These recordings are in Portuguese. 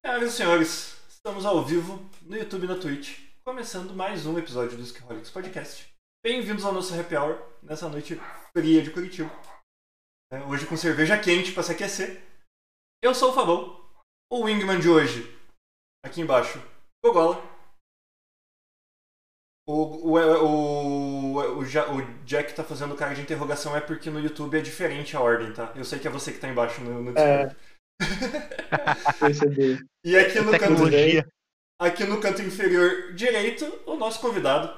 Senhoras e senhores, estamos ao vivo no YouTube e na Twitch, começando mais um episódio do Skiholics Podcast. Bem-vindos ao nosso happy hour nessa noite fria de Curitiba. É, hoje com cerveja quente para se aquecer. Eu sou o Fabão, o Wingman de hoje, aqui embaixo, Gogola. O, o, o, o, o Jack tá fazendo cara de interrogação é porque no YouTube é diferente a ordem, tá? Eu sei que é você que tá embaixo no, no Discord. É. Percebi. E aqui no, canto, aqui no canto inferior direito, o nosso convidado.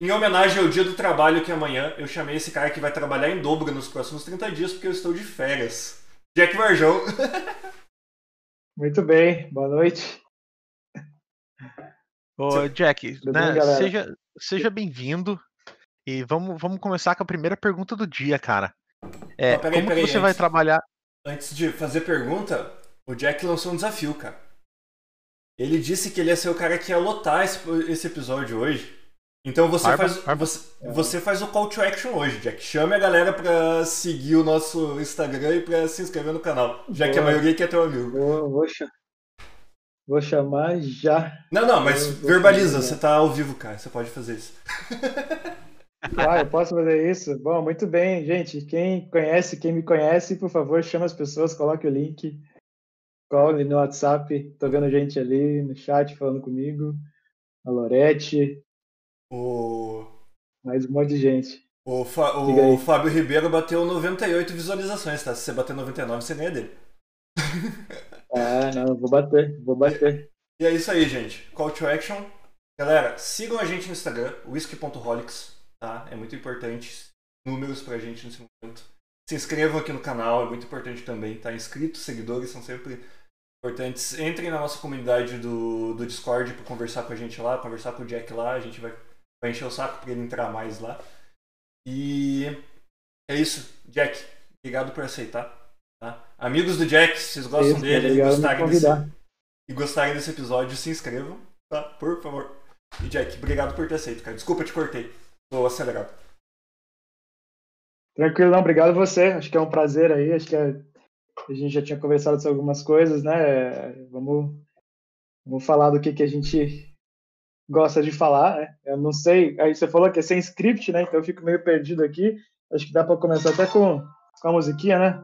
Em homenagem ao dia do trabalho que é amanhã, eu chamei esse cara que vai trabalhar em dobro nos próximos 30 dias porque eu estou de férias. Jack Varjão. Muito bem, boa noite. Ô, Jack, né, bem, seja, seja bem-vindo. E vamos, vamos começar com a primeira pergunta do dia, cara. É, Não, peraí, como peraí, que você vai trabalhar? Antes de fazer pergunta, o Jack lançou um desafio, cara. Ele disse que ele ia ser o cara que ia lotar esse, esse episódio hoje. Então você Arba- faz, arba- você, você faz o call to action hoje, Jack. Chame a galera pra seguir o nosso Instagram e pra se inscrever no canal. Já que a Boa. maioria aqui é teu amigo. Vou, vou, cha- vou chamar já. Não, não, mas Eu verbaliza, você tá ao vivo, cara. Você pode fazer isso. Ah, eu posso fazer isso? Bom, muito bem, gente. Quem conhece, quem me conhece, por favor, chama as pessoas, coloque o link. Cole no WhatsApp. Tô vendo gente ali no chat falando comigo. A Lorete, O, mais um monte de gente. o, Fa- o. Fábio Ribeiro bateu 98 visualizações, tá? Se você bater 99, você ganha dele. Ah, não, vou bater, vou bater. E é isso aí, gente. Call to action. Galera, sigam a gente no Instagram, whisky.holics, tá? É muito importante. Números pra gente nesse momento. Se inscrevam aqui no canal, é muito importante também, tá? Inscritos, seguidores são sempre importantes. Entrem na nossa comunidade do, do Discord pra conversar com a gente lá, conversar com o Jack lá. A gente vai, vai encher o saco pra ele entrar mais lá. E é isso. Jack, obrigado por aceitar. Tá? Amigos do Jack, se vocês gostam Isso, dele e gostarem desse, e gostarem desse episódio, se inscrevam, tá? Por favor. E Jack, obrigado por ter aceito, cara. Desculpa, te cortei. Tô acelerado. Tranquilo, não, obrigado a você. Acho que é um prazer aí. Acho que é- a gente já tinha conversado sobre algumas coisas, né? Vamos, vamos falar do que, que a gente gosta de falar, né? Eu não sei. Aí você falou que é sem script, né? Então eu fico meio perdido aqui. Acho que dá para começar até com, com a musiquinha, né?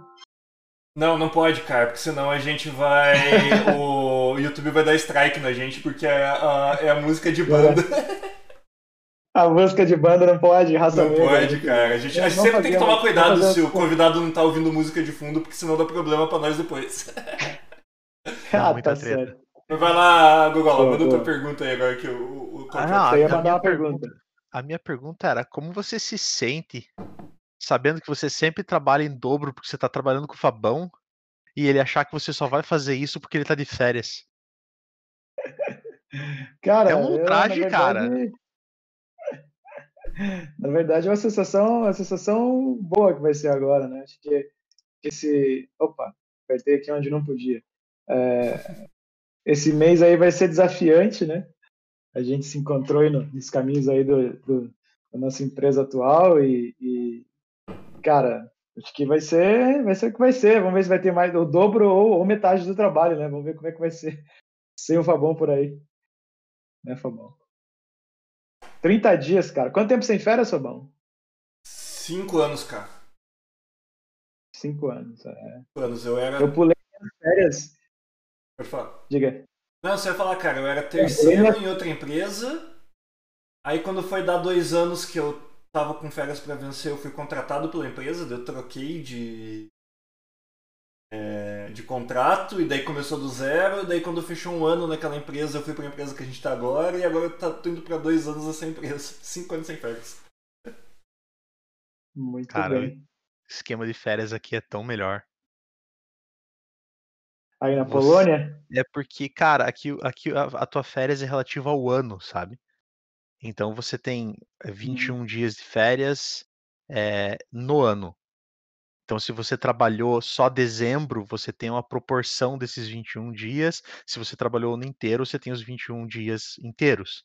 Não, não pode, cara, porque senão a gente vai. o YouTube vai dar strike na gente, porque é a, é a música de banda. A música de banda não pode, raça Não negra. pode, cara. A gente, a gente sempre tem que tomar cuidado se o convidado não tá ouvindo música de fundo, porque senão dá problema pra nós depois. Ah, muita tá treta. certo. Vai lá, Boa, manda boa. tua pergunta aí agora que o. o, Ah, não, Você ia a mandar minha uma pergunta. A minha pergunta era: como você se sente sabendo que você sempre trabalha em dobro porque você tá trabalhando com o Fabão e ele achar que você só vai fazer isso porque ele tá de férias? Cara, É um eu, ultraje, cara. Na verdade, é uma sensação, uma sensação boa que vai ser agora, né? Acho que esse. Opa, apertei aqui onde não podia. É, esse mês aí vai ser desafiante, né? A gente se encontrou no- nos caminhos aí do, do- da nossa empresa atual e, e, cara, acho que vai ser, vai ser o que vai ser. Vamos ver se vai ter mais o dobro ou, ou metade do trabalho, né? Vamos ver como é que vai ser sem o Fabão por aí. Né, Fabão? 30 dias, cara. Quanto tempo sem férias, Fabão? Cinco anos, cara. Cinco anos. é. Cinco anos. Eu era. Eu pulei as férias. Pode falar. Diga. Não, você ia falar, cara, eu era terceiro em outra empresa. Aí quando foi dar dois anos que eu tava com férias pra vencer, eu fui contratado pela empresa, eu troquei de. É, de contrato, e daí começou do zero, daí quando fechou um ano naquela empresa, eu fui pra empresa que a gente tá agora, e agora eu tá, tô indo pra dois anos nessa empresa. Cinco anos sem férias. Muito Cara, bem. Esquema de férias aqui é tão melhor. Aí na você- Polônia? É porque, cara, aqui, aqui a, a tua férias é relativa ao ano, sabe? Então você tem eh, 21 dias de férias eh, no ano. Então, se você trabalhou só dezembro, você tem uma proporção desses 21 dias. Se você trabalhou o ano inteiro, você tem os 21 dias inteiros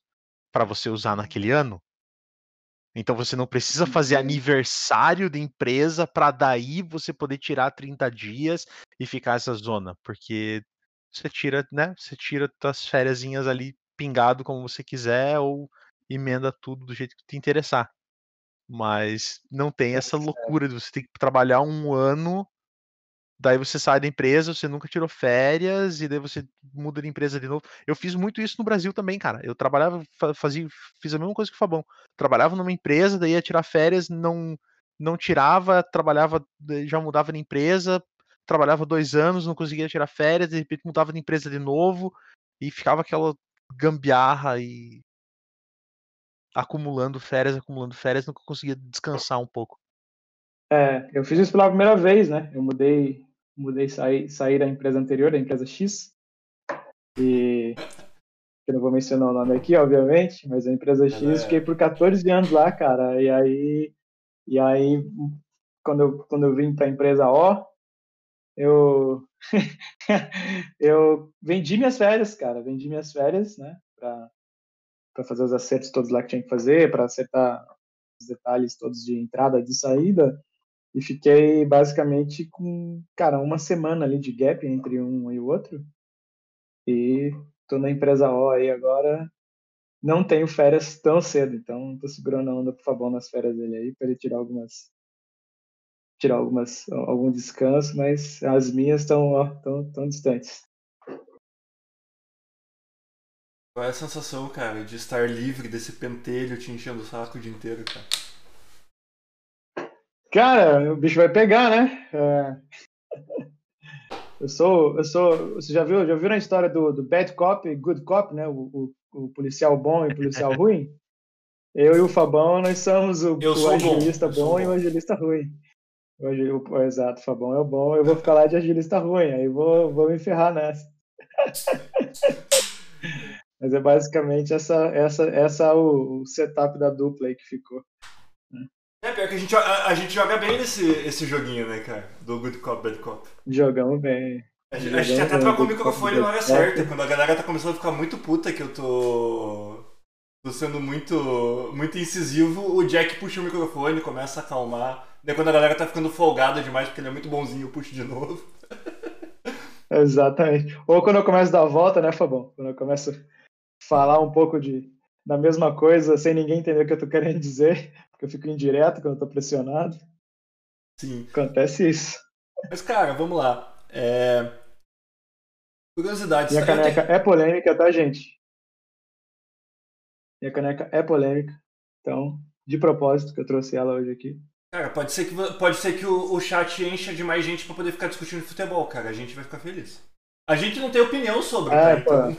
para você usar naquele ano. Então você não precisa fazer aniversário de empresa para daí você poder tirar 30 dias e ficar essa zona, porque você tira, né? Você tira tuas férias ali pingado como você quiser ou emenda tudo do jeito que te interessar. Mas não tem essa loucura de você ter que trabalhar um ano, daí você sai da empresa, você nunca tirou férias, e daí você muda de empresa de novo. Eu fiz muito isso no Brasil também, cara. Eu trabalhava, fazia, fiz a mesma coisa que o Fabão. Trabalhava numa empresa, daí ia tirar férias, não, não tirava, trabalhava, já mudava de empresa, trabalhava dois anos, não conseguia tirar férias, de repente mudava de empresa de novo, e ficava aquela gambiarra e acumulando férias, acumulando férias, nunca conseguia descansar um pouco. É, eu fiz isso pela primeira vez, né? Eu mudei, mudei, saí, saí da empresa anterior, da empresa X, e eu não vou mencionar o nome aqui, obviamente, mas a empresa X, é. fiquei por 14 anos lá, cara, e aí, e aí quando eu, quando eu vim para a empresa O, eu eu vendi minhas férias, cara, vendi minhas férias, né, para para fazer os acertos todos lá que tinha que fazer, para acertar os detalhes todos de entrada, de saída, e fiquei basicamente com, cara, uma semana ali de gap entre um e o outro. E tô na empresa O aí agora. Não tenho férias tão cedo, então tô segurando a onda pro Fabão nas férias dele aí, para ele tirar algumas tirar algumas algum descanso, mas as minhas estão tão, tão distantes. Qual é a sensação, cara, de estar livre desse pentelho te enchendo o saco o dia inteiro, cara? Cara, o bicho vai pegar, né? É... Eu sou, eu sou. Você já viu, já viu a história do, do bad cop e good cop, né? O, o, o, policial bom e o policial ruim? Eu e o Fabão, nós somos o, o agilista bom, bom, e o agilista ruim. O, o, exato, o Fabão é o bom, eu vou ficar lá de agilista ruim, aí vou, vou me ferrar nessa. Mas é basicamente essa, essa, essa o, o setup da dupla aí que ficou. É, pior que a gente, a, a, gente joga bem nesse esse joguinho, né, cara? Do Good Cop, Bad Cop. Jogamos bem. A gente, a gente até trocou o microfone na hora certa, quando a galera tá começando a ficar muito puta que eu tô. tô sendo muito, muito incisivo, o Jack puxa o microfone, começa a acalmar. Daí quando a galera tá ficando folgada demais porque ele é muito bonzinho, eu puxo de novo. Exatamente. Ou quando eu começo a dar a volta, né, Fabão? Quando eu começo falar um pouco de, da mesma coisa sem ninguém entender o que eu tô querendo dizer, porque eu fico indireto quando eu tô pressionado. Sim. Acontece isso. Mas, cara, vamos lá. É... Curiosidade. Minha caneca é polêmica, tá, gente? Minha caneca é polêmica. Então, de propósito que eu trouxe ela hoje aqui. Cara, pode ser que, pode ser que o, o chat encha de mais gente para poder ficar discutindo futebol, cara. A gente vai ficar feliz. A gente não tem opinião sobre, é, tá? Então...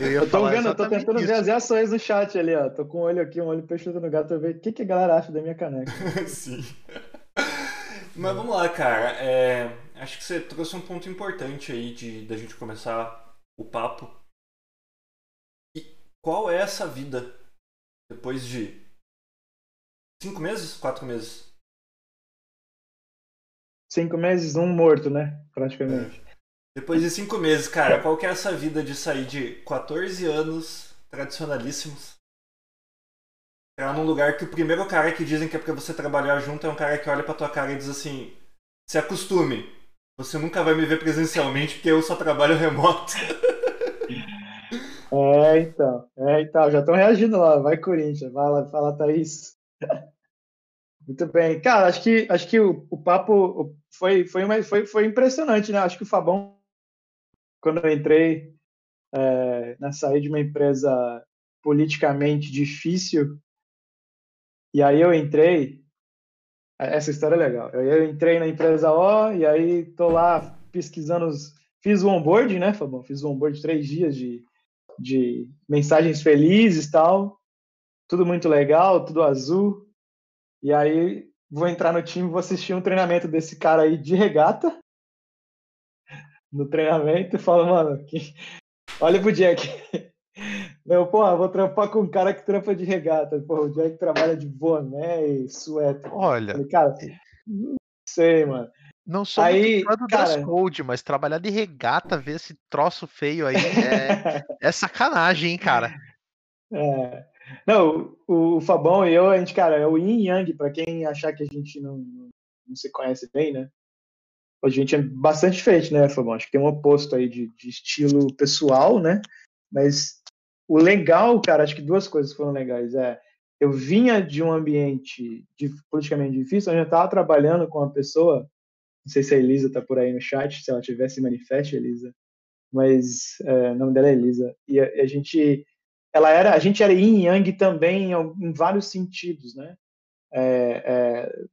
Eu, eu tô vendo, eu tô tentando isso. ver as reações no chat ali, ó. Tô com um olho aqui, um olho fechado no gato, eu ver o que, que a galera acha da minha caneca. Sim. Mas vamos lá, cara. É, acho que você trouxe um ponto importante aí de da gente começar o papo. E qual é essa vida depois de cinco meses, quatro meses? Cinco meses, um morto, né? Praticamente. É. Depois de cinco meses, cara, qual que é essa vida de sair de 14 anos tradicionalíssimos pra num lugar que o primeiro cara que dizem que é pra você trabalhar junto é um cara que olha pra tua cara e diz assim: se acostume, você nunca vai me ver presencialmente porque eu só trabalho remoto. É, então. É, então, já estão reagindo lá. Vai, Corinthians. Vai lá, fala, Thaís. Muito bem. Cara, acho que, acho que o, o papo foi, foi, uma, foi, foi impressionante, né? Acho que o Fabão quando eu entrei é, na saída de uma empresa politicamente difícil, e aí eu entrei, essa história é legal, eu entrei na empresa O, e aí tô lá pesquisando, os, fiz o onboard, né, Fabão? Fiz o onboard de três dias de, de mensagens felizes tal, tudo muito legal, tudo azul, e aí vou entrar no time, vou assistir um treinamento desse cara aí de regata, no treinamento e fala, mano, que... olha pro Jack. Meu, porra, vou trampar com um cara que trampa de regata. Pô, o Jack trabalha de boné e suéter. Olha. Falei, cara, não sei, mano. Não sou aí, muito do cara... code, mas trabalhar de regata, ver esse troço feio aí é, é sacanagem, hein, cara. É. Não, o, o Fabão e eu, a gente, cara, é o Yin Yang, pra quem achar que a gente não, não se conhece bem, né? A gente é bastante diferente, né, Fabão? Acho que tem um oposto aí de, de estilo pessoal, né? Mas o legal, cara, acho que duas coisas foram legais. É, eu vinha de um ambiente de, politicamente difícil, onde eu estava trabalhando com uma pessoa, não sei se a Elisa está por aí no chat, se ela tivesse manifeste, Elisa, mas é, o nome dela é Elisa, e a, a, gente, ela era, a gente era yin yang também em, em vários sentidos, né? É, é,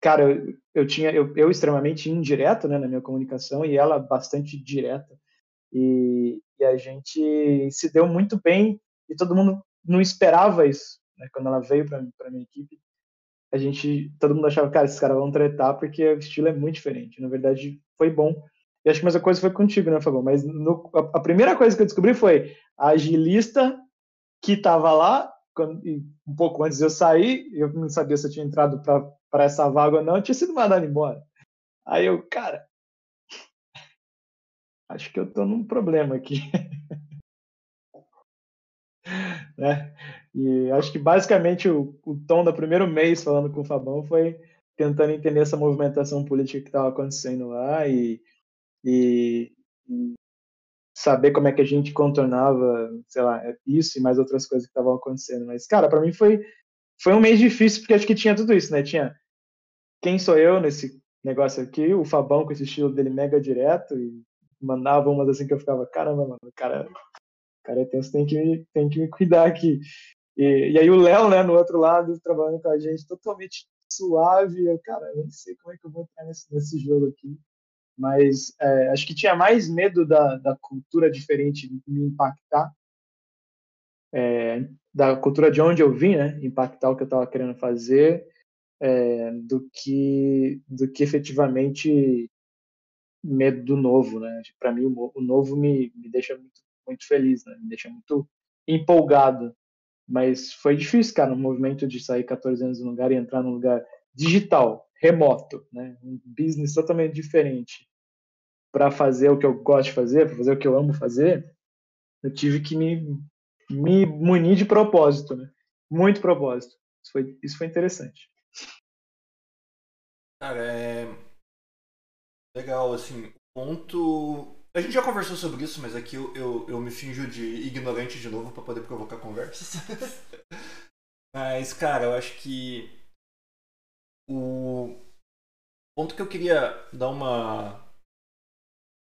cara, eu, tinha, eu, eu, extremamente indireto, né, na minha comunicação e ela bastante direta, e, e a gente se deu muito bem e todo mundo não esperava isso, né? Quando ela veio para para minha equipe, a gente, todo mundo achava, cara, esses caras vão tretar porque o estilo é muito diferente. Na verdade, foi bom. E acho que a mesma coisa foi contigo, né, Fabão? Mas no, a, a, primeira coisa que eu descobri foi a agilista que estava lá, quando, um pouco antes de eu sair, eu não sabia se eu tinha entrado para essa vaga ou não, eu tinha sido mandado embora. Aí eu, cara, acho que eu tô num problema aqui. né? E acho que basicamente o, o tom do primeiro mês falando com o Fabão foi tentando entender essa movimentação política que estava acontecendo lá e, e, e, saber como é que a gente contornava, sei lá, isso e mais outras coisas que estavam acontecendo. Mas, cara, para mim foi, foi um mês difícil porque acho que tinha tudo isso, né? Tinha quem sou eu nesse negócio aqui, o Fabão com esse estilo dele mega direto e mandava umas assim que eu ficava, caramba, mano, o cara cara é tenso, tem que, me, tem que me cuidar aqui. E, e aí o Léo, né, no outro lado, trabalhando com a gente, totalmente suave. Eu, cara, eu não sei como é que eu vou entrar nesse, nesse jogo aqui. Mas é, acho que tinha mais medo da, da cultura diferente me impactar, é, da cultura de onde eu vim, né, impactar o que eu estava querendo fazer, é, do que do que efetivamente medo do novo, né? Para mim o, novo me, me deixa muito muito feliz, né? Me deixa muito empolgado. Mas foi difícil, cara, no movimento de sair 14 anos de um lugar e entrar num lugar digital, remoto, né? Um business totalmente diferente. Para fazer o que eu gosto de fazer, para fazer o que eu amo fazer, eu tive que me, me munir de propósito, né? Muito propósito. Isso foi, isso foi interessante. Cara, é legal, assim, ponto a gente já conversou sobre isso, mas aqui eu, eu, eu me finjo de ignorante de novo para poder provocar conversas. mas, cara, eu acho que o ponto que eu queria dar uma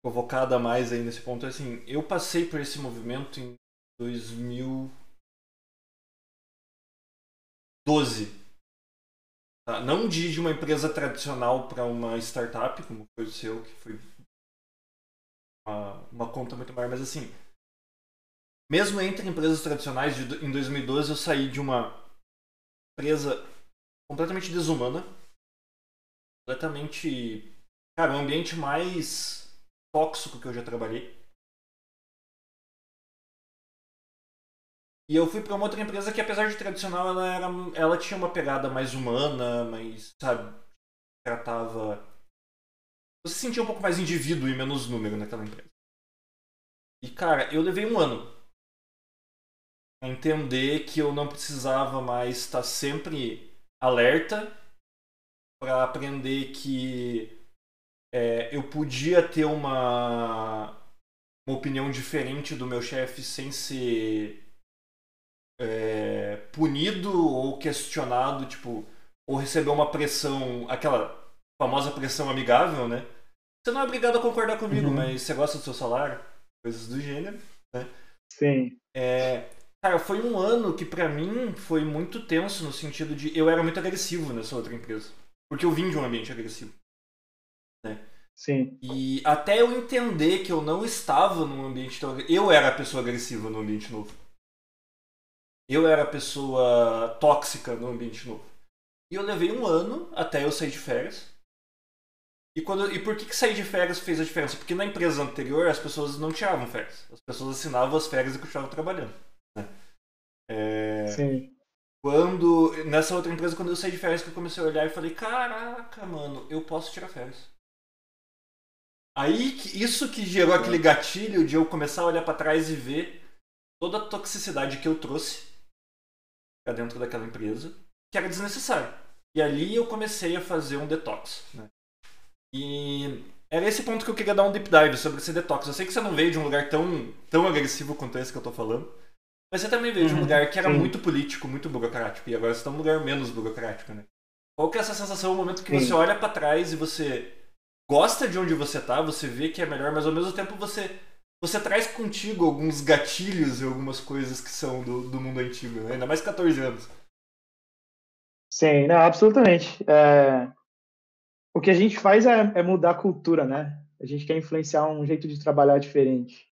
provocada mais aí nesse ponto assim, eu passei por esse movimento em 2012. Tá? Não de, de uma empresa tradicional para uma startup, como foi o seu, que foi uma, uma conta muito maior, mas assim, mesmo entre empresas tradicionais, de, em 2012 eu saí de uma empresa completamente desumana, completamente, cara, o ambiente mais tóxico que eu já trabalhei. E eu fui para uma outra empresa que, apesar de tradicional, ela, era, ela tinha uma pegada mais humana, mais, sabe, tratava você se sentia um pouco mais indivíduo e menos número naquela empresa. E cara, eu levei um ano a entender que eu não precisava mais estar sempre alerta para aprender que é, eu podia ter uma, uma opinião diferente do meu chefe sem ser é, punido ou questionado, tipo, ou receber uma pressão, aquela famosa pressão amigável, né? Você não é obrigado a concordar comigo, uhum. mas você gosta do seu salário, coisas do gênero, né? Sim. É, cara, foi um ano que para mim foi muito tenso no sentido de eu era muito agressivo nessa outra empresa. Porque eu vim de um ambiente agressivo. Né? Sim. E até eu entender que eu não estava num ambiente tão Eu era a pessoa agressiva no ambiente novo. Eu era a pessoa tóxica no ambiente novo. E eu levei um ano até eu sair de férias e, quando, e por que, que sair de férias fez a diferença? Porque na empresa anterior as pessoas não tiravam férias. As pessoas assinavam as férias e continuavam trabalhando. Né? É... Sim. Quando. Nessa outra empresa, quando eu saí de férias, que eu comecei a olhar e falei, caraca, mano, eu posso tirar férias. Aí, isso que gerou aquele gatilho de eu começar a olhar para trás e ver toda a toxicidade que eu trouxe pra dentro daquela empresa, que era desnecessário. E ali eu comecei a fazer um detox. Né? E era esse ponto que eu queria dar um deep dive sobre esse detox. Eu sei que você não veio de um lugar tão, tão agressivo quanto esse que eu tô falando. Mas você também veio de um Uhum, lugar que era muito político, muito burocrático. E agora você tá num lugar menos burocrático, né? Qual que é essa sensação no momento que Sim. você olha pra trás e você gosta de onde você tá, você vê que é melhor, mas ao mesmo tempo você você traz contigo alguns gatilhos e algumas coisas que são do, do mundo antigo, né? ainda mais 14 anos. Sim, não, absolutamente. É, O que a gente faz é, é mudar a cultura, né? A gente quer influenciar um jeito de trabalhar diferente.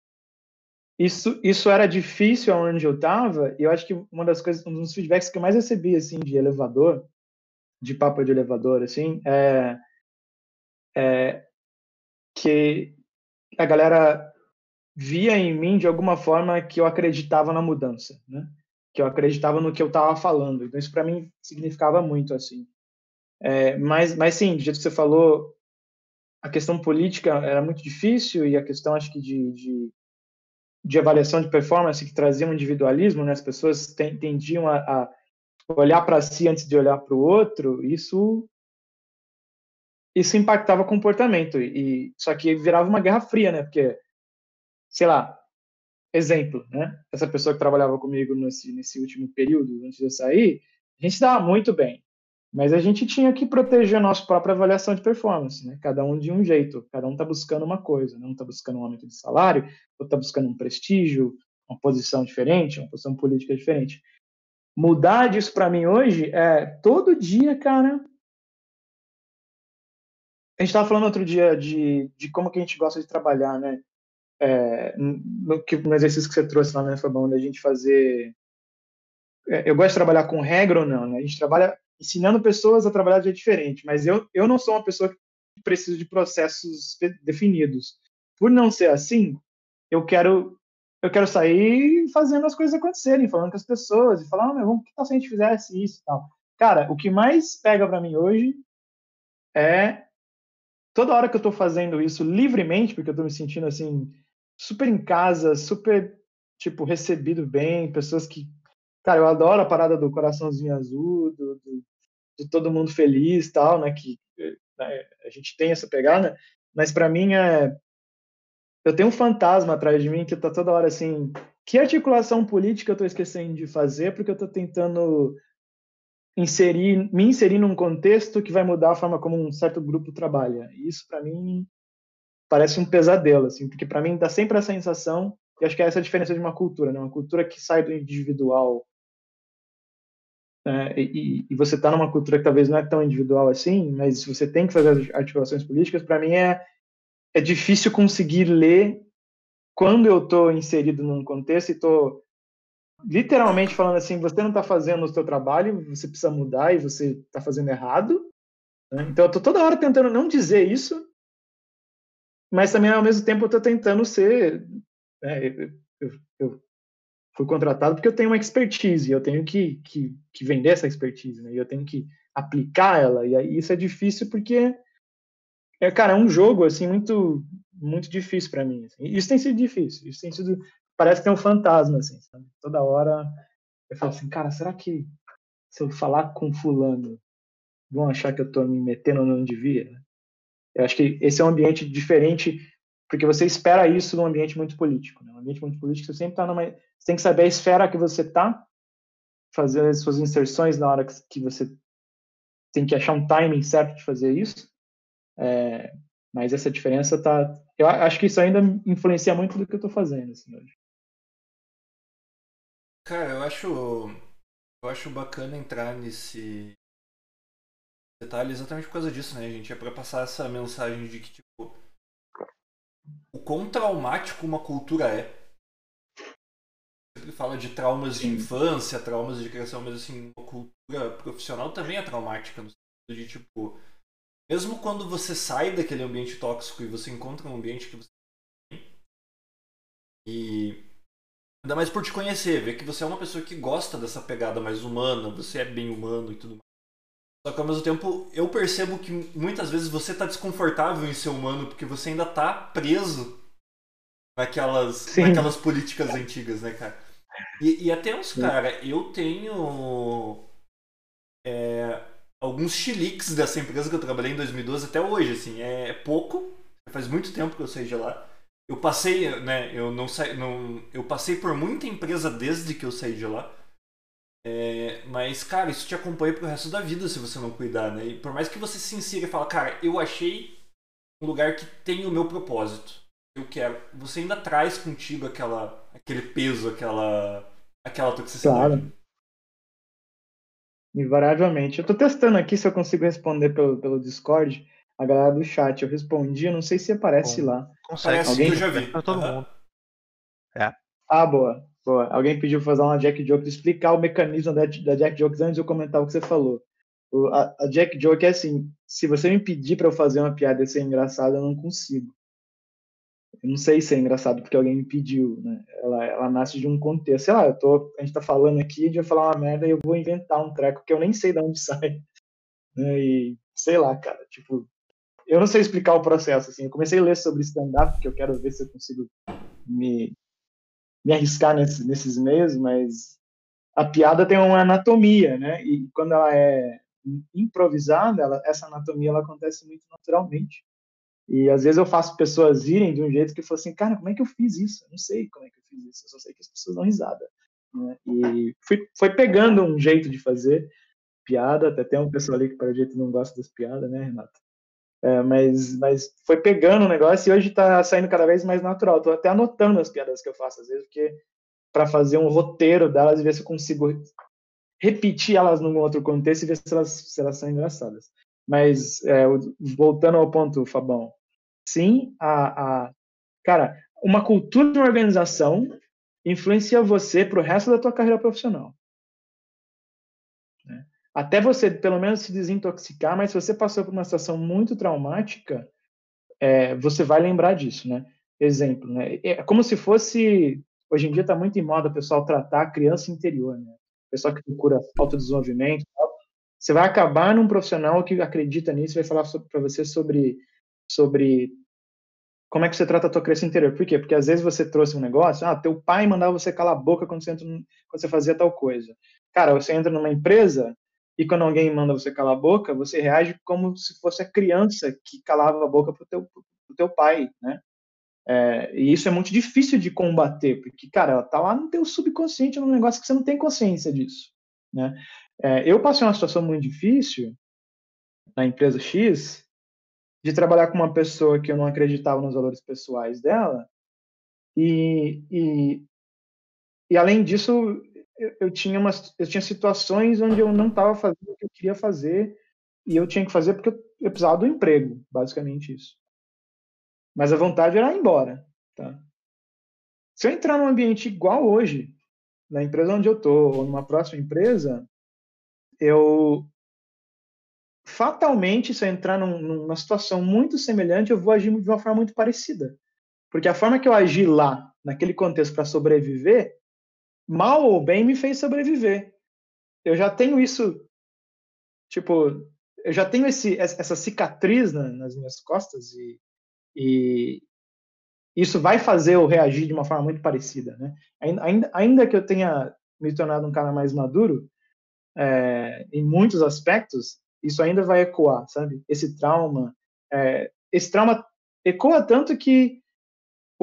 Isso, isso era difícil onde eu estava, e eu acho que uma das coisas, um dos feedbacks que eu mais recebi, assim, de elevador, de papo de elevador, assim, é, é que a galera via em mim, de alguma forma, que eu acreditava na mudança, né? Que eu acreditava no que eu estava falando. Então, isso para mim significava muito, assim. É, mas, mas sim, do jeito que você falou, a questão política era muito difícil e a questão, acho que, de, de, de avaliação de performance que trazia um individualismo, né? As pessoas ten- tendiam a, a olhar para si antes de olhar para o outro. Isso isso impactava comportamento e só que virava uma guerra fria, né? Porque sei lá, exemplo, né? Essa pessoa que trabalhava comigo nesse nesse último período antes de eu sair, a gente dava muito bem. Mas a gente tinha que proteger a nossa própria avaliação de performance, né? Cada um de um jeito, cada um está buscando uma coisa, né? um está buscando um aumento de salário, outro está buscando um prestígio, uma posição diferente, uma posição política diferente. Mudar disso para mim hoje é todo dia, cara. A gente estava falando outro dia de, de como que a gente gosta de trabalhar, né? É, no, que- no exercício que você trouxe lá na Fabão, da gente fazer. é, Eu gosto de trabalhar com regra ou não, né? A gente trabalha ensinando pessoas a trabalhar de jeito diferente, mas eu, eu não sou uma pessoa que precisa de processos de- definidos. Por não ser assim, eu quero eu quero sair fazendo as coisas acontecerem, falando com as pessoas e falar, ah, meu, vamos, que tal se a gente fizesse isso e tal. Cara, o que mais pega para mim hoje é toda hora que eu estou fazendo isso livremente, porque eu estou me sentindo assim super em casa, super tipo recebido bem, pessoas que, cara, eu adoro a parada do coraçãozinho azul, do, do de todo mundo feliz, tal, né? Que né, a gente tem essa pegada, mas para mim é eu tenho um fantasma atrás de mim que tá toda hora assim, que articulação política eu tô esquecendo de fazer porque eu tô tentando inserir, me inserir num contexto que vai mudar a forma como um certo grupo trabalha. Isso para mim parece um pesadelo, assim, porque para mim dá sempre a sensação, e acho que é essa a diferença de uma cultura, né? Uma cultura que sai do individual né? e, e você está numa cultura que talvez não é tão individual assim, mas você tem que fazer as articulações políticas. Para mim é é difícil conseguir ler quando eu estou inserido num contexto e estou literalmente falando assim, você não está fazendo o seu trabalho, você precisa mudar e você está fazendo errado. né? Então eu estou toda hora tentando não dizer isso, mas também ao mesmo tempo eu estou tentando ser. né, eu, eu, fui contratado porque eu tenho uma expertise, eu tenho que, que, que vender essa expertise, né? E eu tenho que aplicar ela, e aí isso é difícil porque é, cara, é um jogo assim muito muito difícil para mim. assim. Isso tem sido difícil. Isso tem sido parece que tem um fantasma assim, sabe? Toda hora eu falo assim, cara, será que se eu falar com fulano vão achar que eu tô me metendo onde não devia? Eu acho que esse é um ambiente diferente porque você espera isso num ambiente muito político. Né? Um ambiente muito político você sempre tá numa você tem que saber a esfera que você tá, fazer as suas inserções na hora que, você tem que achar um timing certo de fazer isso. É, mas essa diferença tá. Eu acho que isso ainda influencia muito do que eu tô fazendo assim, hoje. Cara, eu acho. Eu acho bacana entrar nesse detalhe exatamente por causa disso, né, gente? É pra passar essa mensagem de que, tipo. O quão traumático uma cultura é. Sempre fala de traumas de Sim. infância, traumas de criação, mas assim, uma cultura profissional também é traumática, no sentido de, tipo. Mesmo quando você sai daquele ambiente tóxico e você encontra um ambiente que você e ainda mais por te conhecer, ver que você é uma pessoa que gosta dessa pegada mais humana, você é bem humano e tudo mais. Só que ao mesmo tempo eu percebo que muitas vezes você tá desconfortável em ser humano porque você ainda tá preso naquelas, Sim. naquelas políticas antigas, né, cara? E, e até uns, cara, eu tenho. é, alguns chiliques dessa empresa que eu trabalhei em 2012 até hoje, assim, é pouco, faz muito tempo que eu saí de lá. Eu passei, né, eu não saí, não, eu passei por muita empresa desde que eu saí de lá. É, mas, cara, isso te acompanha pro resto da vida se você não cuidar, né? E por mais que você se insira e fala, cara, eu achei um lugar que tem o meu propósito. Eu quero. Você ainda traz contigo aquela, aquele peso, aquela, aquela toxicidade. Claro. Invariavelmente. Eu tô testando aqui se eu consigo responder pelo, pelo Discord. A galera do chat, eu respondi, eu não sei se aparece Bom, lá. Consegue, Alguém... eu já vi. Pra todo uhum. mundo. É. Ah, boa. Boa. Alguém pediu fazer uma Jack Joke, explicar o mecanismo da, da Jack Jokes antes de eu comentar o que você falou. O, a, a, Jack Joke é assim: se você me pedir para eu fazer uma piada e ser engraçada, eu não consigo. Eu não sei se é engraçado porque alguém me pediu, né? Ela, ela nasce de um contexto. Sei lá, eu tô, a gente tá falando aqui, de eu falar uma merda e eu vou inventar um treco que eu nem sei de onde sai. Né? E sei lá, cara, tipo, eu não sei explicar o processo, assim. Eu comecei a ler sobre stand-up, porque eu quero ver se eu consigo me me arriscar nesse, nesses meios, mas a piada tem uma anatomia, né? E quando ela é improvisada, ela, essa anatomia ela acontece muito naturalmente. E às vezes eu faço pessoas irem de um jeito que eu falo assim, cara, como é que eu fiz isso? Eu não sei como é que eu fiz isso, eu só sei que as pessoas dão risada. Né? E fui, foi pegando um jeito de fazer piada, até tem uma pessoa ali que para jeito não gosta das piadas, né, Renato? É, mas, mas foi pegando o negócio e hoje está saindo cada vez mais natural. Estou até anotando as piadas que eu faço às vezes, porque para fazer um roteiro delas e ver se eu consigo repetir elas num outro contexto e ver se elas, se elas são engraçadas. Mas é, voltando ao ponto, Fabão, sim, a, a cara, uma cultura de uma organização influencia você para o resto da tua carreira profissional até você pelo menos se desintoxicar, mas se você passou por uma situação muito traumática, é, você vai lembrar disso, né? Exemplo, né? É como se fosse hoje em dia está muito em moda o pessoal tratar a criança interior, né? O pessoal que procura falta de você vai acabar num profissional que acredita nisso, vai falar para você sobre sobre como é que você trata a tua criança interior. Por quê? Porque às vezes você trouxe um negócio, ah, teu pai mandava você calar a boca quando você, entra, quando você fazia tal coisa. Cara, você entra numa empresa, e quando alguém manda você calar a boca, você reage como se fosse a criança que calava a boca pro teu, pro teu pai, né? É, e isso é muito difícil de combater, porque, cara, ela tá lá no teu subconsciente, num negócio que você não tem consciência disso, né? É, eu passei uma situação muito difícil na empresa X, de trabalhar com uma pessoa que eu não acreditava nos valores pessoais dela, e, e, e além disso, eu, eu, tinha umas, eu tinha situações onde eu não estava fazendo o que eu queria fazer e eu tinha que fazer porque eu, precisava do emprego, basicamente isso. Mas a vontade era ir embora, tá? Se eu entrar num ambiente igual hoje, na empresa onde eu tô ou numa próxima empresa, eu fatalmente, se eu entrar num, numa situação muito semelhante, eu vou agir de uma forma muito parecida. Porque a forma que eu agi lá, naquele contexto, para sobreviver, mal ou bem, me fez sobreviver. Eu já tenho isso, tipo, eu já tenho esse, essa cicatriz na, nas minhas costas e, e, isso vai fazer eu reagir de uma forma muito parecida, né? Ainda, ainda que eu tenha me tornado um cara mais maduro, é, em muitos aspectos, isso ainda vai ecoar, sabe? Esse trauma, é, esse trauma ecoa tanto que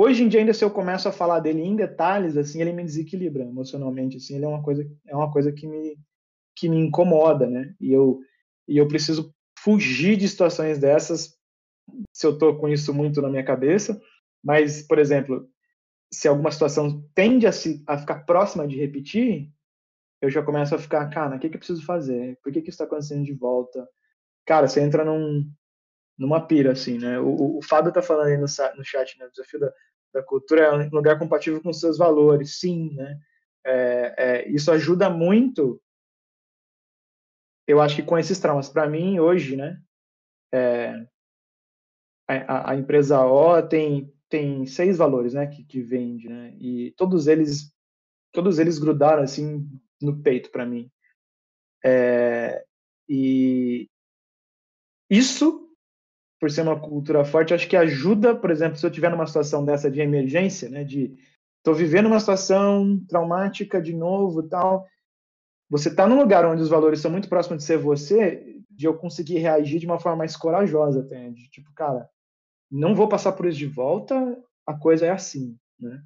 Hoje em dia ainda se eu começo a falar dele em detalhes, assim, ele me desequilibra emocionalmente, assim, ele é uma coisa é uma coisa que me que me incomoda, né? E eu e eu preciso fugir de situações dessas se eu tô com isso muito na minha cabeça, mas por exemplo, se alguma situação tende a, se, a ficar próxima de repetir, eu já começo a ficar, cara, o que, que eu preciso fazer? Por que, que isso está acontecendo de volta? Cara, você entra num, numa pira, assim, né? O, o Fábio tá falando aí no, no chat, né? O desafio da, da cultura é um lugar compatível com seus valores, sim, né? É, é, isso ajuda muito, eu acho que com esses traumas. Para mim, hoje, né? É, a, a, empresa O tem, tem seis valores, né? Que, que vende, né? E todos eles, todos eles grudaram, assim, no peito para mim. É, e isso por ser uma cultura forte, acho que ajuda, por exemplo, se eu tiver numa situação dessa de emergência, né, de estou vivendo uma situação traumática de novo, tal, você está num lugar onde os valores são muito próximos de ser você, de eu conseguir reagir de uma forma mais corajosa até, de tipo, cara, não vou passar por isso de volta, a coisa é assim, né?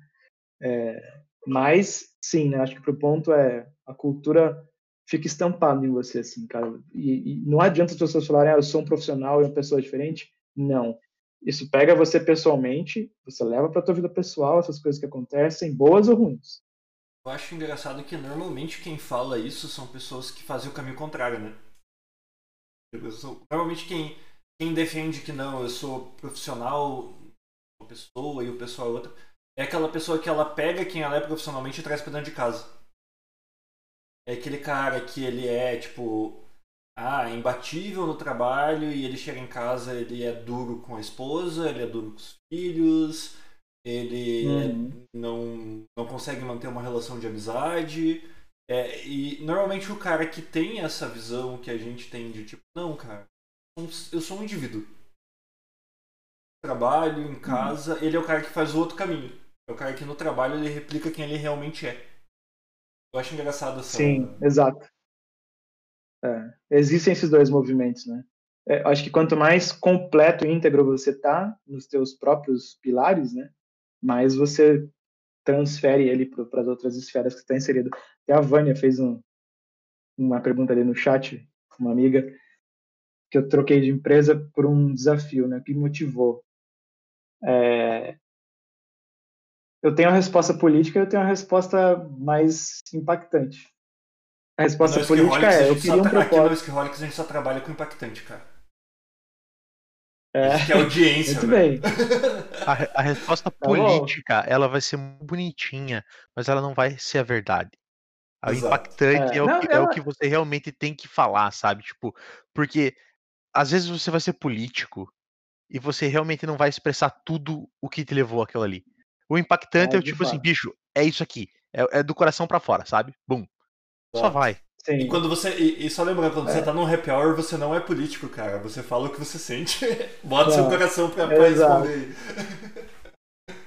É, mas, sim, né, acho que pro ponto é, a cultura fica estampada em você, assim, cara, e, e não adianta as pessoas falarem, ah, eu sou um profissional e uma pessoa diferente, não. Isso pega você pessoalmente, você leva para tua vida pessoal essas coisas que acontecem, boas ou ruins. Eu acho engraçado que normalmente quem fala isso são pessoas que fazem o caminho contrário, né? Normalmente quem, quem defende que não, eu sou profissional, uma pessoa e o pessoal é outra, é aquela pessoa que ela pega quem ela é profissionalmente e traz pra dentro de casa. É aquele cara que ele é, tipo, ah, imbatível no trabalho e ele chega em casa, ele é duro com a esposa, ele é duro com os filhos, ele uhum. não, não consegue manter uma relação de amizade. É, e normalmente o cara que tem essa visão que a gente tem de tipo, não, cara, eu sou um indivíduo. Trabalho, em uhum. casa, uhum. ele é o cara que faz o outro caminho. É o cara que no trabalho ele replica quem ele realmente é. Eu acho engraçado essa. Sim, exato. É, existem esses dois movimentos, né? É, acho que quanto mais completo e íntegro você tá nos teus próprios pilares, né? Mais você transfere ele para as outras esferas que está inserido. Até a Vânia fez um, uma pergunta ali no chat, uma amiga, que eu troquei de empresa por um desafio, né? Que motivou. É, eu tenho a resposta política e eu tenho a resposta mais impactante. A resposta no política é, eu queria um propósito... Aqui no a gente só trabalha com impactante, cara. É, que é audiência. Muito bem. A, a resposta tá política, bom. ela vai ser bonitinha, mas ela não vai ser a verdade. O Exato. impactante é, é, o, que, ela... é o que você realmente tem que falar, sabe? Tipo, porque às vezes você vai ser político e você realmente não vai expressar tudo o que te levou aquilo ali. O impactante é, é o tipo assim, bicho, é isso aqui. É, é do coração para fora, sabe? Bum. Só vai. Sim. E quando você. E, e só lembrando, quando é. você tá num happy hour, você não é político, cara. Você fala o que você sente. Bota seu coração pra, pra responder.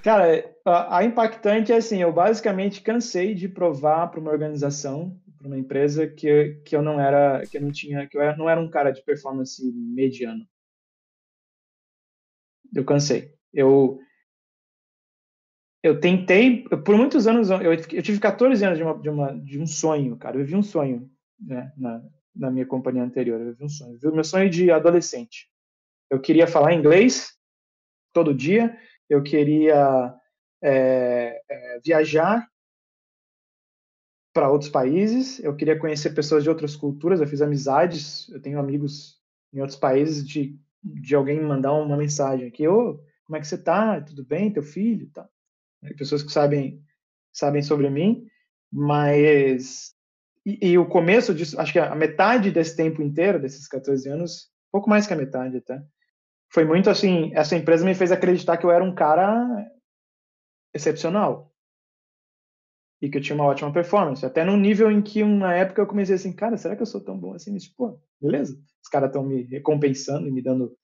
Cara, a, a, impactante é assim, eu basicamente cansei de provar para uma organização, para uma empresa que, que eu não era, que eu não tinha, que eu era, não era um cara de performance mediano. Eu cansei. Eu eu tentei, por muitos anos, eu, eu tive 14 anos de, uma, de, uma, de um sonho, cara. Eu vivi um sonho né, na, na minha companhia anterior. Eu vivi um sonho. Eu vivi meu sonho de adolescente. Eu queria falar inglês todo dia. Eu queria é, é, viajar para outros países. Eu queria conhecer pessoas de outras culturas. Eu fiz amizades. Eu tenho amigos em outros países de, de alguém mandar uma mensagem aqui. Ô, como é que você tá? Tudo bem? Teu filho? Tá pessoas que sabem sabem sobre mim, mas e, e, o começo disso, acho que a metade desse tempo inteiro, desses 14 anos, pouco mais que a metade até, foi muito assim, essa empresa me fez acreditar que eu era um cara excepcional e que eu tinha uma ótima performance, até no nível em que uma época eu comecei assim, cara, será que eu sou tão bom assim? Pô, beleza, os caras estão me recompensando e me dando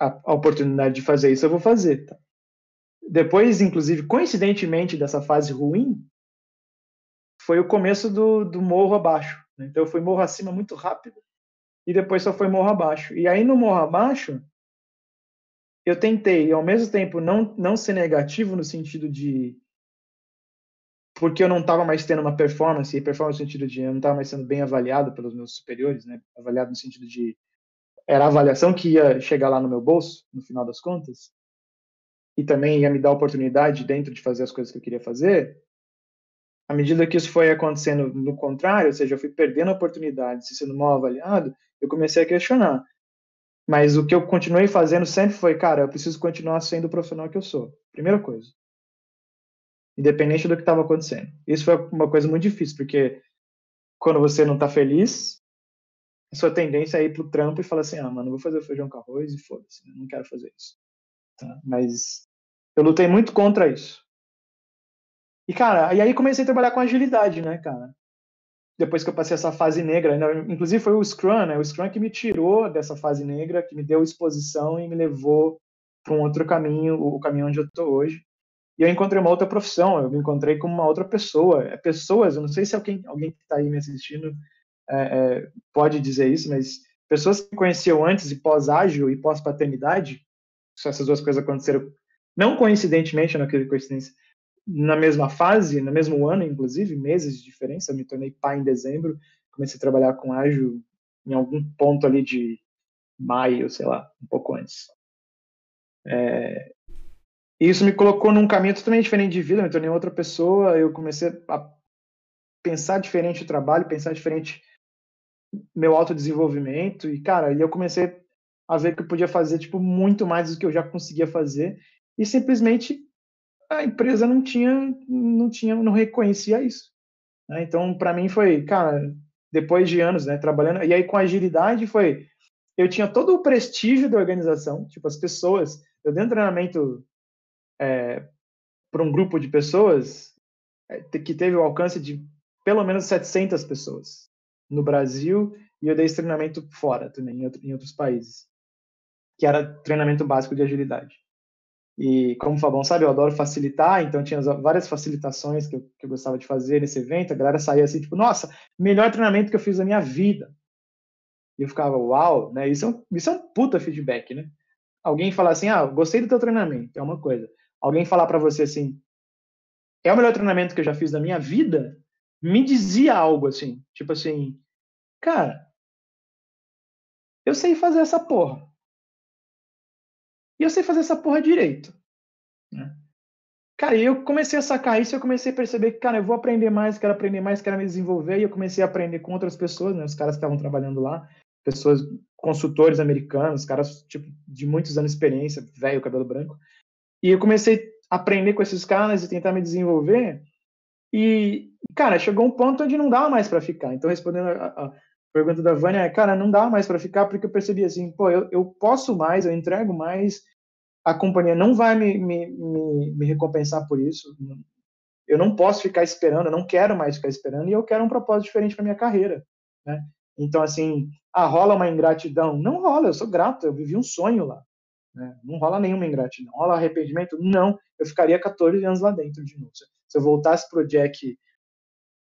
a, a, oportunidade de fazer isso, eu vou fazer, tá? Depois, inclusive, coincidentemente dessa fase ruim, foi o começo do, do morro abaixo. Né? Então, eu fui morro acima muito rápido e depois só foi morro abaixo. E aí, no morro abaixo, eu tentei, ao mesmo tempo, não, não ser negativo no sentido de. Porque eu não estava mais tendo uma performance, e performance no sentido de eu não estava mais sendo bem avaliado pelos meus superiores, né? avaliado no sentido de. Era a avaliação que ia chegar lá no meu bolso, no final das contas e também ia me dar oportunidade dentro de fazer as coisas que eu queria fazer, à medida que isso foi acontecendo no contrário, ou seja, eu fui perdendo oportunidades e sendo mal avaliado, eu comecei a questionar. Mas o que eu continuei fazendo sempre foi, cara, eu preciso continuar sendo o profissional que eu sou. Primeira coisa. Independente do que estava acontecendo. Isso foi uma coisa muito difícil, porque quando você não está feliz, a sua tendência é ir pro trampo e falar assim, ah, mano, vou fazer feijão com arroz e foda-se, não quero fazer isso. Tá? Mas eu lutei muito contra isso. E, cara, e aí comecei a trabalhar com agilidade, né, cara? Depois que eu passei essa fase negra, inclusive foi o Scrum, né? O Scrum que me tirou dessa fase negra, que me deu exposição e me levou para um outro caminho, o caminho onde eu estou hoje. E eu encontrei uma outra profissão, eu me encontrei com uma outra pessoa. É pessoas, eu não sei se alguém, alguém que está aí me assistindo é, é, pode dizer isso, mas pessoas que conheciam antes e pós-ágil e pós-paternidade, essas duas coisas aconteceram não coincidentemente, naquele coincidência, na mesma fase, no mesmo ano, inclusive, meses de diferença. Eu me tornei pai em dezembro, comecei a trabalhar com ágil em algum ponto ali de maio, sei lá, um pouco antes. É, isso me colocou num caminho totalmente diferente de vida, eu me tornei outra pessoa, eu comecei a pensar diferente o trabalho, pensar diferente meu autodesenvolvimento, e, cara, e eu comecei a ver que eu podia fazer, tipo, muito mais do que eu já conseguia fazer, e simplesmente a empresa não tinha, não tinha, não reconhecia isso. Né? Então, para mim foi, cara, depois de anos, né, trabalhando, e aí com agilidade foi, eu tinha todo o prestígio da organização, tipo, as pessoas, eu dei um treinamento é, para um grupo de pessoas é, que teve o alcance de pelo menos 700 pessoas no Brasil e eu dei esse treinamento fora também, em, outro, em outros países, que era treinamento básico de agilidade. E como o Fabão sabe, eu adoro facilitar, então tinha várias facilitações que eu, que eu gostava de fazer nesse evento. A galera saía assim, tipo, nossa, melhor treinamento que eu fiz na minha vida. E eu ficava, uau, né? Isso é um, isso é um puta feedback, né? Alguém falar assim, ah, gostei do teu treinamento, é uma coisa alguém falar para você assim, é o melhor treinamento que eu já fiz na minha vida, me dizia algo assim, tipo assim, cara, eu sei fazer essa porra. Eu sei fazer essa porra direito. Né? Cara, eu comecei a sacar isso, eu comecei a perceber que, cara, eu vou aprender mais, quero aprender mais, quero me desenvolver, e eu comecei a aprender com outras pessoas, né, os caras que estavam trabalhando lá, pessoas, consultores americanos, caras, tipo, de muitos anos de experiência, velho, cabelo branco, e eu comecei a aprender com esses caras e tentar me desenvolver. E, cara, chegou um ponto onde não dava mais para ficar. Então, respondendo a, a, pergunta da Vânia, cara, não dá mais para ficar porque eu percebi assim, pô, eu, eu posso mais, eu entrego mais, a companhia não vai me, me, me, me recompensar por isso. Eu não posso ficar esperando, eu não quero mais ficar esperando e eu quero um propósito diferente para minha carreira, né? Então, assim, ah, rola uma ingratidão? Não rola, eu sou grato, eu vivi um sonho lá. Né? Não rola nenhuma ingratidão. Rola arrependimento? Não. Eu ficaria 14 anos lá dentro de novo. Se eu voltasse pro Jack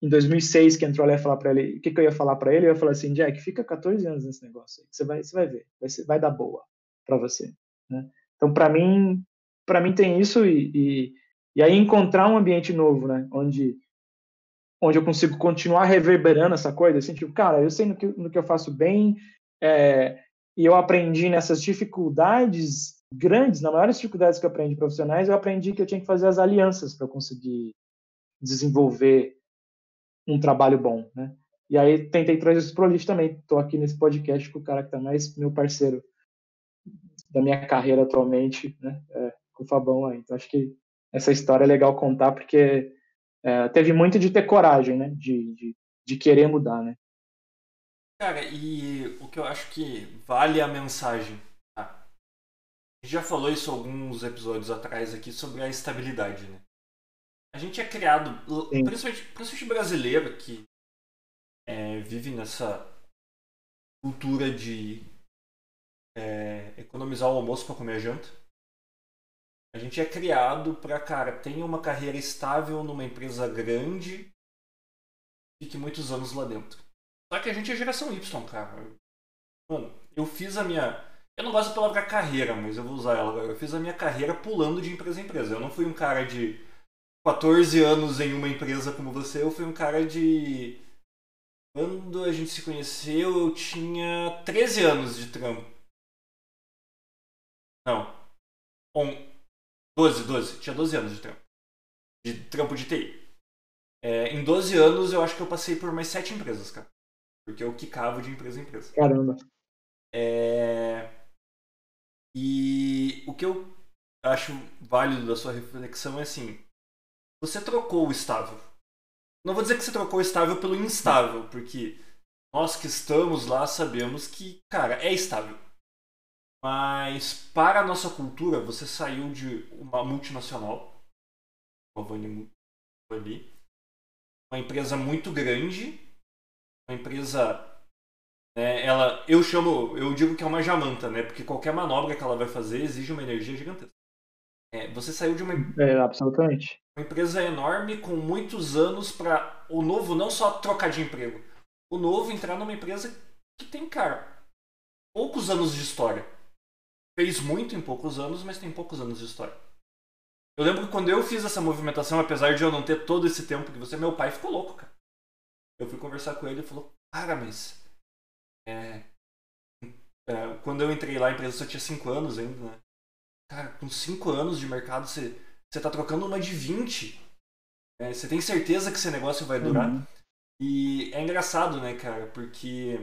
em 2006, que entrou lá falar para ele, o que, que, eu ia falar para ele? Eu ia falar assim, Jack, fica 14 anos nesse negócio aí, você vai, você vai ver, vai, ser, vai dar boa para você. Né? Então, para mim, para mim tem isso e, e, e, aí encontrar um ambiente novo, né? Onde, onde eu consigo continuar reverberando essa coisa, assim, tipo, cara, eu sei no que, no que eu faço bem, é, e eu aprendi nessas dificuldades grandes, nas maiores dificuldades que eu aprendi profissionais, eu aprendi que eu tinha que fazer as alianças para conseguir desenvolver um trabalho bom, né? E aí tentei trazer isso pro Lixo também. Estou aqui nesse podcast com o cara que está mais meu parceiro da minha carreira atualmente, né? É, com o Fabão aí. Então acho que essa história é legal contar porque é, teve muito de ter coragem, né? De, de, de querer mudar, né? Cara, e o que eu acho que vale a mensagem. Tá? A gente já falou isso alguns episódios atrás aqui sobre a estabilidade, né? A gente é criado, principalmente, principalmente brasileiro, que é, vive nessa cultura de é, economizar o almoço para comer a janta. A gente é criado para, cara, tenha uma carreira estável numa empresa grande e fique muitos anos lá dentro. Só que a gente é geração Y, cara. Mano, eu fiz a minha. Eu não gosto da palavra carreira, mas eu vou usar ela. Eu fiz a minha carreira pulando de empresa em empresa. Eu não fui um cara de 14 anos em uma empresa como você, eu fui um cara de. Quando a gente se conheceu, eu tinha 13 anos de trampo. Não. On... 12, 12. Tinha 12 anos de trampo. De trampo de TI. É, em 12 anos, eu acho que eu passei por mais 7 empresas, cara. Porque eu quicava de empresa em empresa. Caramba. É... E o que eu acho válido da sua reflexão é assim: você trocou o estável. Não vou dizer que você trocou o estável pelo instável, porque nós que estamos lá sabemos que, cara, é estável. Mas para a nossa cultura, você saiu de uma multinacional, uma ali, uma empresa muito grande uma empresa né, ela eu chamo eu digo que é uma jamanta né porque qualquer manobra que ela vai fazer exige uma energia gigantesca é, você saiu de uma é, absolutamente uma empresa enorme com muitos anos para o novo não só trocar de emprego o novo entrar numa empresa que tem cara poucos anos de história. Fez muito em poucos anos, mas tem poucos anos de história. Eu lembro que quando eu fiz essa movimentação, apesar de eu não ter todo esse tempo que você, meu pai ficou louco, cara. Eu fui conversar com ele e falou, cara, mas. É, é, quando eu entrei lá, a empresa só tinha 5 anos ainda, né? Cara, com 5 anos de mercado, você, você tá trocando uma de 20. É, você tem certeza que esse negócio vai durar? Uhum. E é engraçado, né, cara? Porque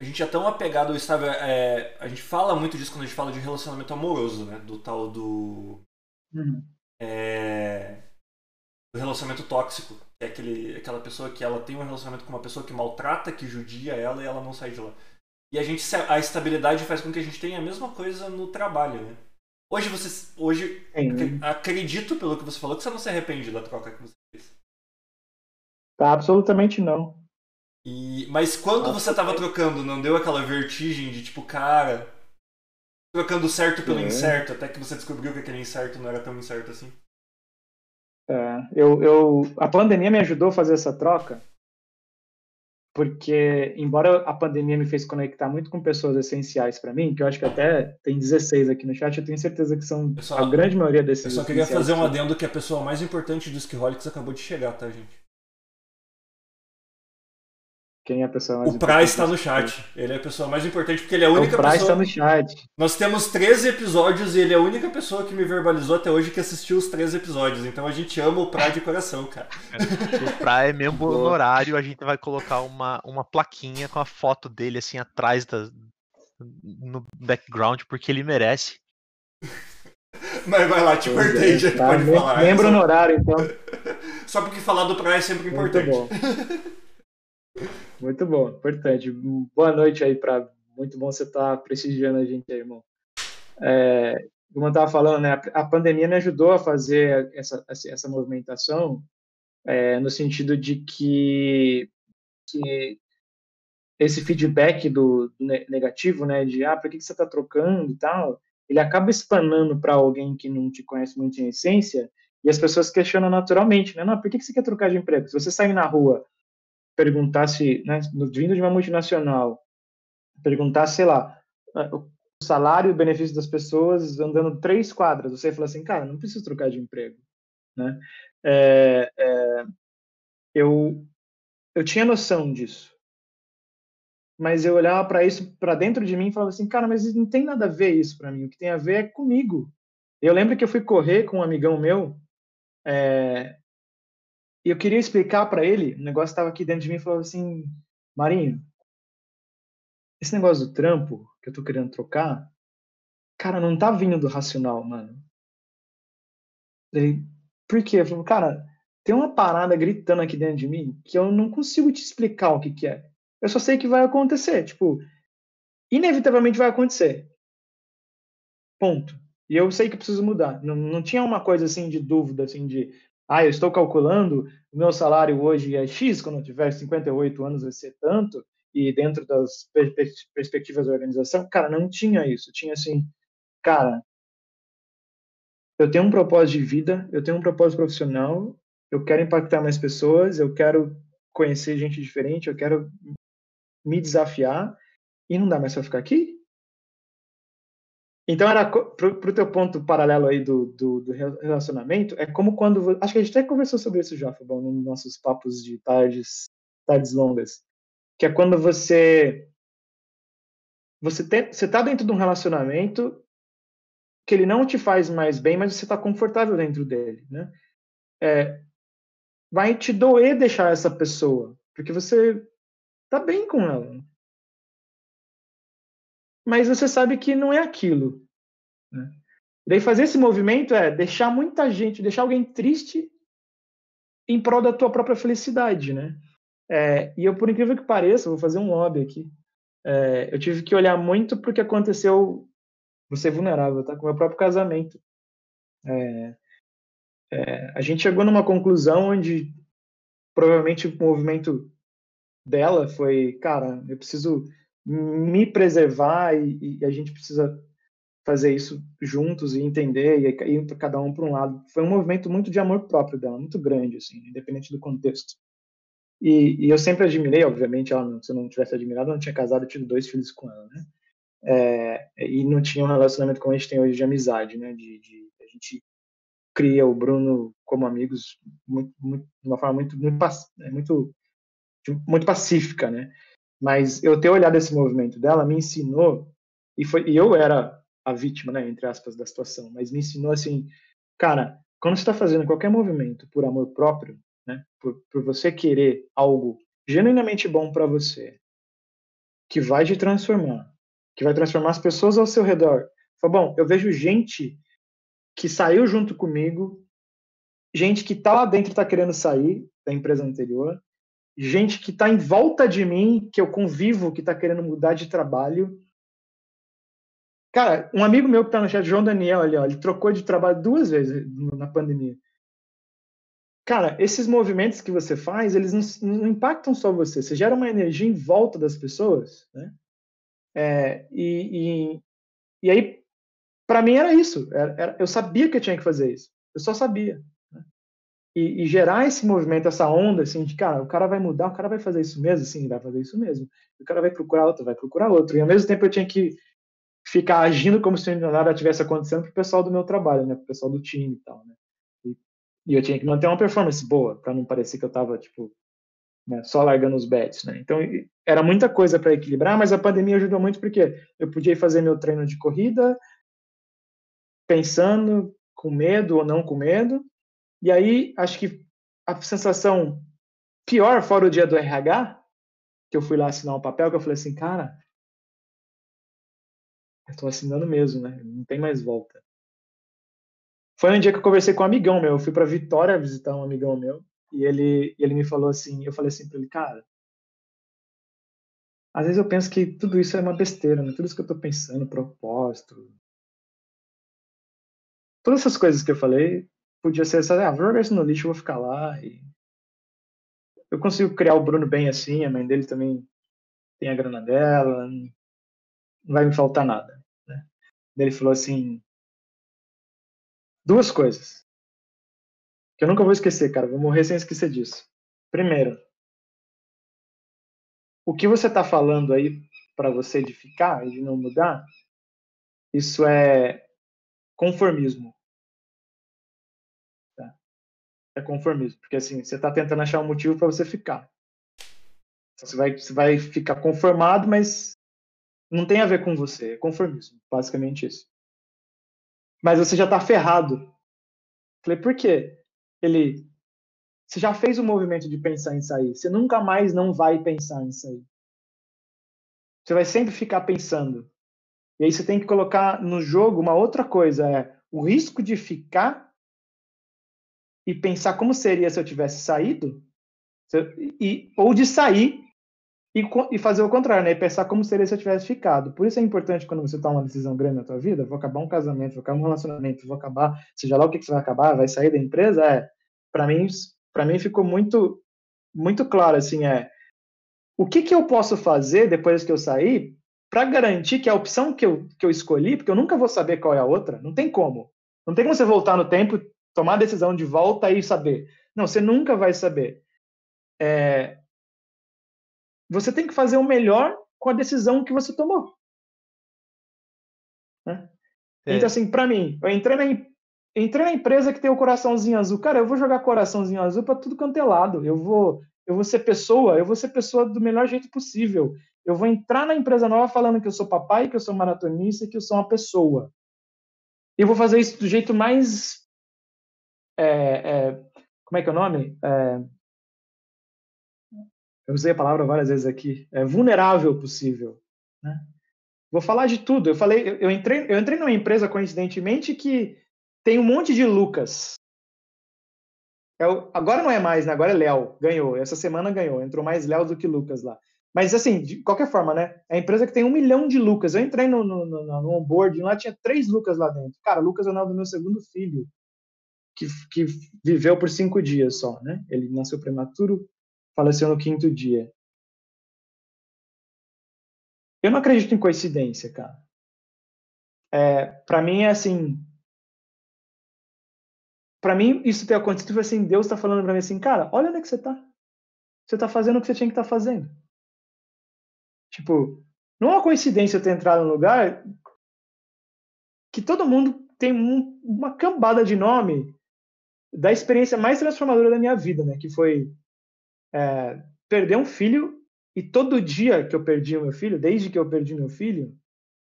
a gente é tão apegado ao estável. É, a gente fala muito disso quando a gente fala de relacionamento amoroso, né? Do tal do. Uhum. É, do relacionamento tóxico. Que é aquele, aquela pessoa que ela tem um relacionamento com uma pessoa que maltrata, que judia ela e ela não sai de lá. E a gente a estabilidade faz com que a gente tenha a mesma coisa no trabalho, né? Hoje você. Hoje, Sim. acredito pelo que você falou, que você não se arrepende da troca que você fez. Tá, absolutamente não. E, mas quando você estava trocando, não deu aquela vertigem de tipo, cara, trocando certo pelo é. incerto, até que você descobriu que aquele incerto não era tão incerto assim? É, eu, eu, a pandemia me ajudou a fazer essa troca, porque, embora a pandemia me fez conectar muito com pessoas essenciais para mim, que eu acho que até tem 16 aqui no chat, eu tenho certeza que são só, a grande maioria desses. Eu só queria fazer um adendo que a pessoa mais importante do Skiholics acabou de chegar, tá, gente? Quem é a pessoa mais O Price está no chat. Ele é a pessoa mais importante porque ele é a única o Price pessoa. está no chat. Nós temos 13 episódios e ele é a única pessoa que me verbalizou até hoje que assistiu os 13 episódios. Então a gente ama o Pra de coração, cara. O Pra é membro honorário, a gente vai colocar uma, uma plaquinha com a foto dele assim atrás da, no background, porque ele merece. Mas vai lá, te cortei, é, já tá, pode falar. Membro honorário, então. Só porque falar do Pra é sempre importante. Muito bom. Muito bom, importante. Boa noite aí para muito bom você estar tá prestigiando a gente aí, irmão. É, como eu estava falando, né, a pandemia me ajudou a fazer essa, essa movimentação é, no sentido de que, que esse feedback do, do, negativo, né, de ah, por que, que você está trocando e tal, ele acaba espanando para alguém que não te conhece muito em essência e as pessoas questionam naturalmente, né, não, por que, que você quer trocar de emprego? Se você sair na rua perguntasse, né, vindo de uma multinacional, perguntasse, sei lá, o salário e o benefício das pessoas andando três quadras, você ia falar assim, cara, não preciso trocar de emprego, né? É, é, eu eu tinha noção disso, mas eu olhava para isso, para dentro de mim, e falava assim, cara, mas não tem nada a ver isso para mim. O que tem a ver é comigo. Eu lembro que eu fui correr com um amigão meu, é, e eu queria explicar para ele, o negócio estava aqui dentro de mim falou assim: Marinho, esse negócio do trampo que eu tô querendo trocar, cara, não tá vindo do racional, mano. Ele, por quê? Eu falei, cara, tem uma parada gritando aqui dentro de mim que eu não consigo te explicar o que, que é. Eu só sei que vai acontecer. Tipo, inevitavelmente vai acontecer. Ponto. E eu sei que preciso mudar. Não, não tinha uma coisa assim de dúvida, assim, de ah, eu estou calculando, o meu salário hoje é X, quando eu tiver 58 anos vai ser tanto, e dentro das perspectivas da organização, cara, não tinha isso. Tinha assim, cara, eu tenho um propósito de vida, eu tenho um propósito profissional, eu quero impactar mais pessoas, eu quero conhecer gente diferente, eu quero me desafiar, e não dá mais para ficar aqui? Então, era para o teu ponto paralelo aí do, do, do, relacionamento, é como quando. Acho que a gente até conversou sobre isso já, Fabão, nos nossos papos de tardes, tardes longas. Que é quando você. Você, tem, você tá dentro de um relacionamento que ele não te faz mais bem, mas você está confortável dentro dele, né? É, vai te doer deixar essa pessoa, porque você tá bem com ela mas você sabe que não é aquilo. Né? Daí fazer esse movimento é deixar muita gente, deixar alguém triste em prol da tua própria felicidade, né? É, e eu, por incrível que pareça, vou fazer um lobby aqui. É, eu tive que olhar muito porque aconteceu você vulnerável, tá? Com o meu próprio casamento. É, é, a gente chegou numa conclusão onde provavelmente o movimento dela foi, cara, eu preciso me preservar e, e, a gente precisa fazer isso juntos e entender e ir cada um para um lado. Foi um movimento muito de amor próprio dela, muito grande, assim, independente do contexto. E, e, eu sempre admirei, obviamente, ela, se eu não tivesse admirado, eu não tinha casado e tido dois filhos com ela, né? É, e não tinha um relacionamento como a gente tem hoje de amizade, né? De, de a gente cria o Bruno como amigos muito, muito, de uma forma muito muito, muito muito pacífica, né? Mas eu ter olhado esse movimento dela me ensinou e foi e eu era a vítima, né, entre aspas, da situação, mas me ensinou assim, cara, quando você está fazendo qualquer movimento por amor próprio, né, por, por você querer algo genuinamente bom para você, que vai te transformar, que vai transformar as pessoas ao seu redor. Foi bom, eu vejo gente que saiu junto comigo, gente que está lá dentro está querendo sair da empresa anterior, gente que está em volta de mim, que eu convivo, que está querendo mudar de trabalho. Cara, um amigo meu que está no chat, João Daniel, ali, ó, ele trocou de trabalho duas vezes na pandemia. Cara, esses movimentos que você faz, eles não, não impactam só você, você gera uma energia em volta das pessoas, né? É, e, e, e aí, para mim era isso. Era, era, eu sabia que eu tinha que fazer isso. Eu só sabia e, e, gerar esse movimento, essa onda, assim, de, cara, o cara vai mudar, o cara vai fazer isso mesmo? Sim, vai fazer isso mesmo. O cara vai procurar outro, vai procurar outro. E ao mesmo tempo eu tinha que ficar agindo como se nada tivesse acontecendo pro pessoal do meu trabalho, né, pro pessoal do time e tal, né. E, e eu tinha que manter uma performance boa, para não parecer que eu tava, tipo, né, só largando os bets, né. Então, era muita coisa para equilibrar, mas a pandemia ajudou muito porque eu podia fazer meu treino de corrida pensando com medo ou não com medo, e aí, acho que a sensação pior, fora o dia do RH, que eu fui lá assinar um papel, que eu falei assim, cara, eu tô assinando mesmo, né? Não tem mais volta. Foi um dia que eu conversei com um amigão meu. Eu fui para Vitória visitar um amigão meu. E ele, ele me falou assim: eu falei assim para ele, cara, às vezes eu penso que tudo isso é uma besteira, né? Tudo isso que eu tô pensando, propósito. Todas essas coisas que eu falei, podia ser essa, ah, vou jogar isso no lixo, vou ficar lá. E... Eu consigo criar o Bruno bem assim, a mãe dele também tem a grana dela, não vai me faltar nada. Né? Ele falou assim, duas coisas que eu nunca vou esquecer, cara, vou morrer sem esquecer disso. Primeiro, o que você está falando aí para você de ficar e de não mudar, isso é conformismo é conformismo, porque assim, você está tentando achar um motivo para você ficar. Você vai, você vai ficar conformado, mas não tem a ver com você, é conformismo, basicamente isso. Mas você já está ferrado. Falei, por quê? Ele, você já fez o movimento de pensar em sair, você nunca mais não vai pensar em sair. Você vai sempre ficar pensando. E aí você tem que colocar no jogo uma outra coisa, é o risco de ficar e pensar como seria se eu tivesse saído, e, ou de sair e, e, fazer o contrário, né? E pensar como seria se eu tivesse ficado. Por isso é importante quando você toma uma decisão grande na tua vida, vou acabar um casamento, vou acabar um relacionamento, vou acabar, seja lá o que, que você vai acabar, vai sair da empresa, é, para mim, para mim ficou muito, muito claro, assim, é, o que que eu posso fazer depois que eu sair para garantir que a opção que eu, que eu escolhi, porque eu nunca vou saber qual é a outra, não tem como. Não tem como você voltar no tempo tomar a decisão de volta e saber. Não, você nunca vai saber. É, você tem que fazer o melhor com a decisão que você tomou. Né? É. Então, assim, para mim, eu entrei na, entrei na empresa que tem o coraçãozinho azul. Cara, eu vou jogar coraçãozinho azul para tudo quanto é lado. Eu vou, eu vou ser pessoa, eu vou ser pessoa do melhor jeito possível. Eu vou entrar na empresa nova falando que eu sou papai, que eu sou maratonista, que eu sou uma pessoa. Eu vou fazer isso do jeito mais é, é, como é que é o nome? É, eu usei a palavra várias vezes aqui, é vulnerável possível. Né? Vou falar de tudo. Eu falei, eu, eu, entrei, eu entrei numa empresa coincidentemente que tem um monte de Lucas. É agora não é mais, né? Agora é Léo. Ganhou. Essa semana ganhou. Entrou mais Léo do que Lucas lá. Mas assim, de qualquer forma, né? É a empresa que tem um milhão de Lucas. Eu entrei no, no, no, no onboard, lá tinha três Lucas lá dentro. Cara, Lucas é o nome do meu segundo filho que, que viveu por cinco dias só, né? Ele nasceu prematuro, faleceu no quinto dia. Eu não acredito em coincidência, cara. É, para mim é assim. Para mim isso ter acontecido foi assim, Deus está falando para mim assim, cara, olha onde é que você tá. você tá fazendo o que você tinha que estar tá fazendo. Tipo, não é uma coincidência eu ter entrado no lugar que todo mundo tem um, uma cambada de nome da experiência mais transformadora da minha vida, né? Que foi é, perder um filho e todo dia que eu perdi o meu filho, desde que eu perdi meu filho,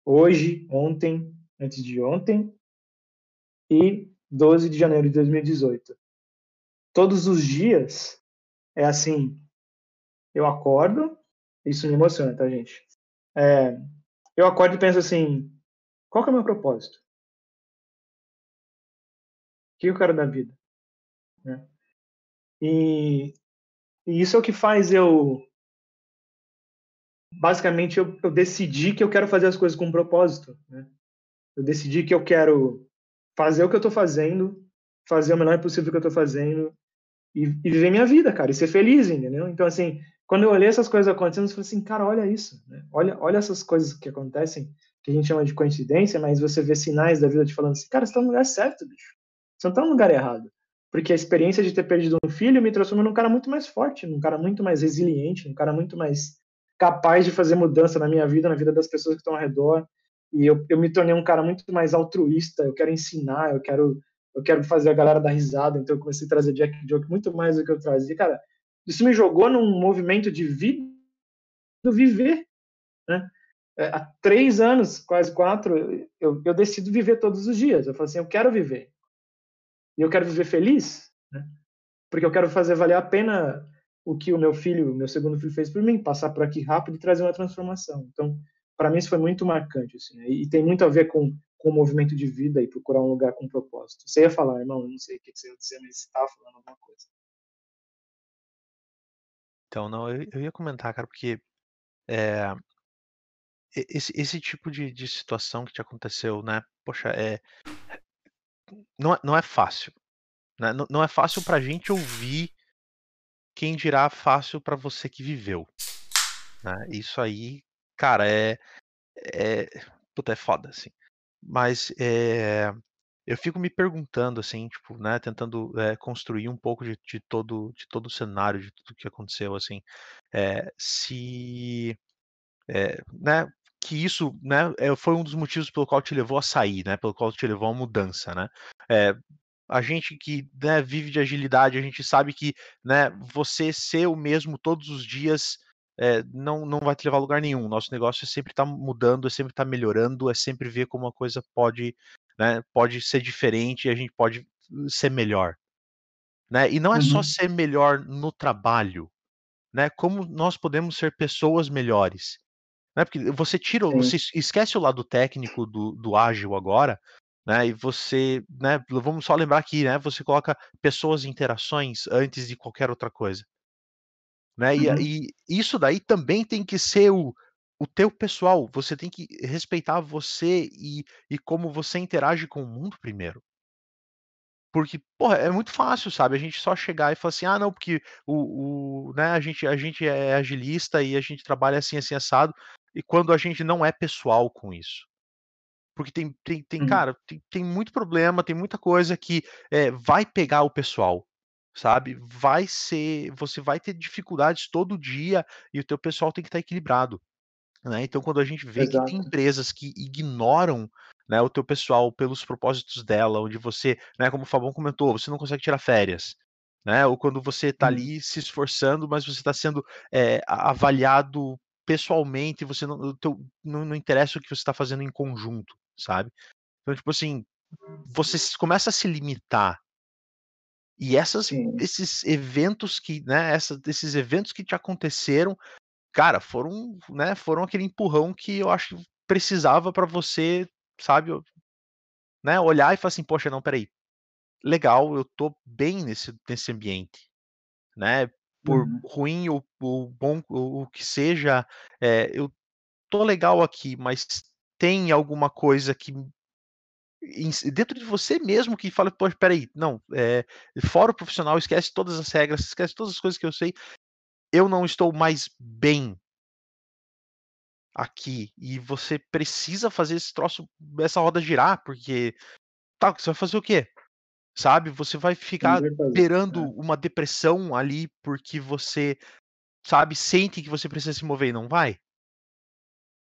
hoje, ontem, antes de ontem e 12 de janeiro de 2018. Todos os dias é assim, eu acordo, isso me emociona, tá, gente? É, eu acordo e penso assim, qual que é o meu propósito? O que eu quero da vida? Né? E, e, isso é o que faz eu. Basicamente, eu, eu decidi que eu quero fazer as coisas com um propósito. Né? Eu decidi que eu quero fazer o que eu estou fazendo, fazer o melhor possível que eu estou fazendo e, e, viver minha vida, cara, e ser feliz, entendeu? Então, assim, quando eu olhei essas coisas acontecendo, eu falei assim, cara, olha isso, né? olha, olha essas coisas que acontecem, que a gente chama de coincidência, mas você vê sinais da vida te falando assim, cara, você está no lugar certo, bicho. Você não está no lugar errado. Porque a experiência de ter perdido um filho me transformou num cara muito mais forte, num cara muito mais resiliente, num cara muito mais capaz de fazer mudança na minha vida, na vida das pessoas que estão ao redor. E eu, eu me tornei um cara muito mais altruísta, eu quero ensinar, eu quero eu quero fazer a galera dar risada, então eu comecei a trazer Jack Joke muito mais do que eu trazia. Cara, isso me jogou num movimento de vida, do viver, né? É, há três anos, quase quatro, eu, eu decido viver todos os dias. Eu falo assim, eu quero viver. E eu quero viver feliz, né? porque eu quero fazer valer a pena o que o meu filho, meu segundo filho fez por mim, passar por aqui rápido e trazer uma transformação. Então, para mim isso foi muito marcante, assim, né? e tem muito a ver com, com o movimento de vida e procurar um lugar com propósito. Você ia falar, irmão, eu não sei o que você ia dizer, mas você estava falando alguma coisa. Então, não, eu, eu ia comentar, cara, porque é, esse, esse tipo de, de situação que te aconteceu, né? Poxa, é, não, é, não é fácil. Né? Não, não é fácil pra gente ouvir, quem dirá fácil para você que viveu. Né? Isso aí, cara, é, é. Puta, é foda, assim. Mas é, eu fico me perguntando, assim, tipo, né, tentando é, construir um pouco de, de, todo, de todo o cenário, de tudo que aconteceu, assim, é, se, né, que isso, né, foi um dos motivos pelo qual te levou a sair, né, pelo qual te levou a mudança, né, a gente que né, vive de agilidade, a gente sabe que, né, você ser o mesmo todos os dias é, não, não vai te levar a lugar nenhum. Nosso negócio é sempre estar tá mudando, é sempre estar tá melhorando, é sempre ver como a coisa pode, né, pode ser diferente e a gente pode ser melhor. Né? E não é uhum. só ser melhor no trabalho, né? Como nós podemos ser pessoas melhores. Né? Porque você tira, Sim. você esquece o lado técnico do, do ágil agora, né? E você, né? Vamos só lembrar aqui, né? Você coloca pessoas e interações antes de qualquer outra coisa. Né? Uhum. E, e, isso daí também tem que ser o, o teu pessoal. Você tem que respeitar você e, e como você interage com o mundo primeiro. Porque, porra, é muito fácil, sabe? A gente só chegar e falar assim, ah, não, porque o, o né, a, gente, a gente é agilista e a gente trabalha assim, assim, assado, e quando a gente não é pessoal com isso. Porque tem, tem, tem uhum. cara, tem, tem muito problema, tem muita coisa que é, vai pegar o pessoal sabe? Vai ser, você vai ter dificuldades todo dia e o teu pessoal tem que estar equilibrado. Né? Então, quando a gente vê Exato. que tem empresas que ignoram né, o teu pessoal pelos propósitos dela, onde você, né, como o Fabão comentou, você não consegue tirar férias, né? Ou quando você está ali se esforçando, mas você está sendo é, avaliado pessoalmente, você não, teu, não, não interessa o que você está fazendo em conjunto, sabe? Então, tipo assim, você começa a se limitar e essas, esses eventos que, né, essa, esses eventos que te aconteceram, cara, foram, né, foram aquele empurrão que eu acho que precisava para você, sabe, né, olhar e falar assim, poxa, não, peraí, legal, eu tô bem nesse, nesse ambiente, né, por uhum. ruim ou, ou bom, o que seja, é, eu tô legal aqui, mas tem alguma coisa que dentro de você mesmo que fala, pô, peraí, não, é, fora o profissional, esquece todas as regras, esquece todas as coisas que eu sei, eu não estou mais bem aqui e você precisa fazer esse troço, essa roda girar, porque tá, você vai fazer o quê? sabe? Você vai ficar esperando é. uma depressão ali porque você, sabe, sente que você precisa se mover e não vai?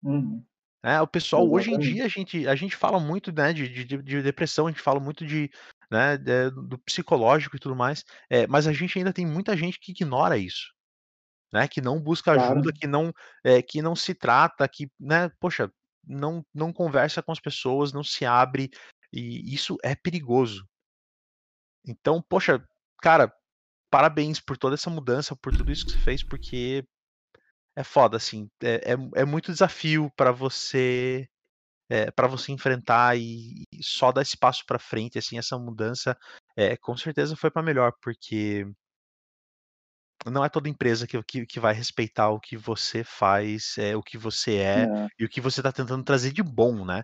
Uhum. É, o pessoal hoje em dia a gente, a gente fala muito né, de, de, de depressão, a gente fala muito de, né, de- do psicológico e tudo mais, é, mas a gente ainda tem muita gente que ignora isso, né, que não busca Claro. ajuda, que não, é, que não se trata, que, né, poxa, não, não conversa com as pessoas, não se abre, e isso é perigoso. Então, poxa, cara, parabéns por toda essa mudança, por tudo isso que você fez, porque é foda, assim, é, é, é muito desafio para você é, para você enfrentar e, e, só dar esse passo para frente, assim, essa mudança, é, com certeza foi para melhor, porque não é toda empresa que, que, que, vai respeitar o que você faz, é, o que você é, é. e o que você está tentando trazer de bom, né?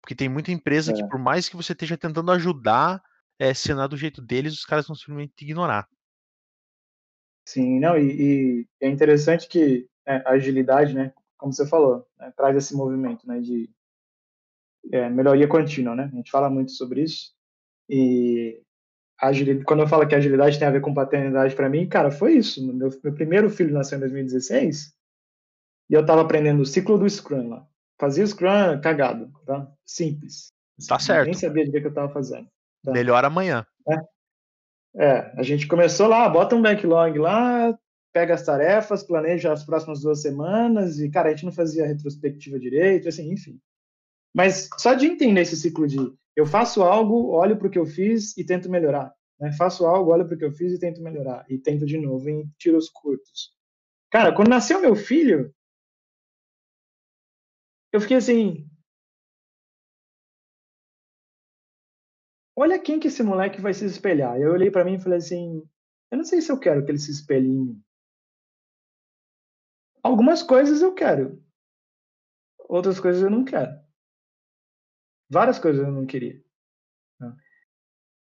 Porque tem muita empresa que, é. por mais que você esteja tentando ajudar, é, se não é do jeito deles, os caras vão simplesmente ignorar. Sim, não, e, e é interessante que é, a agilidade, né, como você falou, né, traz esse movimento, né, de é, melhoria contínua, né? A gente fala muito sobre isso. E agilidade, quando eu falo que agilidade tem a ver com paternidade para mim, cara, foi isso. Meu, meu primeiro filho nasceu em 2016 e eu estava aprendendo o ciclo do Scrum lá. Fazia o Scrum cagado, tá? Simples. Tá certo. Nem sabia de que eu estava fazendo. Tá? Melhor amanhã. É. é, a gente começou lá, bota um backlog lá, pega as tarefas, planeja as próximas duas semanas e, cara, a gente não fazia retrospectiva direito, assim, enfim. Mas só de entender esse ciclo de eu faço algo, olho para o que eu fiz e tento melhorar. Né? Faço algo, olho para o que eu fiz e tento melhorar. E tento de novo em tiros curtos. Cara, quando nasceu meu filho, eu fiquei assim. Olha quem que esse moleque vai se espelhar. Eu olhei para mim e falei assim: eu não sei se eu quero que ele se espelhe em mim. Algumas coisas eu quero, outras coisas eu não quero. Várias coisas eu não queria. Né?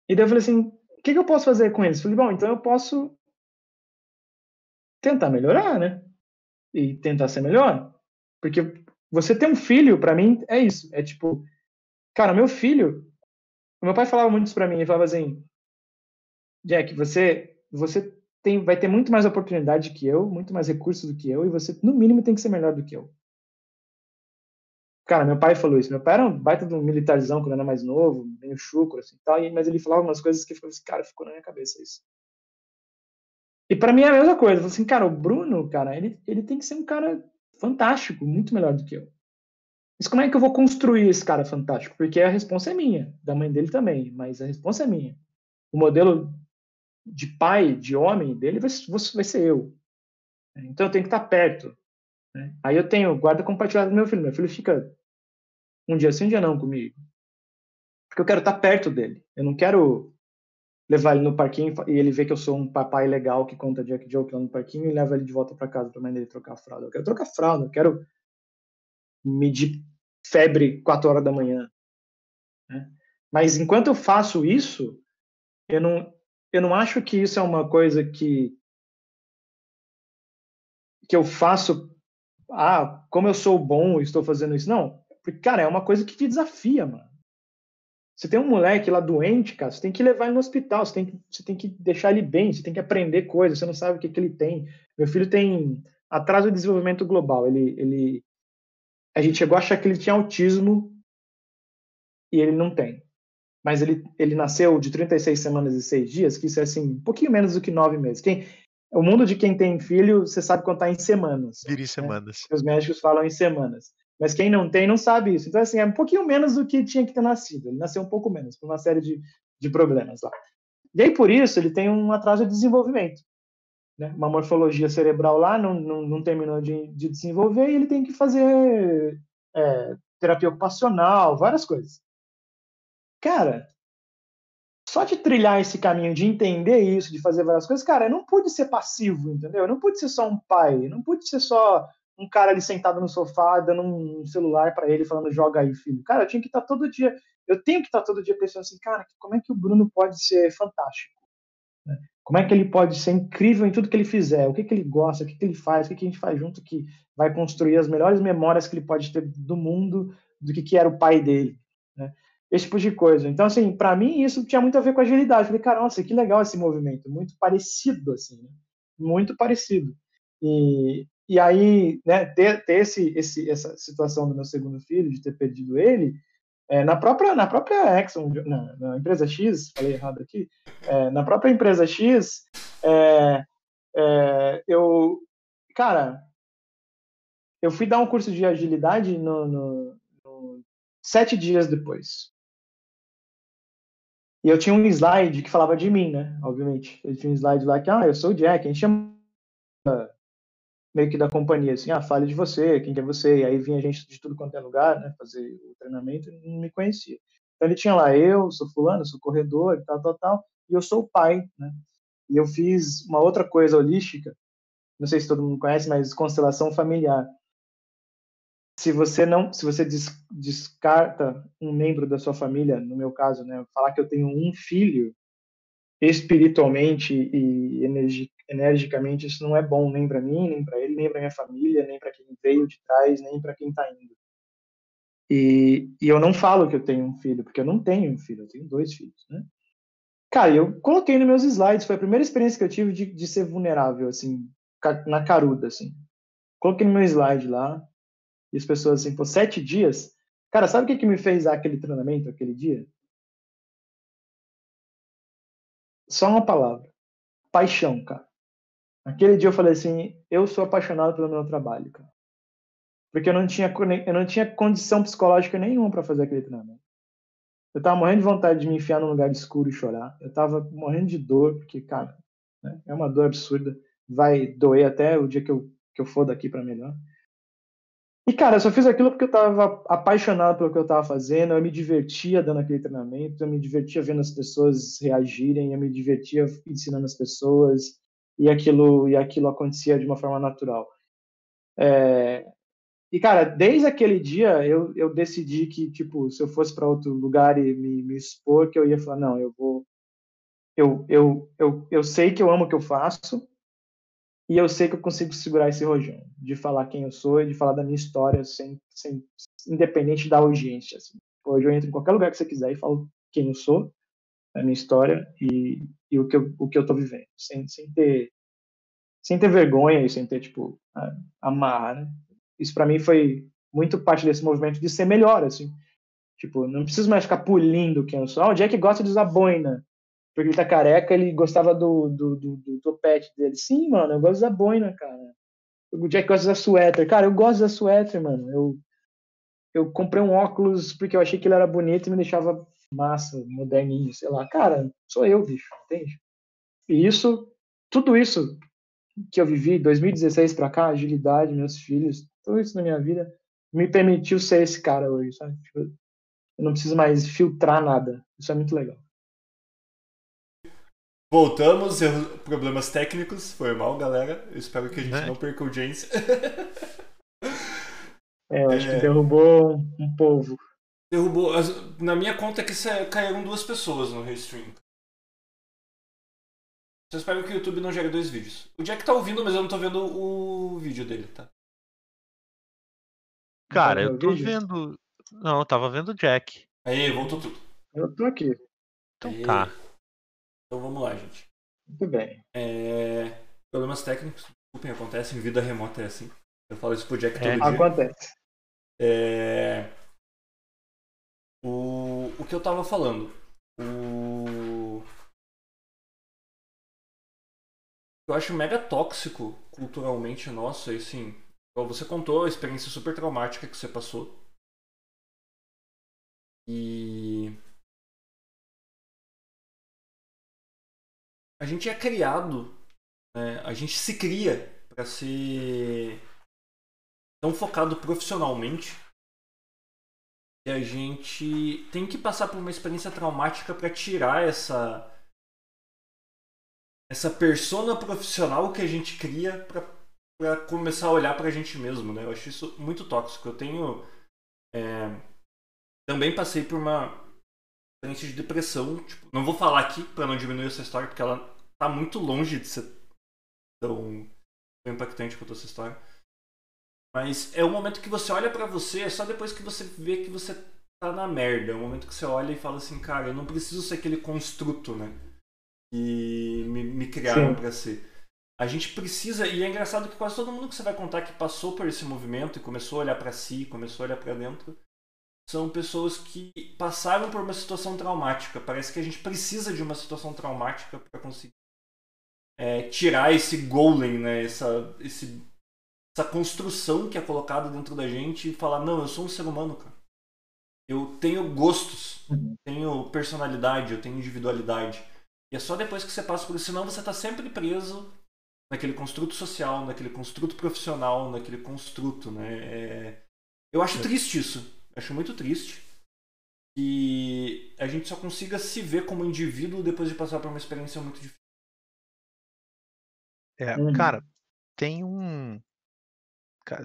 E daí eu falei assim, o que, que eu posso fazer com eles? Falei, bom, então eu posso tentar melhorar, né? E tentar ser melhor. Porque você ter um filho, para mim, é isso. É tipo, cara, meu filho. O meu pai falava muito isso pra mim. Ele falava assim: Jack, você, você tem, vai ter muito mais oportunidade que eu, muito mais recursos do que eu, e você, no mínimo, tem que ser melhor do que eu. Cara, meu pai falou isso. Meu pai era um baita de um militarzão quando era mais novo, meio chucro, assim, tal, mas ele falava umas coisas que assim, cara, ficou na minha cabeça isso. E para mim é a mesma coisa. Eu falei assim, cara, o Bruno, cara, ele, ele tem que ser um cara fantástico, muito melhor do que eu. Mas como é que eu vou construir esse cara fantástico? Porque a resposta é minha, da mãe dele também, mas a resposta é minha. O modelo de pai, de homem dele vai, vai ser eu. Então eu tenho que estar perto. Né? Aí eu tenho guarda compartilhada do meu filho. Meu filho fica um dia sim, um dia não comigo. Porque eu quero estar perto dele. Eu não quero levar ele no parquinho e ele ver que eu sou um papai legal que conta Jack Joke lá no parquinho e leva ele de volta para casa para mãe dele trocar a fralda. Eu quero trocar a fralda, eu quero medir febre 4 horas da manhã. Né? Mas enquanto eu faço isso, eu não, eu não acho que isso é uma coisa que que eu faço ah, como eu sou bom e estou fazendo isso. Não, porque, cara, é uma coisa que te desafia, mano. Você tem um moleque lá doente, cara, você tem que levar ele no hospital, você tem que, você tem que deixar ele bem, você tem que aprender coisas, você não sabe o que, que ele tem. Meu filho tem atraso de desenvolvimento global. Ele, ele, a gente chegou a achar que ele tinha autismo e ele não tem. Mas ele, ele nasceu de 36 semanas e 6 dias, que isso é assim, um pouquinho menos do que 9 meses. Quem, o mundo de quem tem filho, você sabe contar em semanas. Vira em semanas. Né? Os médicos falam em semanas. Mas quem não tem não sabe isso. Então, assim, é um pouquinho menos do que tinha que ter nascido. Ele nasceu um pouco menos, por uma série de, de problemas lá. E aí, por isso, ele tem um atraso de desenvolvimento. Né? Uma morfologia cerebral lá não, não, não terminou de, de, desenvolver e ele tem que fazer é, terapia ocupacional, várias coisas. Cara, só de trilhar esse caminho, de entender isso, de fazer várias coisas, cara, eu não pude ser passivo, entendeu? Eu não pude ser só um pai, não pude ser só um cara ali sentado no sofá, dando um celular para ele, falando, joga aí, filho. Cara, eu tinha que estar tá todo dia, eu tenho que estar tá todo dia pensando assim, cara, como é que o Bruno pode ser fantástico? Né? Como é que ele pode ser incrível em tudo que ele fizer? O que, que ele gosta? O que, que ele faz? O que, que a gente faz junto que vai construir as melhores memórias que ele pode ter do mundo, do que, que era o pai dele? Esse tipo de coisa. Então, assim, para mim isso tinha muito a ver com agilidade. Falei, cara, nossa, que legal esse movimento, muito parecido, assim, né? muito parecido. E, e aí, né, ter, ter esse, esse, essa situação do meu segundo filho, de ter perdido ele, é, na própria na própria Exxon, na, na, empresa X, falei errado aqui, é, na própria empresa X, é, é eu, cara, eu fui dar um curso de agilidade no, no, sete dias depois. E eu tinha um slide que falava de mim, né? Obviamente. Eu tinha um slide lá que, ah, eu sou o Jack. A gente chama meio que da companhia, assim, ah, fale de você, quem que é você. E aí vinha gente de tudo quanto é lugar, né? Fazer o treinamento e não me conhecia. Então ele tinha lá, eu sou fulano, sou corredor, tal, tal, tal. E eu sou o pai, né? E eu fiz uma outra coisa holística, não sei se todo mundo conhece, mas constelação familiar se você não, se você des, descarta um membro da sua família, no meu caso, né, falar que eu tenho um filho, espiritualmente e energi, energicamente, isso não é bom nem para mim, nem para ele, nem para minha família, nem para quem veio de trás, nem para quem está indo. E, e, eu não falo que eu tenho um filho, porque eu não tenho um filho, eu tenho dois filhos, né? Cara, eu coloquei nos meus slides, foi a primeira experiência que eu tive de, de ser vulnerável, assim, na caruda, assim. Coloquei no meu slide lá, e as pessoas assim, por sete dias. Cara, sabe o que, que me fez aquele treinamento aquele dia? Só uma palavra: paixão, cara. Aquele dia eu falei assim: eu sou apaixonado pelo meu trabalho, cara. Porque eu não tinha, eu não tinha condição psicológica nenhuma para fazer aquele treinamento. Eu tava morrendo de vontade de me enfiar num lugar escuro e chorar. Eu tava morrendo de dor, porque, cara, né, é uma dor absurda. Vai doer até o dia que eu, que eu for daqui para melhor. E, cara, eu só fiz aquilo porque eu tava apaixonado pelo que eu tava fazendo, eu me divertia dando aquele treinamento, eu me divertia vendo as pessoas reagirem, eu me divertia ensinando as pessoas, e aquilo, e aquilo acontecia de uma forma natural. É... E, cara, desde aquele dia eu, eu decidi que, tipo, se eu fosse para outro lugar e me, me expor, que eu ia falar, não, eu vou. Eu, eu, eu, eu sei que eu amo o que eu faço, e eu sei que eu consigo segurar esse rojão, de falar quem eu sou e de falar da minha história, sem, sem independente da urgência. Assim. Hoje eu entro em qualquer lugar que você quiser e falo quem eu sou, a minha história e, e o, que eu, o que eu tô vivendo, sem, sem, ter, sem ter vergonha e sem ter, tipo, amarra, né? Isso para mim foi muito parte desse movimento de ser melhor, assim. Tipo, não preciso mais ficar pulindo quem eu sou. Ah, o Jack gosta de usar boina porque ele tá careca, ele gostava do, do, do, do topete dele. Sim, mano, eu gosto da boina, cara. O Jack gosta da suéter. Cara, eu gosto da suéter, mano. Eu, eu comprei um óculos porque eu achei que ele era bonito e me deixava massa, moderninho, sei lá. Cara, sou eu, bicho, entende? E isso, tudo isso que eu vivi, 2016 pra cá, agilidade, meus filhos, tudo isso na minha vida, me permitiu ser esse cara hoje, sabe? Tipo, eu não preciso mais filtrar nada. Isso é muito legal. Voltamos, problemas técnicos, foi mal, galera. Eu espero que a gente é. não perca a audiência. é, eu acho é... que derrubou um povo. Derrubou. Na minha conta é que caíram duas pessoas no Restream. Eu espero que o YouTube não gere dois vídeos. O Jack tá ouvindo, mas eu não tô vendo o vídeo dele, tá? Cara, eu tô vendo. Não, eu tava vendo o Jack. Aí, voltou tudo. Eu tô aqui. Então Aí. tá. Então vamos lá, gente. Muito bem. É... Problemas técnicos, desculpem, acontecem, vida remota é assim. Eu falo isso pro Jack todo é, dia. Acontece. É... O... o que eu tava falando. O... Eu acho mega tóxico culturalmente nosso, aí sim. Você contou a experiência super traumática que você passou. E a gente é criado, né? a gente se cria para ser tão focado profissionalmente que a gente tem que passar por uma experiência traumática para tirar essa essa persona profissional que a gente cria para começar a olhar para a gente mesmo, né? Eu acho isso muito tóxico. Eu tenho é, também passei por uma experiência de depressão. Tipo, não vou falar aqui para não diminuir essa história porque ela tá muito longe de ser tão, tão impactante quanto essa história. Mas é o momento que você olha para você, é só depois que você vê que você tá na merda. É o momento que você olha e fala assim, cara, eu não preciso ser aquele construto, né? E me, me criaram para ser. A gente precisa, e é engraçado que quase todo mundo que você vai contar que passou por esse movimento e começou a olhar para si, começou a olhar para dentro, são pessoas que passaram por uma situação traumática. Parece que a gente precisa de uma situação traumática para conseguir é, tirar esse golem, né? Essa, esse, essa construção que é colocada dentro da gente e falar, não, eu sou um ser humano, cara. Eu tenho gostos, uhum. tenho personalidade, eu tenho individualidade. E é só depois que você passa por isso, senão você está sempre preso naquele construto social, naquele construto profissional, naquele construto, né? É... Eu acho é. triste isso. Acho muito triste que a gente só consiga se ver como indivíduo depois de passar por uma experiência muito difícil. É, uhum. cara, tem um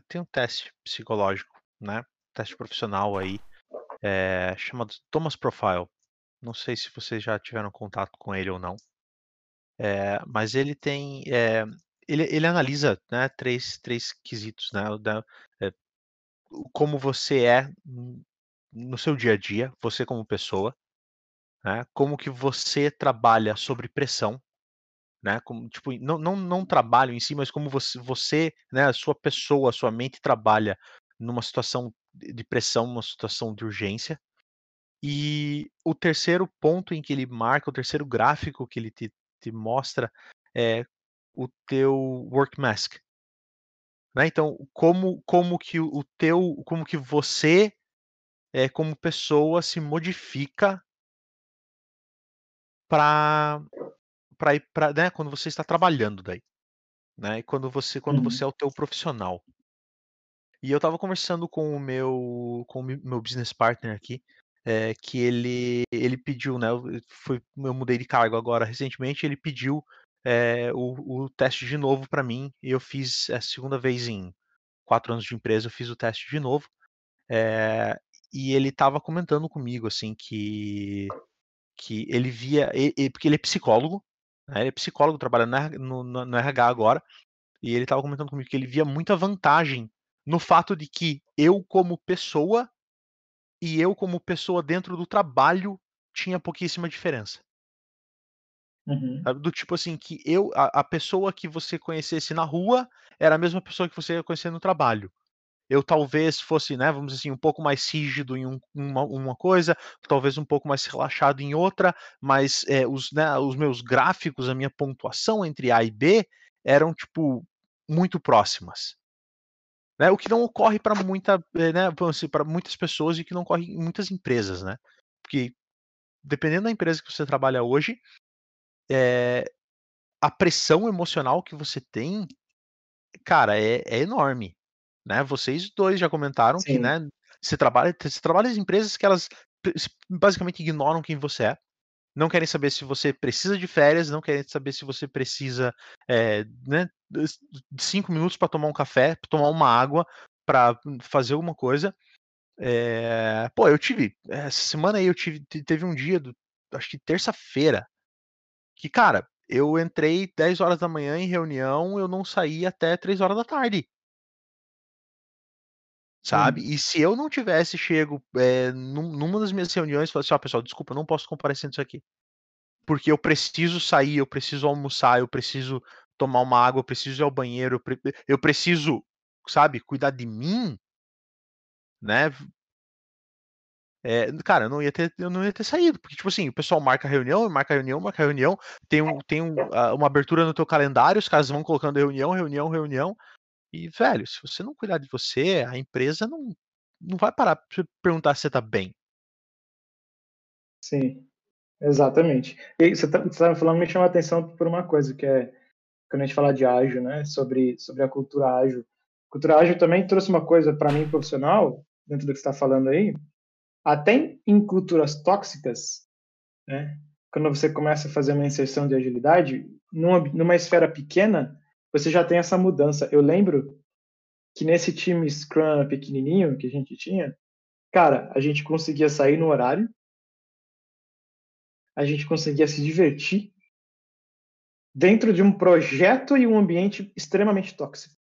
tem um teste psicológico, né? Teste profissional aí, é, chamado Thomas Profile. Não sei se vocês já tiveram contato com ele ou não. É, mas ele tem, é, ele, ele analisa, né, três, três quesitos, né? Da, como você é no seu dia a dia, você como pessoa, né? Como que você trabalha sobre pressão, né? Como, tipo, não, não, não trabalho em si, mas como você, você, né, a sua pessoa, a sua mente trabalha numa situação de pressão, numa situação de urgência. E o terceiro ponto em que ele marca, o terceiro gráfico que ele te, te mostra é o teu work mask. Né? Então, como, como que o teu, como que você, é, como pessoa, se modifica para para ir para né, quando você está trabalhando daí, né? E quando você quando uhum. você é o teu profissional. E eu estava conversando com o meu com o meu business partner aqui, é, que ele ele pediu, né? Eu, foi, eu mudei de cargo agora recentemente, ele pediu é, o, o teste de novo para mim e eu fiz a segunda vez em quatro anos de empresa, eu fiz o teste de novo. É, e ele estava comentando comigo assim que que ele via, porque ele é psicólogo, né, ele é psicólogo, trabalha no, no, no RH agora, e ele estava comentando comigo que ele via muita vantagem no fato de que eu, como pessoa, e eu, como pessoa dentro do trabalho, tinha pouquíssima diferença. Uhum. Do tipo assim, que eu, a, a, pessoa que você conhecesse na rua era a mesma pessoa que você ia conhecer no trabalho eu talvez fosse, né, vamos dizer assim, um pouco mais rígido em um, uma, uma, coisa, talvez um pouco mais relaxado em outra, mas é, os, né, os meus gráficos, a minha pontuação entre A e B eram, tipo, muito próximas. Né, o que não ocorre para muita, eh, né, para muitas pessoas e que não ocorre em muitas empresas, né? Porque dependendo da empresa que você trabalha hoje, é, a pressão emocional que você tem, cara, é, é enorme né? Vocês dois já comentaram Sim. que, né, você trabalha, você trabalha em empresas que elas basicamente ignoram quem você é. Não querem saber se você precisa de férias, não querem saber se você precisa é, né, de cinco minutos para tomar um café, tomar uma água, para fazer alguma coisa. É, pô, eu tive essa semana aí eu tive teve um dia, do, acho que terça-feira, que cara, eu entrei 10 horas da manhã em reunião, eu não saí até 3 horas da tarde sabe? Hum. E se eu não tivesse chego é, numa das minhas reuniões e falado assim, ó, oh, pessoal, desculpa, não posso comparecer nisso aqui. Porque eu preciso sair, eu preciso almoçar, eu preciso tomar uma água, eu preciso ir ao banheiro, eu, pre eu preciso, sabe, cuidar de mim, né? É, cara, eu não ia ter, eu não ia ter saído, porque tipo assim, o pessoal marca reunião, marca reunião, marca reunião, tem, um, tem um, uma abertura no teu calendário, os caras vão colocando reunião, reunião, reunião, e, velho, se você não cuidar de você, a empresa não, não vai parar pra perguntar se você tá bem. Sim, exatamente. E você tá, você tá falando, me chama a atenção por uma coisa, que é quando a gente fala de ágil, né, sobre, sobre a cultura ágil. A cultura ágil também trouxe uma coisa para mim profissional, dentro do que você está falando aí, até em culturas tóxicas, né, quando você começa a fazer uma inserção de agilidade, numa, numa esfera pequena, você já tem essa mudança. Eu lembro que nesse time Scrum pequenininho que a gente tinha, cara, a gente conseguia sair no horário, a gente conseguia se divertir dentro de um projeto e um ambiente extremamente tóxico.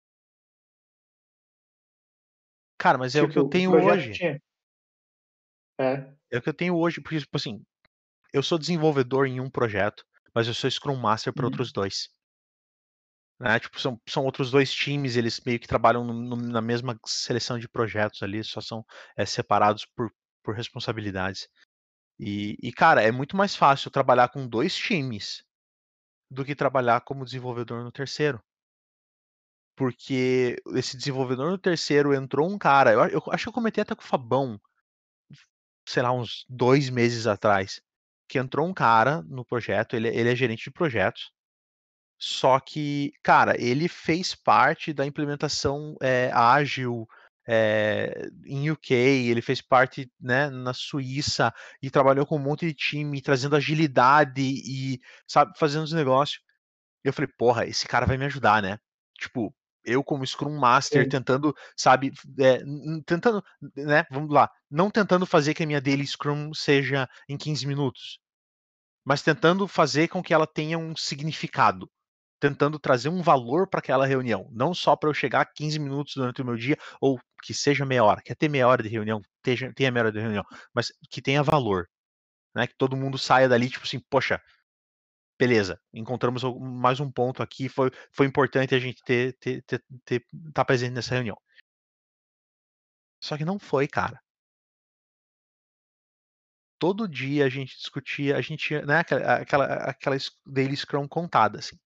Cara, mas é tipo, o que eu tipo, tenho hoje. Tinha... É. É o que eu tenho hoje, porque, tipo assim, eu sou desenvolvedor em um projeto, mas eu sou Scrum Master para Uhum. outros dois. Né? Tipo, são, são outros dois times, eles meio que trabalham no- no- na mesma seleção de projetos ali, só são é, separados por, por responsabilidades. E, e, cara, é muito mais fácil trabalhar com dois times do que trabalhar como desenvolvedor no terceiro. Porque esse desenvolvedor no terceiro entrou um cara, eu, eu acho que eu comentei até com o Fabão, sei lá, uns dois meses atrás, que entrou um cara no projeto, ele, ele é gerente de projetos, só que, cara, ele fez parte da implementação é, ágil é, em UK, ele fez parte né, na Suíça e trabalhou com um monte de time, trazendo agilidade e, sabe, fazendo os negócios. E eu falei, porra, esse cara vai me ajudar, né? Tipo, eu como Scrum Master Sim. tentando, sabe, é, tentando, né, vamos lá, não tentando fazer que a minha daily Scrum seja em 15 minutos, mas tentando fazer com que ela tenha um significado, tentando trazer um valor para aquela reunião, não só para eu chegar 15 minutos durante o meu dia, ou que seja meia hora, quer ter meia hora de reunião, tenha, meia hora de reunião, mas que tenha valor, né, que todo mundo saia dali, tipo assim, poxa, beleza, encontramos mais um ponto aqui, foi, foi importante a gente ter, ter, ter, ter tá presente nessa reunião. Só que não foi, cara. Todo dia a gente discutia, a gente né, aquela, aquela, aquela daily scrum contada, assim.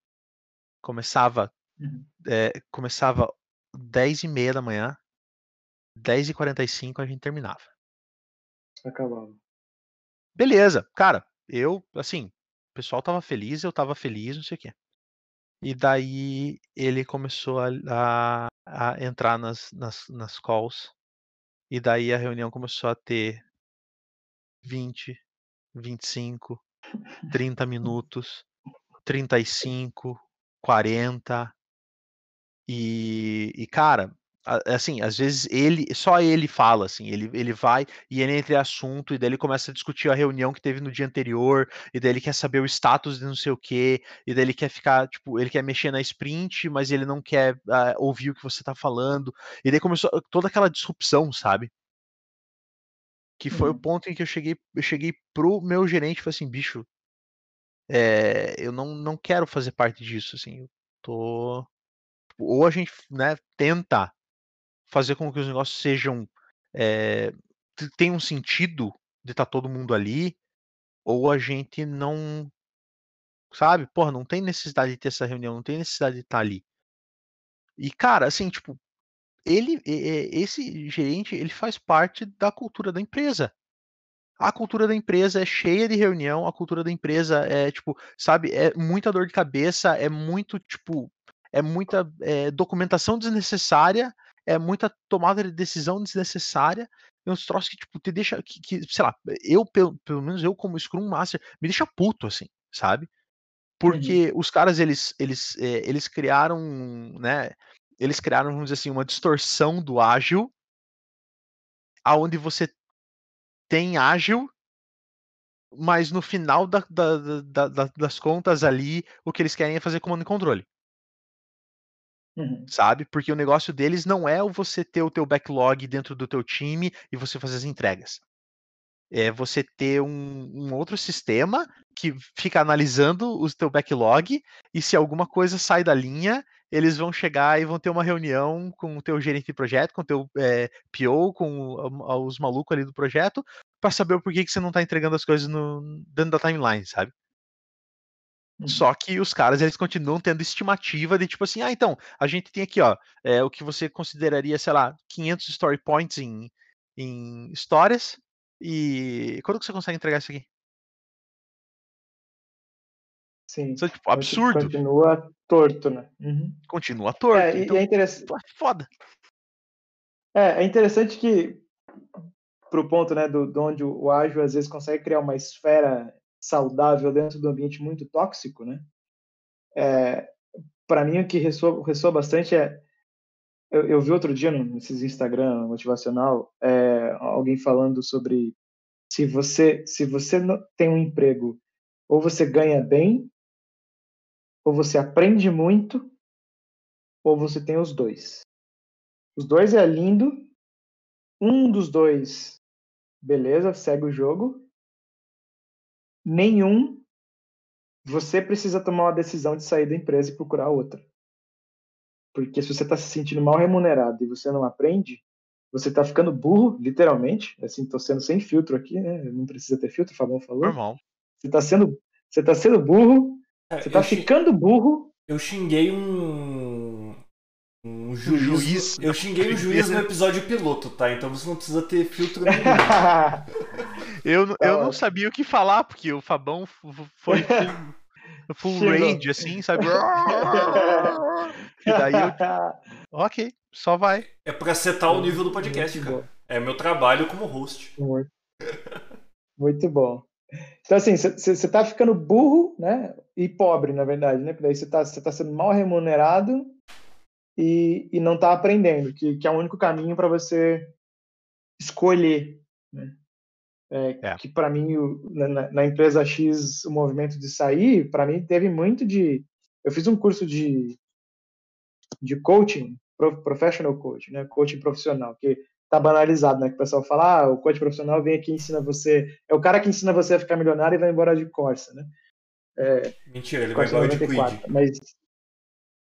Começava, Uhum. é, começava 10 e meia da manhã, 10 e 45 a gente terminava. Acabava. Beleza, cara, eu, assim, o pessoal tava feliz, eu tava feliz, não sei o quê. E daí ele começou a, a, a entrar nas, nas, nas calls. E daí a reunião começou a ter 20, 25, 30 minutos, 35, 40. E, e cara, assim, às vezes ele, só ele fala, assim, ele, ele vai e ele entra em assunto, e daí ele começa a discutir a reunião que teve no dia anterior, e daí ele quer saber o status de não sei o quê, e daí ele quer ficar, tipo, ele quer mexer na sprint, mas ele não quer ah, ouvir o que você tá falando, e daí começou toda aquela disrupção, sabe? Que foi o Uhum. ponto em que eu cheguei, eu cheguei pro meu gerente e falei assim, bicho, é, eu não, não quero fazer parte disso, assim, eu tô... Ou a gente, né, tenta fazer com que os negócios sejam é, tenham um sentido de estar todo mundo ali, ou a gente não, sabe, porra, não tem necessidade de ter essa reunião, não tem necessidade de estar ali. E, cara, assim, tipo, ele, esse gerente, ele faz parte da cultura da empresa. A cultura da empresa é cheia de reunião, a cultura da empresa é, tipo, sabe, é muita dor de cabeça, é muito, tipo, é muita é, documentação desnecessária, é muita tomada de decisão desnecessária, é uns troços que, tipo, te deixa, que, que, sei lá, eu, pelo, pelo menos eu como Scrum Master, me deixa puto, assim, sabe? Uhum. Porque os caras, eles, eles, é, eles criaram, né, eles criaram, vamos dizer assim, uma distorção do ágil, aonde você tem ágil, mas no final da- da- da- da- das contas ali, o que eles querem é fazer comando e controle, Uhum. sabe? Porque o negócio deles não é o você ter o teu backlog dentro do teu time e você fazer as entregas. É você ter um, um outro sistema que fica analisando o teu backlog e se alguma coisa sai da linha, eles vão chegar e vão ter uma reunião com o teu gerente de projeto, com o teu é, PO, com os malucos ali do projeto, para saber o porquê que você não está entregando as coisas no, dentro da timeline, sabe? Uhum. Só que os caras, eles continuam tendo estimativa de tipo assim, ah, então, a gente tem aqui, ó, é, o que você consideraria, sei lá, 500 story points em, em histórias, e quando que você consegue entregar isso aqui? Sim. Isso é, tipo, absurdo. Continua torto, né? Uhum. Continua torto. É, então, é, interess... pô, foda. é, é interessante que, pro ponto né, do, de onde o ágil às vezes consegue criar uma esfera saudável dentro do ambiente muito tóxico, né? É, para mim, o que ressoa, ressoa bastante é. Eu, eu, vi outro dia nesses Instagram motivacional é, alguém falando sobre se você se você tem um emprego ou você ganha bem ou você aprende muito ou você tem os dois. Os dois é lindo. Um dos dois beleza, segue o jogo. Nenhum, você precisa tomar uma decisão de sair da empresa e procurar outra. Porque se você está se sentindo mal remunerado e você não aprende, você está ficando burro, literalmente. Assim, estou sendo sem filtro aqui, né? Não precisa ter filtro, Fabão falou. Normal. Você está sendo, você tá sendo burro, você está eu xing- ficando burro. Eu xinguei um. Um juiz. juiz eu xinguei um juiz no episódio piloto, tá? Então você não precisa ter filtro nenhum. Eu, eu não Ó. sabia o que falar, porque o Fabão foi full, Xingou. range, assim, sabe? E daí eu, ok, só vai. É pra setar o nível do podcast, cara. É meu trabalho como host. Muito, muito bom. Então, assim, você tá ficando burro, né? E pobre, na verdade, né? Porque daí você tá, você tá sendo mal remunerado e, e não tá aprendendo, que, que é o único caminho para você escolher, né? É, É. Que para mim, o- na- na, empresa X, o movimento de sair, para mim, teve muito de. Eu fiz um curso de, de coaching, pro- professional coaching, né? Coaching profissional, que tá banalizado, né? Que o pessoal fala, ah, o coach profissional vem aqui e ensina você. É o cara que ensina você a ficar milionário e vai embora de Corsa, né? Mentira, ele vai Corsa embora de 94. Quid. Mas.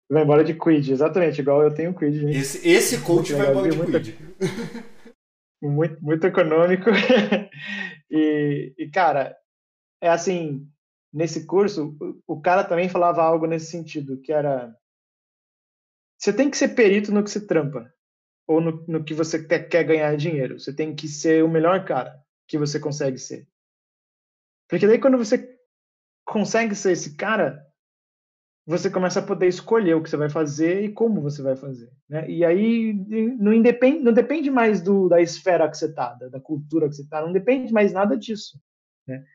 Vai embora de Quid, exatamente, igual eu tenho Quid, gente. Esse, esse coach Muito vai embora de viu? Quid. muito, muito econômico. e, e, cara, é assim, nesse curso, o, o cara também falava algo nesse sentido, que era você tem que ser perito no que você trampa, ou no, no que você quer, quer ganhar dinheiro. Você tem que ser o melhor cara que você consegue ser. Porque daí quando você consegue ser esse cara, você começa a poder escolher o que você vai fazer e como você vai fazer. Né? E aí não, independe, não depende mais do, da esfera que você está, da, da, cultura que você está, não depende mais nada disso. Né?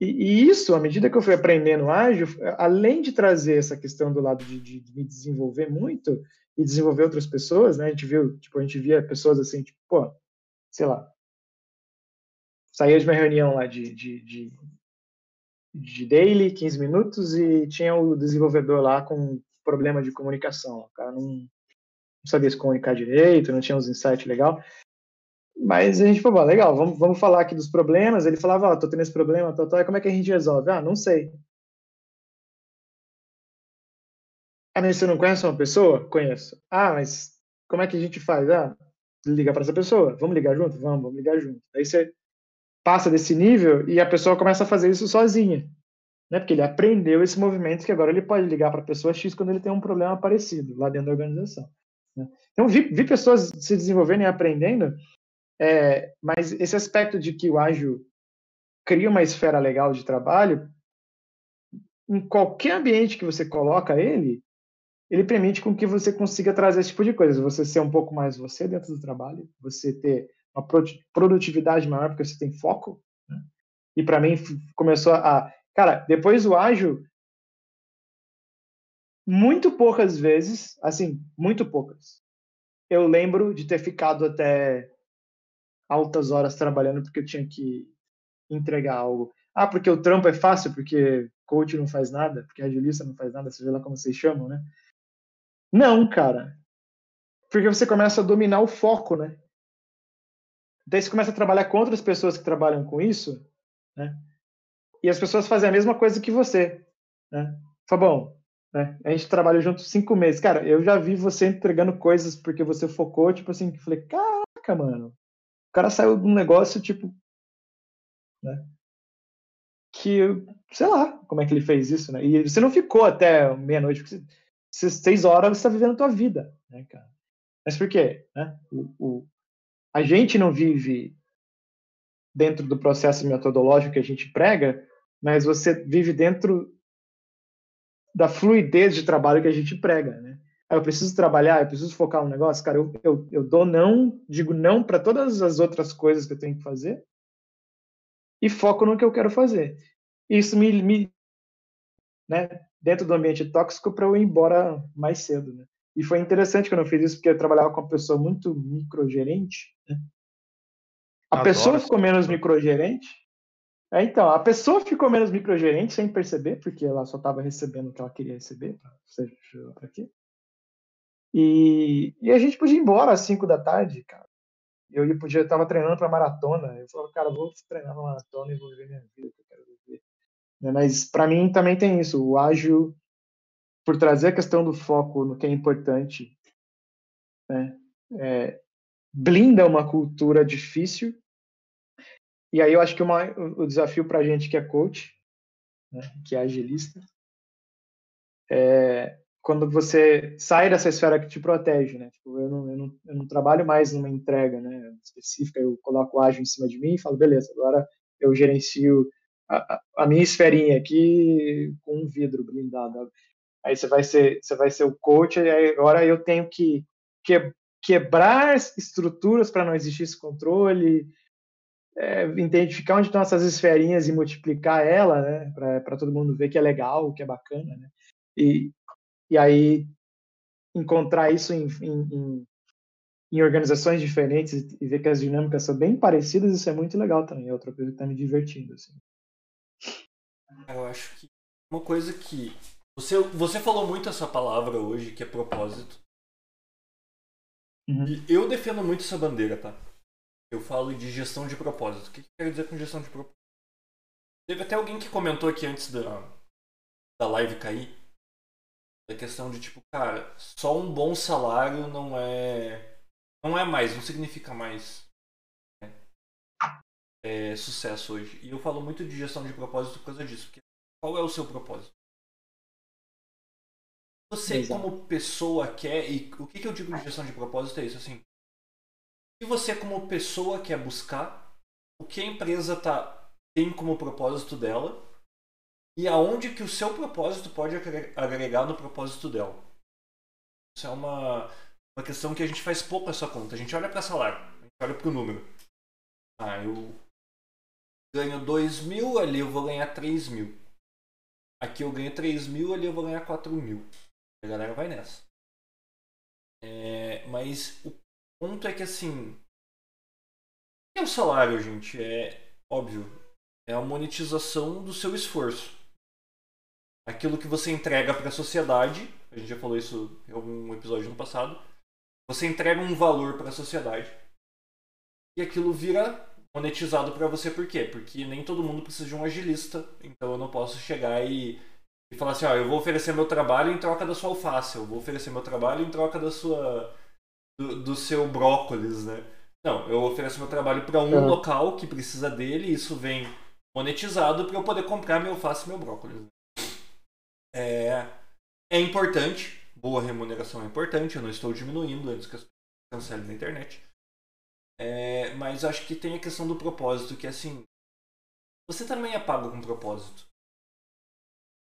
E, e, isso, à medida que eu fui aprendendo ágil, além de trazer essa questão do lado de, de, de me desenvolver muito e desenvolver outras pessoas, né? A gente viu, tipo, a gente via pessoas assim, tipo, pô, sei lá, saía de uma reunião lá de, de, de de daily, 15 minutos, e tinha o desenvolvedor lá com problema de comunicação. O cara não, não sabia se comunicar direito, não tinha uns insights legal. Mas a gente falou, legal, vamos, vamos falar aqui dos problemas. Ele falava, ó, oh, tô tendo esse problema, tal, tal, como é que a gente resolve? Ah, não sei. Ah, mas você não conhece uma pessoa? Conheço. Ah, mas como é que a gente faz? Ah, liga para essa pessoa. Vamos ligar junto? Vamos, vamos ligar junto. Aí você passa desse nível e a pessoa começa a fazer isso sozinha, né? Porque ele aprendeu esse movimento que agora ele pode ligar para a pessoa X quando ele tem um problema parecido lá dentro da organização. Né? Então vi, vi, pessoas se desenvolvendo e aprendendo, é, mas esse aspecto de que o ágil cria uma esfera legal de trabalho, em qualquer ambiente que você coloca ele, ele permite com que você consiga trazer esse tipo de coisa, você ser um pouco mais você dentro do trabalho, você ter uma produtividade maior porque você tem foco. Né? E para mim começou a, cara, depois do ágil, muito poucas vezes, assim, muito poucas. Eu lembro de ter ficado até altas horas trabalhando porque eu tinha que entregar algo. Ah, porque o trampo é fácil, porque coach não faz nada, porque agilista não faz nada, seja lá como vocês chamam, né? Não, cara. Porque você começa a dominar o foco, né? Daí você começa a trabalhar com outras pessoas que trabalham com isso, né? E as pessoas fazem a mesma coisa que você, né? Fabão, né? A gente trabalha junto cinco meses. Cara, eu já vi você entregando coisas porque você focou, tipo assim, falei, caraca, mano. O cara saiu de um negócio, tipo, né? Que, sei lá, como é que ele fez isso, né? E você não ficou até meia-noite, porque você, seis horas você está vivendo a tua vida, né, cara? Mas por quê? Né? O, o, a gente não vive dentro do processo metodológico que a gente prega, mas você vive dentro da fluidez de trabalho que a gente prega, né? Ah, eu preciso trabalhar, eu preciso focar um negócio, cara, eu, eu, eu dou não, digo não para todas as outras coisas que eu tenho que fazer e foco no que eu quero fazer. Isso me, me né, dentro do ambiente tóxico para eu ir embora mais cedo, né? E foi interessante quando eu fiz isso, porque eu trabalhava com uma pessoa muito microgerente. Né? A Adoro pessoa ficou menos microgerente. É, então, a pessoa ficou menos microgerente sem perceber, porque ela só estava recebendo o que ela queria receber, seja para quê. E, e a gente podia ir embora às 5 da tarde, cara. Eu ia, podia, tava treinando para maratona. Eu falava, cara, vou treinar uma maratona e vou viver minha vida que eu quero viver. Né, mas para mim também tem isso. O ágil, por trazer a questão do foco no que é importante, né, é, blinda uma cultura difícil. E aí eu acho que uma, o desafio para a gente que é coach, né, que é agilista, é quando você sai dessa esfera que te protege, né? Tipo, eu não, eu não, eu não trabalho mais numa entrega né, específica, eu coloco o ágil em cima de mim e falo, beleza, agora eu gerencio a, a minha esferinha aqui com um vidro blindado. Aí você vai ser, você vai ser o coach, e agora eu tenho que, que quebrar estruturas para não existir esse controle, é, identificar onde estão essas esferinhas e multiplicar ela, né, para todo mundo ver que é legal, que é bacana, né? E, e aí encontrar isso em, em, em, organizações diferentes e ver que as dinâmicas são bem parecidas, isso é muito legal também. É outra coisa que está me divertindo. Assim. Eu acho que uma coisa que. Você, você falou muito essa palavra hoje, que é propósito. Uhum. E eu defendo muito essa bandeira, tá? Eu falo de gestão de propósito. O que, que eu quero dizer com gestão de propósito? Teve até alguém que comentou aqui antes da, da live cair a questão de tipo, cara, só um bom salário não é. Não é mais, não significa mais né? é, sucesso hoje. E eu falo muito de gestão de propósito por causa disso. Porque qual é o seu propósito? Você, Exato. como pessoa, quer. E o que, que eu digo de gestão de propósito é isso, assim. Se você, como pessoa, quer buscar o que a empresa tá, tem como propósito dela e aonde que o seu propósito pode agregar no propósito dela. Isso é uma, uma questão que a gente faz pouco essa conta. A gente olha para salário, a gente olha para o número. Ah, eu ganho 2 mil, ali eu vou ganhar 3 mil. Aqui eu ganho 3 mil, ali eu vou ganhar 4 mil. A galera vai nessa. É, mas o ponto é que assim. O que é o salário, gente? É óbvio. É a monetização do seu esforço aquilo que você entrega para a sociedade, a gente já falou isso em algum episódio no passado, você entrega um valor para a sociedade e aquilo vira monetizado para você por quê? Porque nem todo mundo precisa de um agilista, então eu não posso chegar e, e falar assim, ó, eu vou oferecer meu trabalho em troca da sua alface, eu vou oferecer meu trabalho em troca da sua do, do seu brócolis, né? Não, eu ofereço meu trabalho para um é. local que precisa dele, e isso vem monetizado para eu poder comprar meu alface e meu brócolis. É, é importante, boa remuneração é importante, eu não estou diminuindo antes que as cancelem na internet. É, mas acho que tem a questão do propósito, que é assim, você também é pago com propósito.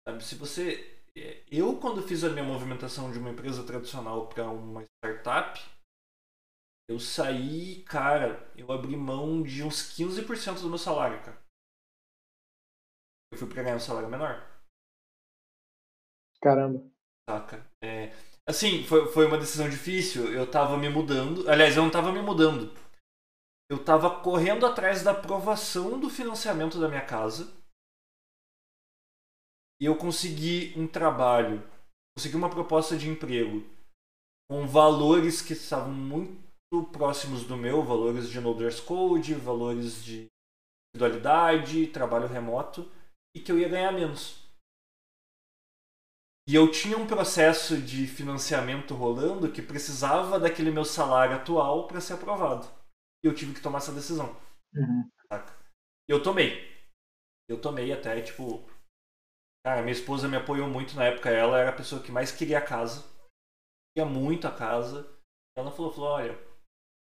Sabe? Se você. É, eu, quando fiz a minha movimentação de uma empresa tradicional para uma startup, eu saí, cara, eu abri mão de uns 15% do meu salário, cara. Eu fui para ganhar um salário menor. Caramba. Saca? É, assim, foi, foi uma decisão difícil. Eu tava me mudando. Aliás, eu não tava me mudando. Eu tava correndo atrás da aprovação do financiamento da minha casa. E eu consegui um trabalho, consegui uma proposta de emprego com valores que estavam muito próximos do meu, valores de no dress code, valores de individualidade, trabalho remoto, e que eu ia ganhar menos. E eu tinha um processo de financiamento rolando que precisava daquele meu salário atual para ser aprovado. E eu tive que tomar essa decisão. Uhum. Eu tomei. Eu tomei até, tipo. Cara, minha esposa me apoiou muito na época. Ela era a pessoa que mais queria a casa. Queria muito a casa. Ela falou, falou olha,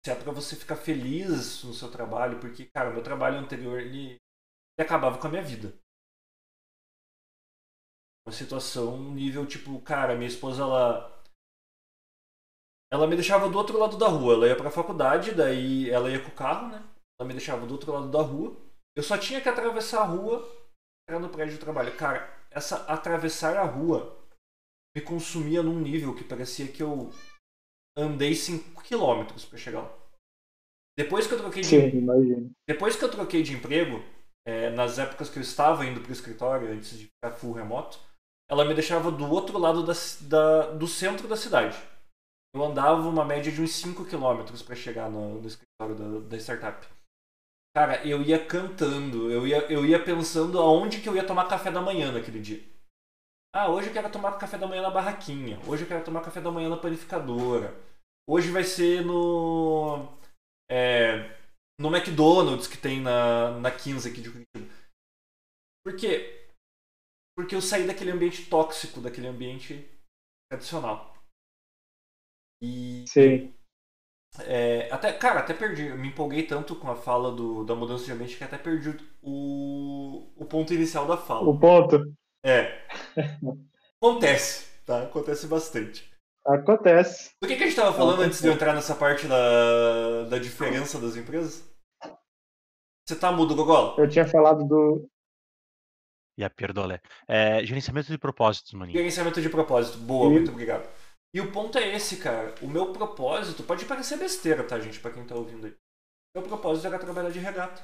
se é pra você ficar feliz no seu trabalho, porque, cara, o meu trabalho anterior, ele, ele acabava com a minha vida uma situação nível tipo, cara, minha esposa ela ela me deixava do outro lado da rua, ela ia para a faculdade, daí ela ia com o carro, né? Ela me deixava do outro lado da rua. Eu só tinha que atravessar a rua para no prédio de trabalho. Cara, essa atravessar a rua me consumia num nível que parecia que eu andei 5 km para chegar lá. Depois que eu troquei de Sim, Depois que eu troquei de emprego, é, nas épocas que eu estava indo para o escritório antes de ficar full remoto, ela me deixava do outro lado da, da, do centro da cidade. eu andava uma média de uns 5 km para chegar no, no escritório da, da, startup. Cara, eu ia cantando, eu ia, eu ia pensando aonde que eu ia tomar café da manhã naquele dia. Ah, hoje eu quero tomar café da manhã na barraquinha. Hoje eu quero tomar café da manhã na panificadora. Hoje vai ser no. É, no McDonald's que tem na, na 15 aqui de Curitiba. Por quê? Porque eu saí daquele ambiente tóxico, daquele ambiente tradicional. E. Sim. É, até, cara, até perdi. Eu me empolguei tanto com a fala do, da mudança de ambiente que até perdi o, o ponto inicial da fala. O ponto. É. Acontece, tá? Acontece bastante. Acontece. Do que, que a gente estava falando antes de eu entrar nessa parte da, da diferença das empresas? Você tá mudo, Gogol? Eu tinha falado do. E a perdolé. É, gerenciamento de propósitos, maninho. Gerenciamento de propósito. Boa, e... muito obrigado. E o ponto é esse, cara. O meu propósito pode parecer besteira, tá, gente, pra quem tá ouvindo aí. Meu propósito era trabalhar de regata.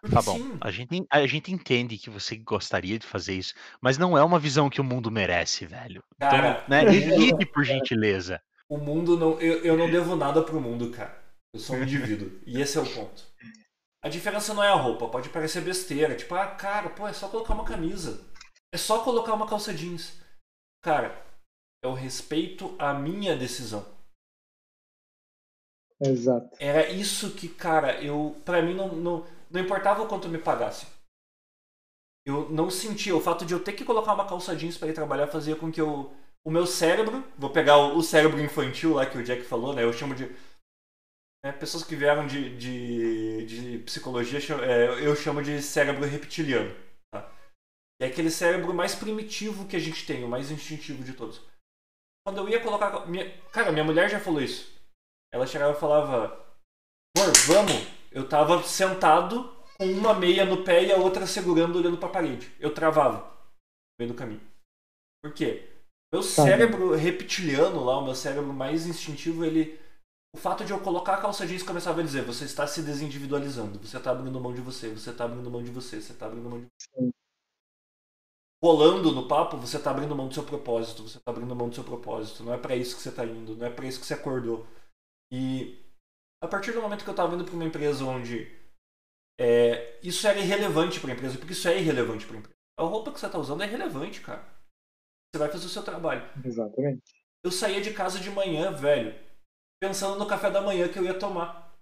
Porque tá bom. A gente, a gente entende que você gostaria de fazer isso, mas não é uma visão que o mundo merece, velho. Então, cara, então, né, evite por gentileza. O mundo não. Eu, eu não devo nada pro mundo, cara. Eu sou um indivíduo. e esse é o ponto. A diferença não é a roupa, pode parecer besteira. Tipo, ah, cara, pô, é só colocar uma camisa. É só colocar uma calça jeans. Cara, é o respeito à minha decisão. Exato. Era isso que, cara, eu. para mim não, não não importava o quanto me pagasse. Eu não sentia. O fato de eu ter que colocar uma calça jeans para ir trabalhar fazia com que eu. O meu cérebro. Vou pegar o, o cérebro infantil lá que o Jack falou, né? Eu chamo de. Né, pessoas que vieram de, de, de psicologia, é, eu chamo de cérebro reptiliano. Tá? É aquele cérebro mais primitivo que a gente tem, o mais instintivo de todos. Quando eu ia colocar. Minha, cara, minha mulher já falou isso. Ela chegava e falava: Amor, vamos eu tava sentado com uma meia no pé e a outra segurando olhando para a parede. Eu travava no meio do caminho. Por quê? Meu cérebro reptiliano lá, o meu cérebro mais instintivo, ele o fato de eu colocar a calça jeans começava a dizer: você está se desindividualizando, você está abrindo mão de você, você está abrindo mão de você, você está abrindo mão de você. Rolando no papo, você está abrindo mão do seu propósito, você está abrindo mão do seu propósito. Não é para isso que você está indo, não é para isso que você acordou. E a partir do momento que eu estava indo para uma empresa onde é, isso era irrelevante para a empresa, porque isso é irrelevante para a empresa. A roupa que você está usando é relevante, cara. Você vai fazer o seu trabalho. Exatamente. Eu saía de casa de manhã, velho, pensando no café da manhã que eu ia tomar.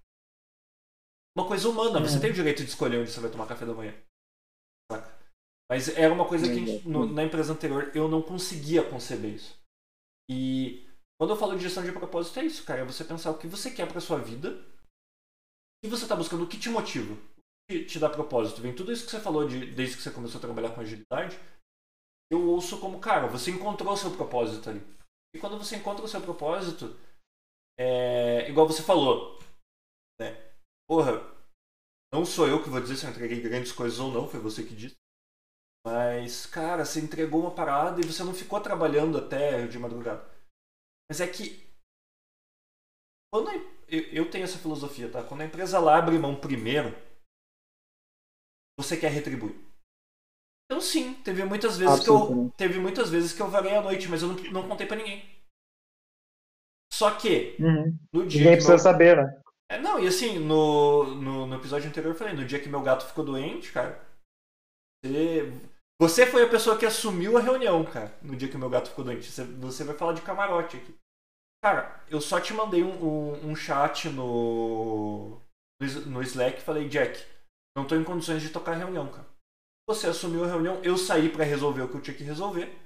Uma coisa humana, você tem o direito de escolher onde você vai tomar café da manhã. Saca? Mas era uma coisa que no, na empresa anterior eu não conseguia conceber isso. E quando eu falo de gestão de propósito, é isso, cara. É você pensar o que você quer pra sua vida. O que você tá buscando, o que te motiva. O que te dá propósito. Vem tudo isso que você falou de, desde que você começou a trabalhar com agilidade. Eu ouço como, cara, você encontrou o seu propósito ali. E quando você encontra o seu propósito, é igual você falou, né? Porra, não sou eu que vou dizer se eu entreguei grandes coisas ou não, foi você que disse. Mas, cara, você entregou uma parada e você não ficou trabalhando até de madrugada. Mas é que. Quando eu tenho essa filosofia, tá? Quando a empresa lá abre mão primeiro, você quer retribuir. Então sim, teve muitas vezes que eu. Teve muitas vezes que eu varei a noite, mas eu não, não contei para ninguém. Só que, uhum. no dia. Ninguém precisa meu... saber, né? É, não, e assim, no, no, no, episódio anterior eu falei, no dia que meu gato ficou doente, cara. Você, você foi a pessoa que assumiu a reunião, cara, no dia que meu gato ficou doente. Você, você vai falar de camarote aqui. Cara, eu só te mandei um, um, um chat no, no Slack e falei, Jack, não tô em condições de tocar a reunião, cara. Você assumiu a reunião, eu saí para resolver o que eu tinha que resolver.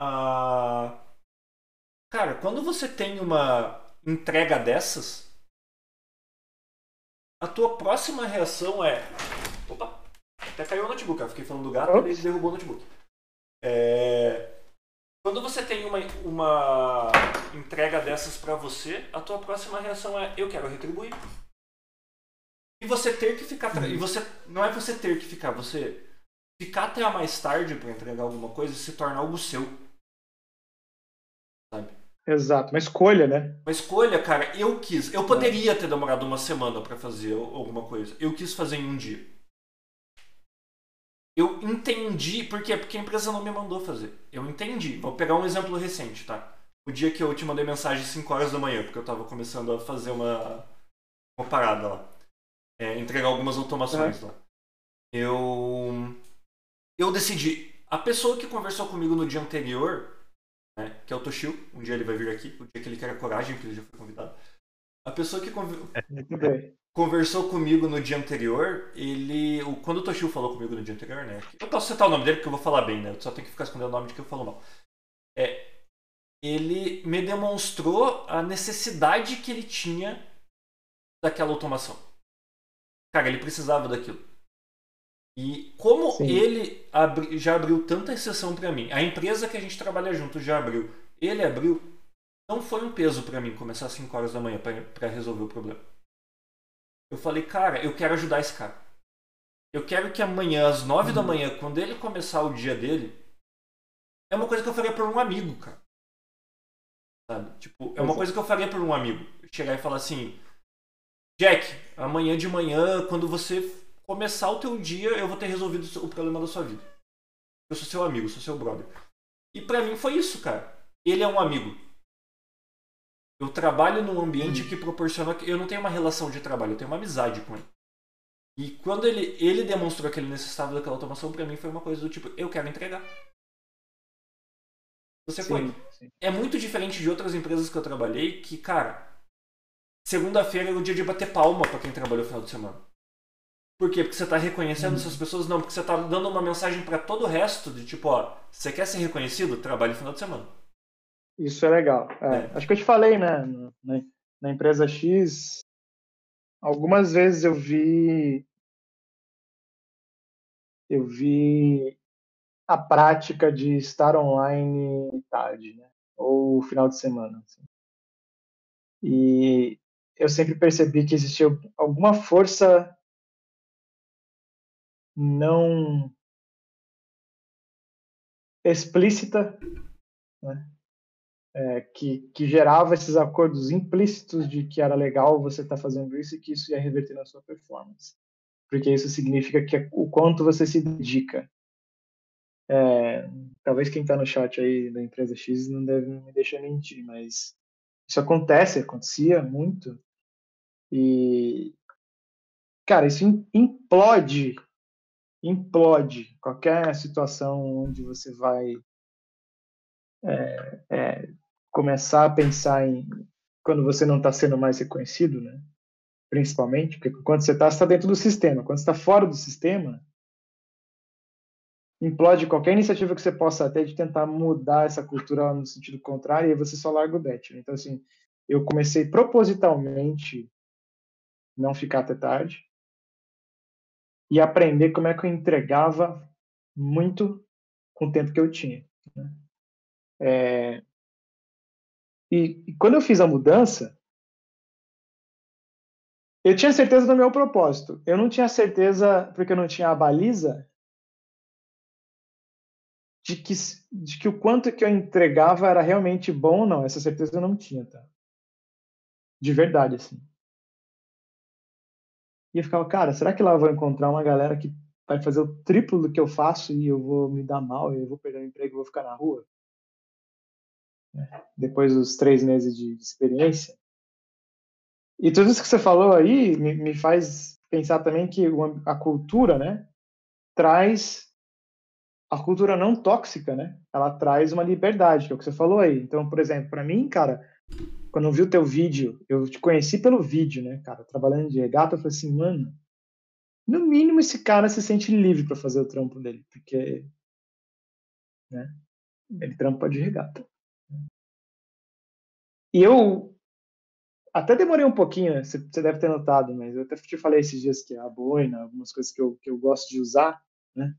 Ah, cara, quando você tem uma entrega dessas, a tua próxima reação é. Opa! Até caiu o notebook, eu fiquei falando do gato e ele derrubou o notebook. É... Quando você tem uma, uma entrega dessas para você, a tua próxima reação é eu quero retribuir. E você ter que ficar. E você. Não é você ter que ficar, você ficar até mais tarde para entregar alguma coisa e se torna algo seu. Exato, uma escolha, né? Uma escolha, cara. Eu quis. Eu poderia ter demorado uma semana para fazer alguma coisa. Eu quis fazer em um dia. eu entendi, por quê? Porque a empresa não me mandou fazer. Eu entendi. Vou pegar um exemplo recente, tá? O dia que eu te mandei mensagem às 5 horas da manhã, porque eu tava começando a fazer uma, uma parada lá. É, entregar algumas automações lá. Eu. Eu decidi. A pessoa que conversou comigo no dia anterior, né, que é o Toshio, um dia ele vai vir aqui, o dia que ele quer a coragem, porque ele já foi convidado. A pessoa que conv... conversou comigo no dia anterior, ele. Quando o Toshio falou comigo no dia anterior, né? Eu posso citar o nome dele porque eu vou falar bem, né? Eu só tenho que ficar escondendo o nome de que eu falo mal. É, ele me demonstrou a necessidade que ele tinha daquela automação. Cara, ele precisava daquilo. E como Sim. ele abri, já abriu tanta exceção para mim, a empresa que a gente trabalha junto já abriu, ele abriu, não foi um peso para mim começar às 5 horas da manhã para resolver o problema. Eu falei, cara, eu quero ajudar esse cara. Eu quero que amanhã, às 9 uhum. da manhã, quando ele começar o dia dele, é uma coisa que eu faria por um amigo, cara. Sabe? Tipo, é uma coisa que eu faria por um amigo. Chegar e falar assim, Jack, amanhã de manhã, quando você começar o teu dia, eu vou ter resolvido o problema da sua vida. Eu sou seu amigo, sou seu brother. E para mim foi isso, cara. Ele é um amigo. Eu trabalho num ambiente uhum. que proporciona que eu não tenho uma relação de trabalho, eu tenho uma amizade com ele. E quando ele, ele demonstrou que ele necessitava daquela automação, para mim foi uma coisa do tipo, eu quero entregar. Você sim, foi. Sim. É muito diferente de outras empresas que eu trabalhei, que, cara, segunda-feira é o dia de bater palma para quem trabalhou no final de semana. Por quê? Porque você está reconhecendo uhum. essas pessoas? Não, porque você está dando uma mensagem para todo o resto de tipo, ó, você quer ser reconhecido? Trabalhe no final de semana. Isso é legal. É, é. Acho que eu te falei, né? Na, na empresa X, algumas vezes eu vi. Eu vi a prática de estar online tarde, né? Ou final de semana. Assim. E eu sempre percebi que existia alguma força não explícita né? é, que, que gerava esses acordos implícitos de que era legal você estar tá fazendo isso e que isso ia reverter na sua performance. Porque isso significa que o quanto você se dedica. É, talvez quem está no chat aí da empresa X não deve me deixar mentir, mas isso acontece, acontecia muito. E, cara, isso implode, implode qualquer situação onde você vai é, é, começar a pensar em quando você não está sendo mais reconhecido, né? Principalmente, porque quando você está, está dentro do sistema. Quando está fora do sistema, implode qualquer iniciativa que você possa ter de tentar mudar essa cultura no sentido contrário e aí você só larga o bet. Né? Então, assim, eu comecei propositalmente não ficar até tarde e aprender como é que eu entregava muito com o tempo que eu tinha. Né? É, e, e quando eu fiz a mudança, eu tinha certeza do meu propósito. Eu não tinha certeza, porque eu não tinha a baliza, de que, de que o quanto que eu entregava era realmente bom ou não. Essa certeza eu não tinha, tá? De verdade, assim. E eu ficava, cara, será que lá eu vou encontrar uma galera que vai fazer o triplo do que eu faço e eu vou me dar mal, eu vou perder o emprego e vou ficar na rua? depois dos três meses de, experiência. E tudo isso que você falou aí me, me faz pensar também que a cultura, né, traz a cultura não tóxica, né? Ela traz uma liberdade, que é o que você falou aí. Então, por exemplo, para mim, cara, quando eu vi o teu vídeo, eu te conheci pelo vídeo, né, cara, trabalhando de regata, eu falei assim, mano, no mínimo esse cara se sente livre para fazer o trampo dele, porque né, ele trampa de regata. E eu até demorei um pouquinho, você, deve ter notado, mas eu até te falei esses dias que a boina, algumas coisas que eu, que eu gosto de usar, né?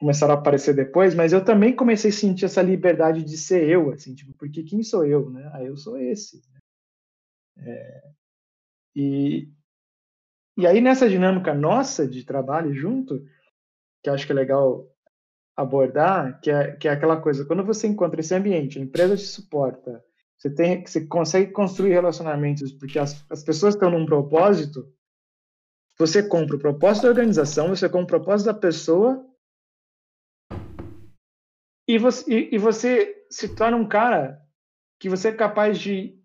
Começaram a aparecer depois, mas eu também comecei a sentir essa liberdade de ser eu, assim, tipo, porque quem sou eu, né? Ah, eu sou esse. É, e, e aí nessa dinâmica nossa de trabalho junto, que acho que é legal abordar, que é, que é aquela coisa, quando você encontra esse ambiente, a empresa te suporta, você, tem, você consegue construir relacionamentos, porque as, as pessoas estão num propósito. Você compra o propósito da organização, você compra o propósito da pessoa e, você, e, e você se torna um cara que você é capaz de,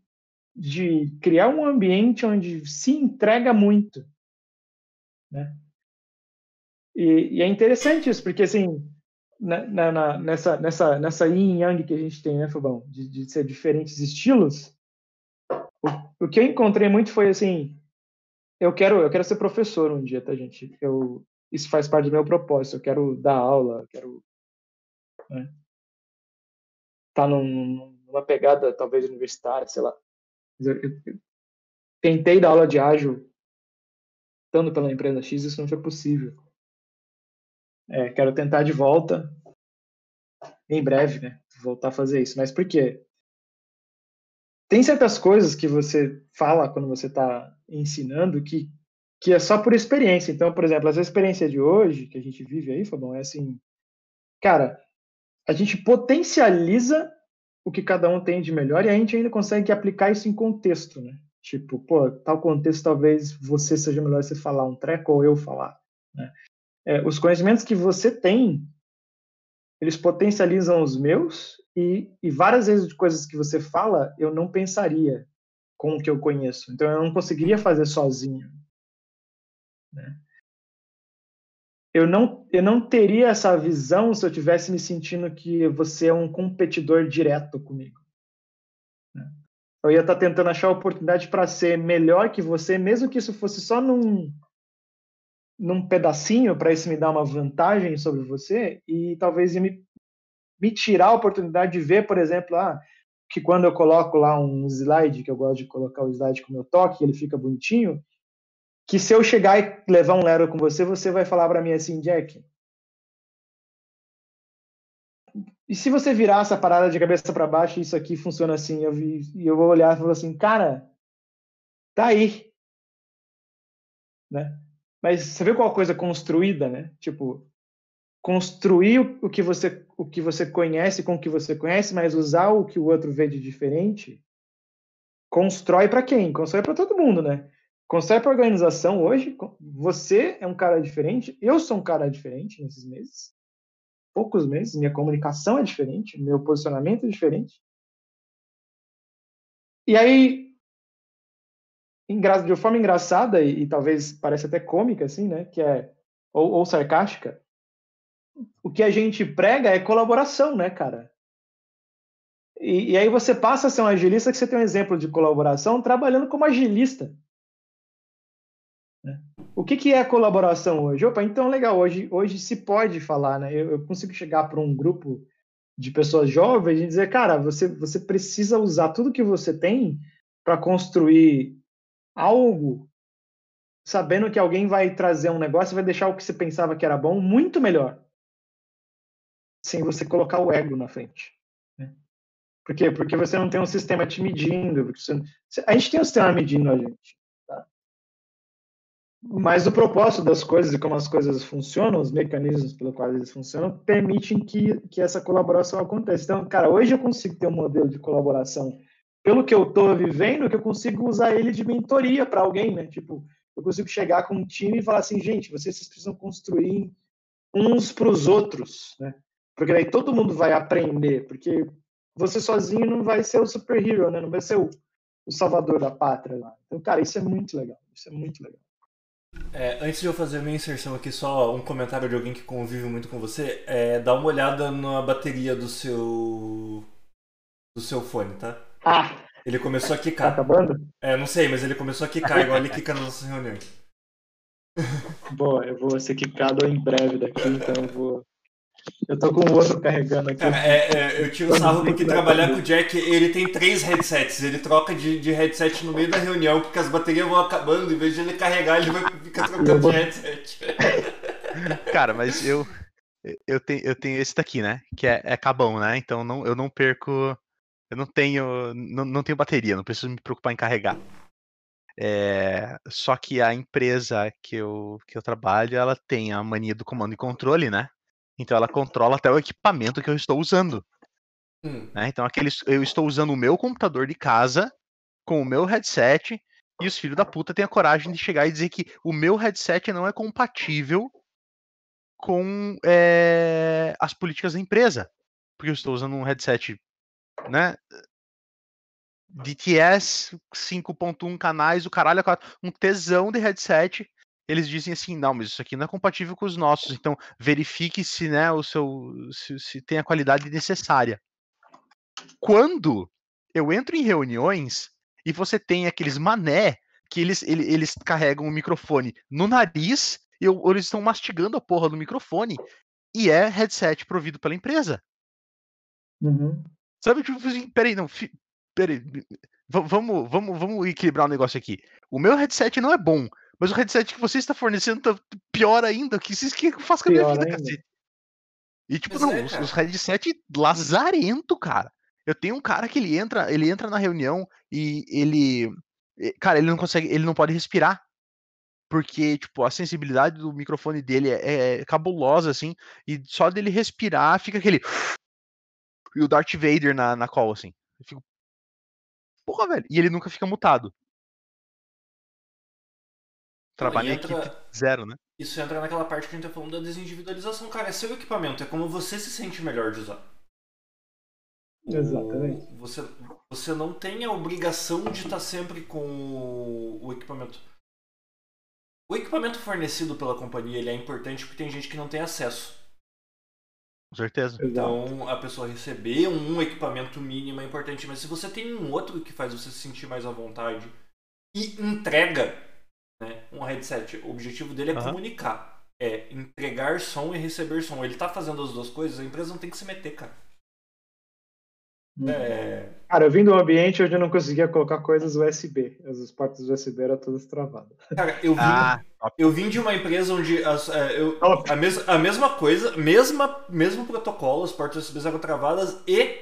de criar um ambiente onde se entrega muito. Né? E, e é interessante isso, porque assim, na, na, nessa, nessa, nessa yin yang que a gente tem, né, Fubão? De, de ser diferentes estilos, o, o que eu encontrei muito foi assim, eu quero, eu quero ser professor um dia, tá, gente? Eu, isso faz parte do meu propósito. Eu quero dar aula, quero né, tá num, numa pegada talvez universitária, sei lá. Eu, eu, eu tentei dar aula de ágil estando pela empresa X, isso não foi possível. É, quero tentar de volta em breve, né? Voltar a fazer isso. Mas por quê? Tem certas coisas que você fala quando você está ensinando que, que é só por experiência. Então, por exemplo, essa experiência de hoje que a gente vive aí, Fabão, é assim, cara, a gente potencializa o que cada um tem de melhor e a gente ainda consegue aplicar isso em contexto, né? Tipo, pô, tal contexto talvez você seja melhor você falar um treco ou eu falar, né? É, os conhecimentos que você tem, eles potencializam os meus e, e várias vezes de coisas que você fala, eu não pensaria com o que eu conheço. Então eu não conseguiria fazer sozinho. Né? Eu não, eu não teria essa visão se eu tivesse me sentindo que você é um competidor direto comigo. Né? Eu ia estar tentando achar oportunidade para ser melhor que você, mesmo que isso fosse só num, num pedacinho para isso me dar uma vantagem sobre você e talvez ia me, me tirar a oportunidade de ver, por exemplo, ah, que quando eu coloco lá um slide, que eu gosto de colocar o slide com o meu toque, ele fica bonitinho, que se eu chegar e levar um Lero com você, você vai falar para mim assim, Jack. E se você virar essa parada de cabeça para baixo, isso aqui funciona assim, eu vi, e eu vou olhar e falar assim, cara, tá aí, né? Mas você vê qual coisa construída, né? Tipo, construir o que você o que você conhece com o que você conhece, mas usar o que o outro vê de diferente, constrói para quem? Constrói para todo mundo, né? Constrói para organização hoje. Você é um cara diferente, eu sou um cara diferente nesses meses, poucos meses. Minha comunicação é diferente, meu posicionamento é diferente. E aí, de forma engraçada e, talvez pareça até cômica, assim, né? Que é ou, ou sarcástica. O que a gente prega é colaboração, né, cara? E, e, aí você passa a ser um agilista que você tem um exemplo de colaboração trabalhando como agilista. O que, que é colaboração hoje? Opa, então legal, hoje, hoje se pode falar, né? Eu, eu consigo chegar para um grupo de pessoas jovens e dizer, cara, você, você precisa usar tudo que você tem para construir algo, sabendo que alguém vai trazer um negócio e vai deixar o que você pensava que era bom muito melhor, sem você colocar o ego na frente. Né? Por quê? Porque você não tem um sistema te medindo. Você... A gente tem um sistema medindo a gente. Mas o propósito das coisas e como as coisas funcionam, os mecanismos pelos quais eles funcionam, permitem que, que essa colaboração aconteça. Então, cara, hoje eu consigo ter um modelo de colaboração pelo que eu estou vivendo, que eu consigo usar ele de mentoria para alguém, né? Tipo, eu consigo chegar com um time e falar assim, gente, vocês precisam construir uns para os outros, né? Porque daí todo mundo vai aprender, porque você sozinho não vai ser o superhero, né? Não vai ser o, o salvador da pátria lá. Então, cara, isso é muito legal. Isso é muito legal. É, antes de eu fazer a minha inserção aqui, só um comentário de alguém que convive muito com você. É, dá uma olhada na bateria do seu do seu fone, tá? Ah! Ele começou a quicar. Tá acabando? É, não sei, mas ele começou a quicar, igual ele quica nas nossas reuniões. Boa, eu vou ser quicado em breve daqui, então eu vou eu tô com o outro carregando aqui. Cara, é, é, eu tiro sarro porque trabalhar com o Jack, ele tem três headsets. Ele troca de, de headset no meio da reunião, porque as baterias vão acabando. Em vez de ele carregar, ele vai ficar trocando de headset. Cara, mas eu. Eu tenho, eu tenho esse daqui, né? Que é, é cabão, né? Então não, eu não perco. Eu não tenho. Não, não tenho bateria, não preciso me preocupar em carregar. É, só que a empresa que eu, que eu trabalho, ela tem a mania do comando e controle, né? Então ela controla até o equipamento que eu estou usando. Hum. Né? Então aqueles, eu estou usando o meu computador de casa com o meu headset e os filhos da puta têm a coragem de chegar e dizer que o meu headset não é compatível com é, as políticas da empresa. porque eu estou usando um headset, né? DTS 5.1 canais, o caralho, um tesão de headset. Eles dizem assim, não, mas isso aqui não é compatível com os nossos, então verifique se, né, o seu se, se tem a qualidade necessária. Quando eu entro em reuniões e você tem aqueles mané que eles, eles, eles carregam o microfone no nariz e eu, eles estão mastigando a porra do microfone e é headset provido pela empresa. Uhum. Sabe, tipo assim, peraí, não, peraí, vamos, vamos, vamos equilibrar o um negócio aqui. O meu headset não é bom, mas o headset que você está fornecendo tá pior ainda. O que vocês que faz com a minha vida, cacete? E tipo, não, é, os, os headset lazarento, cara. Eu tenho um cara que ele entra, ele entra na reunião e ele. Cara, ele não consegue, ele não pode respirar. Porque, tipo, a sensibilidade do microfone dele é, é cabulosa, assim, e só dele respirar fica aquele. E o Darth Vader na, na call, assim. Eu fico. Porra, velho. E ele nunca fica mutado. Trabalha em equipe zero, né? Isso entra naquela parte que a gente tá falando da desindividualização. Cara, é seu equipamento, é como você se sente melhor de usar. Exatamente. O, você, você não tem a obrigação de estar sempre com o, o equipamento. O equipamento fornecido pela companhia ele é importante porque tem gente que não tem acesso. Com certeza. Então, a pessoa receber um equipamento mínimo é importante, mas se você tem um outro que faz você se sentir mais à vontade e entrega né, um headset, o objetivo dele é uhum. comunicar. É entregar som e receber som. Ele tá fazendo as duas coisas, a empresa não tem que se meter, cara. Uhum. É... Cara, eu vim do ambiente onde eu não conseguia colocar coisas USB. As portas USB eram todas travadas. Cara, eu vim, ah, eu vim de uma empresa onde as, é, eu, a, mes, a mesma coisa, mesma, mesmo protocolo, as portas USB eram travadas e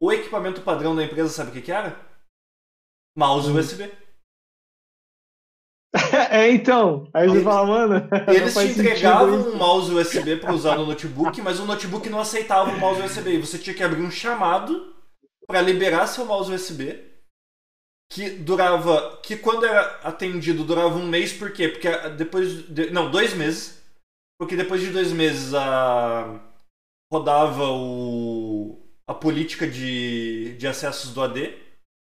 o equipamento padrão da empresa, sabe o que, que era? Mouse hum. USB. É, então. Aí você fala, mano. Eles te entregavam um mouse USB para usar no notebook, mas o notebook não aceitava o mouse USB. E você tinha que abrir um chamado para liberar seu mouse USB. Que durava. Que quando era atendido durava um mês, por quê? Porque depois. De, não, dois meses. Porque depois de dois meses a. rodava o. a política de, de acessos do AD.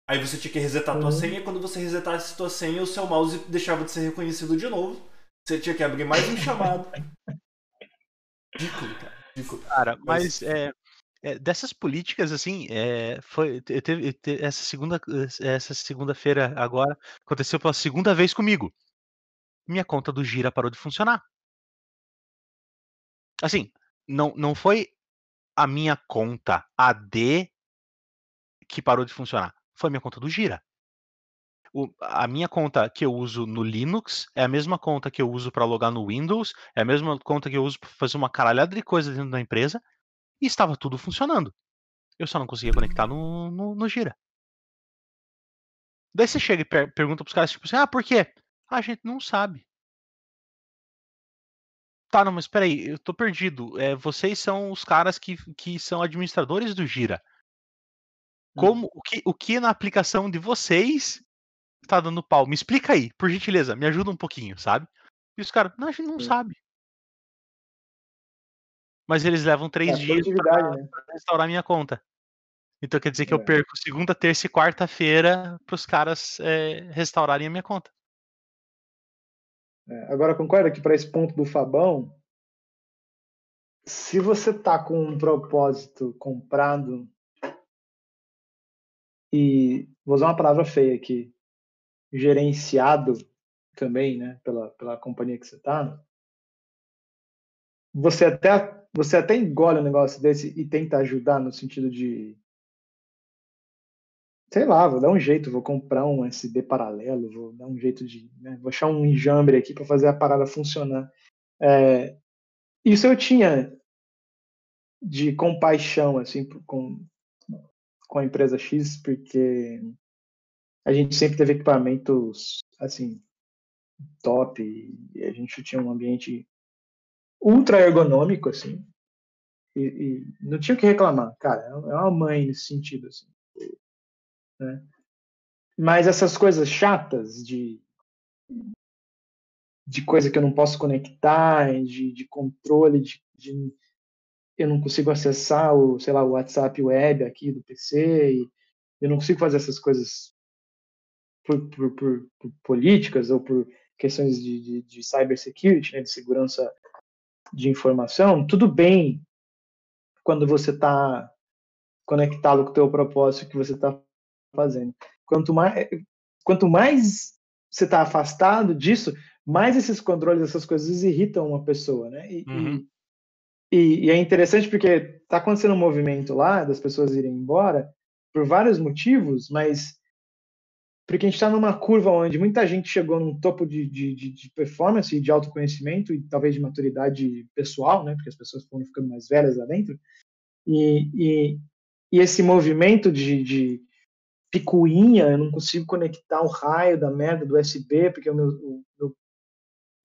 Aí você tinha que resetar a tua uhum. senha, e quando você resetasse a tua senha, o seu mouse deixava de ser reconhecido de novo. Você tinha que abrir mais um chamado. Ridículo, cara. Ridículo. Cara, mas, mas é, é, dessas políticas, assim, é, foi, teve, teve, essa segunda essa segunda-feira agora aconteceu pela segunda vez comigo. Minha conta do Gira parou de funcionar. Assim, não, não foi a minha conta AD que parou de funcionar foi minha conta do Gira. O, a minha conta que eu uso no Linux é a mesma conta que eu uso para logar no Windows, é a mesma conta que eu uso para fazer uma caralhada de coisa dentro da empresa, e estava tudo funcionando. Eu só não conseguia conectar no, no, no Gira. Daí você chega e per pergunta pros caras, tipo assim, ah, por quê? Ah, a gente não sabe. Tá, não, mas peraí, eu tô perdido. É, vocês são os caras que, que são administradores do Gira. Hum. Como o que, o que na aplicação de vocês tá dando pau? Me explica aí, por gentileza, me ajuda um pouquinho, sabe? E os caras, não, a gente não sabe. Mas eles levam três é, dias pra, né? pra, restaurar minha conta. Então quer dizer que é. eu perco segunda, terça e quarta-feira pros caras é, restaurarem a minha conta. É, agora concorda que para esse ponto do Fabão, se você tá com um propósito comprado e vou usar uma palavra feia aqui, gerenciado também, né, pela, pela companhia que você está, você até você até engole um negócio desse e tenta ajudar no sentido de sei lá, vou dar um jeito, vou comprar um SD paralelo, vou dar um jeito de, né, vou achar um enjambre aqui para fazer a parada funcionar. É, isso eu tinha de compaixão assim com com a empresa X, porque a gente sempre teve equipamentos assim top e a gente tinha um ambiente ultra ergonômico assim e, e não tinha o que reclamar, cara, é, é uma mãe nesse sentido assim, né? Mas essas coisas chatas de de coisa que eu não posso conectar, de, de controle, de, de eu não consigo acessar o, sei lá, o WhatsApp web aqui do PC, e eu não consigo fazer essas coisas por, por, por, por políticas ou por questões de, de, de cybersecurity, né, de segurança de informação, tudo bem quando você está conectado com o teu propósito que você está fazendo. Quanto mais, quanto mais você está afastado disso, mais esses controles, essas coisas irritam uma pessoa, né? E, uhum. e, e, é interessante porque está acontecendo um movimento lá das pessoas irem embora por vários motivos, mas porque a gente está numa curva onde muita gente chegou num topo de, de, de, performance e de autoconhecimento e talvez de maturidade pessoal, né? Porque as pessoas foram ficando mais velhas lá dentro. E, e, e esse movimento de, de picuinha, eu não consigo conectar o raio da merda do USB porque o meu, o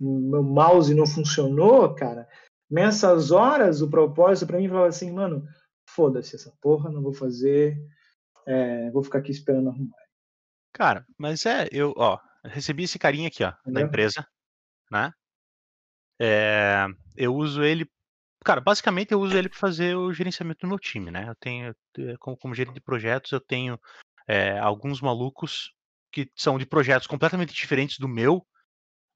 o meu mouse não funcionou, cara. Nessas horas, o propósito para mim falava assim, mano, foda-se essa porra, não vou fazer, é, vou ficar aqui esperando arrumar. Cara, mas é, eu, ó, recebi esse carinha aqui, ó, da empresa, né? É, eu uso ele, cara, basicamente eu uso ele para fazer o gerenciamento do meu time, né? Eu tenho, eh, como, como gerente de projetos, eu tenho é, alguns malucos que são de projetos completamente diferentes do meu,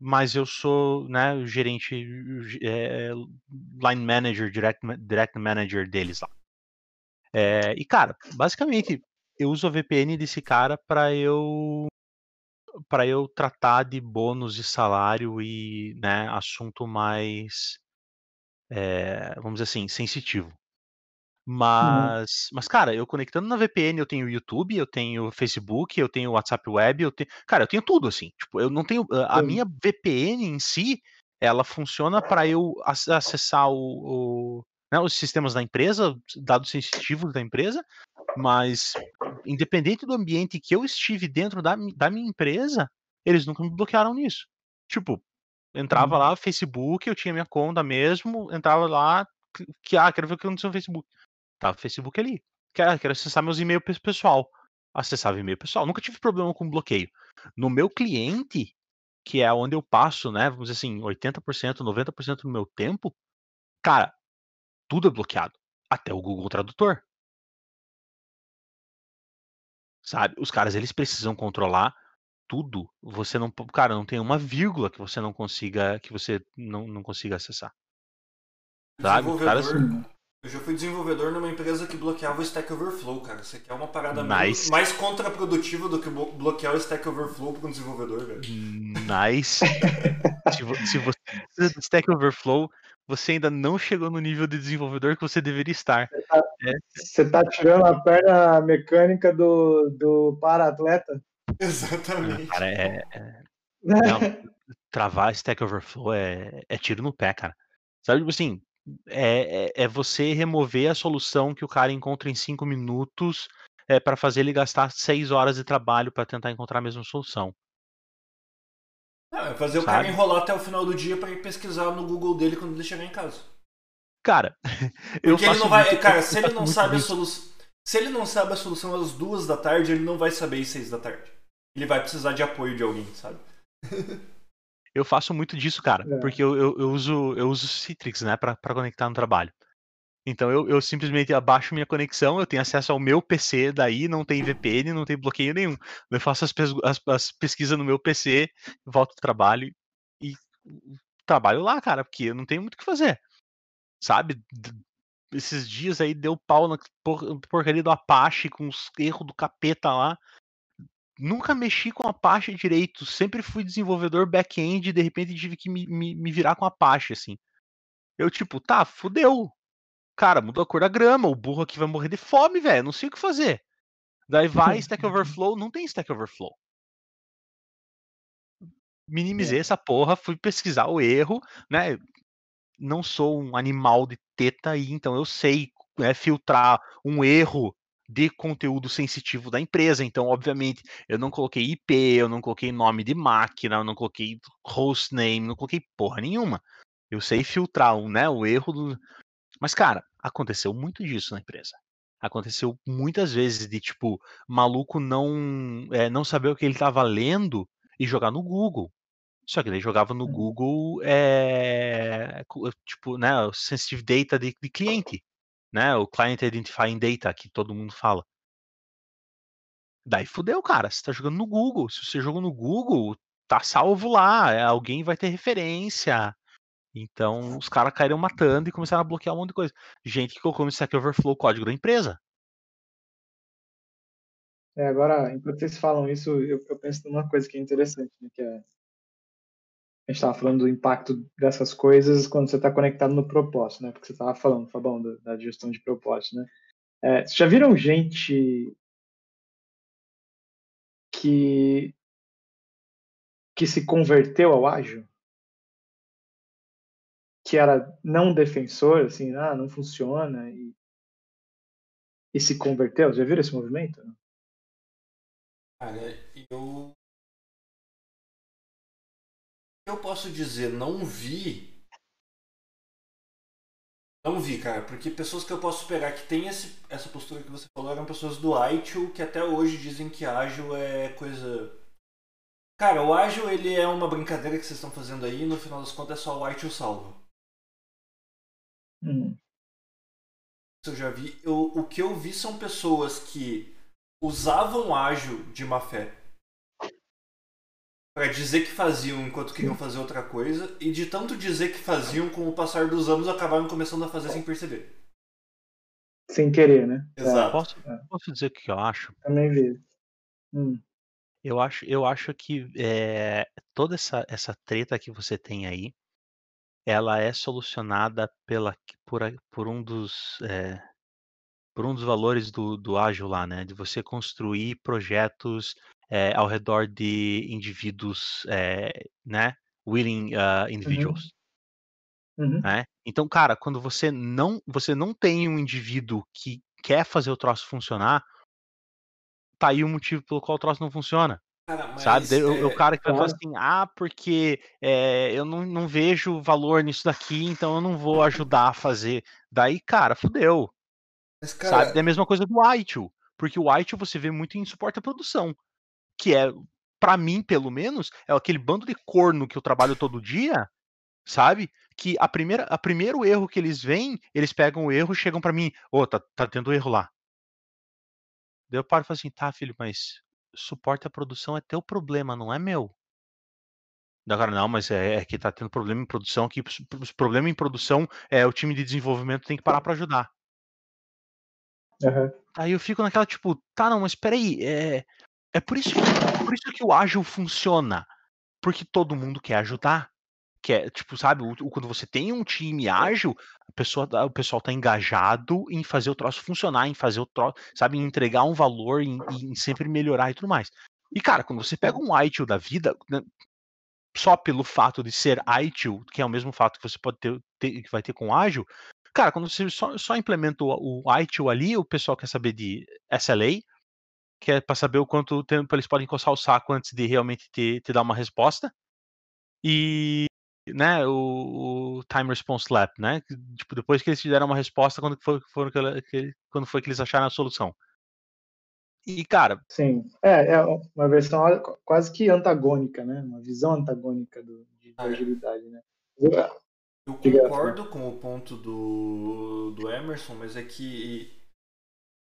mas eu sou, né, o gerente, é, line manager, direct, direct manager deles lá. É, e cara, basicamente eu uso a VPN desse cara para eu para eu tratar de bônus de salário e né, assunto mais é, vamos dizer assim sensitivo. Uhum. Mas, uhum. mas cara, eu conectando na VPN, eu tenho YouTube, eu tenho Facebook, eu tenho WhatsApp Web, eu tenho, cara, eu tenho tudo assim. Tipo, eu não tenho a minha VPN em si, ela funciona para eu acessar o, o né, os sistemas da empresa, dados sensitivos da empresa, mas independente do ambiente que eu estive dentro da, da minha empresa, eles nunca me bloquearam nisso. Tipo, entrava uhum. lá, Facebook, eu tinha minha conta mesmo, entrava lá, que ah, quero ver o que aconteceu no Facebook. Tava o Facebook ali. Quero, quero acessar meus e-mails pessoal. Acessava e-mail pessoal. Nunca tive problema com bloqueio. No meu cliente, que é onde eu passo, né, vamos dizer assim, 80%, 90% do meu tempo, cara, tudo é bloqueado. Até o Google Tradutor. Sabe? Os caras, eles precisam controlar tudo. Você não, cara, não tem uma vírgula que você não consiga, que você não, não consiga acessar. Sabe? Caras... Eu já fui desenvolvedor numa empresa que bloqueava o Stack Overflow, cara. Você quer uma parada nice. mais contraprodutiva do que bloquear o Stack Overflow para um desenvolvedor, velho. Nice. se, você, se você precisa do Stack Overflow, você ainda não chegou no nível de desenvolvedor que você deveria estar. Você tá, é. tá tirando a perna mecânica do, do para-atleta? Exatamente. Cara, é, é... Não, travar Stack Overflow é, é tiro no pé, cara. Sabe, tipo assim, é, é, é você remover a solução que o cara encontra em cinco minutos é, para fazer ele gastar seis horas de trabalho para tentar encontrar a mesma solução. Não, é fazer Sabe? o cara enrolar até o final do dia para ir pesquisar no Google dele quando ele chegar em casa. Cara, eu Porque ele não vai, muito, cara, se ele não sabe a solução, se ele não sabe a solução às duas da tarde, ele não vai saber às seis da tarde. Ele vai precisar de apoio de alguém, sabe? Eu faço muito disso, cara, é. porque eu, eu, eu, uso eu uso Citrix, né, para conectar no trabalho. Então eu, eu simplesmente abaixo minha conexão, eu tenho acesso ao meu PC, daí não tem VPN, não tem bloqueio nenhum. Eu faço as, as, as pesquisas no meu PC, volto do trabalho e trabalho lá, cara, porque eu não tenho muito o que fazer. Sabe? Esses dias aí deu pau na porcaria do Apache com os erros do capeta lá nunca mexi com Apache direito, sempre fui desenvolvedor back-end e de repente tive que me, me, me, virar com Apache, assim. Eu, tipo, tá, fudeu. Cara, mudou a cor da grama, o burro aqui vai morrer de fome, velho, não sei o que fazer. Daí vai Stack Overflow, não tem Stack Overflow. Minimizei é. essa porra, fui pesquisar o erro, né? Não sou um animal de teta aí, então eu sei né, filtrar um erro de conteúdo sensitivo da empresa. Então, obviamente, eu não coloquei IP, eu não coloquei nome de máquina, eu não coloquei hostname, não coloquei porra nenhuma. Eu sei filtrar né, o erro do. Mas, cara, aconteceu muito disso na empresa. Aconteceu muitas vezes de, tipo, maluco não, é, não saber o que ele estava lendo e jogar no Google. Só que ele jogava no uhum. Google, é, tipo, né, sensitive data de, de cliente. Né? O Client Identifying Data, que todo mundo fala. Daí fudeu, cara. Você tá jogando no Google. Se você jogou no Google, tá salvo lá. é, Alguém vai ter referência. Então os caras caíram matando e começaram a bloquear um monte de coisa. Gente que colocou no Stack Overflow o código da empresa. É, agora, enquanto vocês falam isso, eu, eu penso numa coisa que é interessante, né, que é a gente estava falando do impacto dessas coisas quando você está conectado no propósito, né? Porque você estava falando, Fabão, da, da gestão de propósito, né? É, já viram gente que que se converteu ao ágil? Que era não defensor, assim, ah, não funciona e, e se converteu? Já viram esse movimento? Cara, Eu posso dizer, não vi. Não vi, cara, porque pessoas que eu posso pegar que tem esse, essa postura que você falou eram pessoas do ITIL que até hoje dizem que ágil é coisa. Cara, o ágil ele é uma brincadeira que vocês estão fazendo aí e no final das contas é só o ITIL salva. Hum. Isso eu já vi. Eu, o que eu vi são pessoas que usavam ágil de má fé para dizer que faziam enquanto queriam fazer outra coisa e de tanto dizer que faziam com o passar dos anos acabaram começando a fazer sem perceber. Sem querer, né? Exato. Posso, posso dizer o que eu acho? Também vi. Hum. Eu acho, eu acho que é, toda essa, essa treta que você tem aí, ela é solucionada pela, por, por um dos é, por um dos valores do, do ágil lá, né? De você construir projetos é, ao redor de indivíduos, é, né? Willing uh, individuals. Uhum. Né? Então, cara, quando você não você não tem um indivíduo que quer fazer o troço funcionar, tá aí o motivo pelo qual o troço não funciona. Cara, Sabe? Daí o, o é, cara que vai falar assim, ah, porque é, eu não, não vejo valor nisso daqui, então eu não vou ajudar a fazer. Daí, cara, fudeu. mas, Sabe? cara, É a mesma coisa do ITIL. Porque o ITIL você vê muito em suporte à produção. Que é, pra mim, pelo menos, é aquele bando de corno que eu trabalho todo dia, sabe? Que a primeira, a primeiro erro que eles veem, eles pegam o erro e chegam pra mim, ô, tá, tá tendo erro lá. Daí eu paro e falo assim, tá, filho, mas suporte à produção é teu problema, não é meu. Da cara, não, mas é, é que tá tendo problema em produção aqui. os- Problema em produção é o time de desenvolvimento tem que parar pra ajudar. Aham. Aí eu fico naquela, tipo, tá, não, mas peraí, é, é por isso que, por isso que o ágil funciona. Porque todo mundo quer ajudar. Quer, tipo, sabe, quando você tem um time ágil, a pessoa, tá- o pessoal tá engajado em fazer o troço funcionar, em fazer o troço, sabe, em entregar um valor, em, em sempre melhorar e tudo mais. E, cara, quando você pega um ITIL da vida, né, só pelo fato de ser ITIL, que é o mesmo fato que você pode ter, ter- que vai ter com ágil, cara, quando você só, só implementa o, ITIL ali, o pessoal quer saber de SLA, que é para saber o quanto tempo eles podem coçar o saco antes de realmente te, te dar uma resposta. E né, o, o time response lap, né? Tipo, depois que eles te deram uma resposta, quando foi, foram que, quando foi que eles acharam a solução. E, cara, Sim. É, é uma versão quase que antagônica, né? Uma visão antagônica do, de Ah, agilidade, né? Eu concordo com o ponto do, do Emerson, mas é que.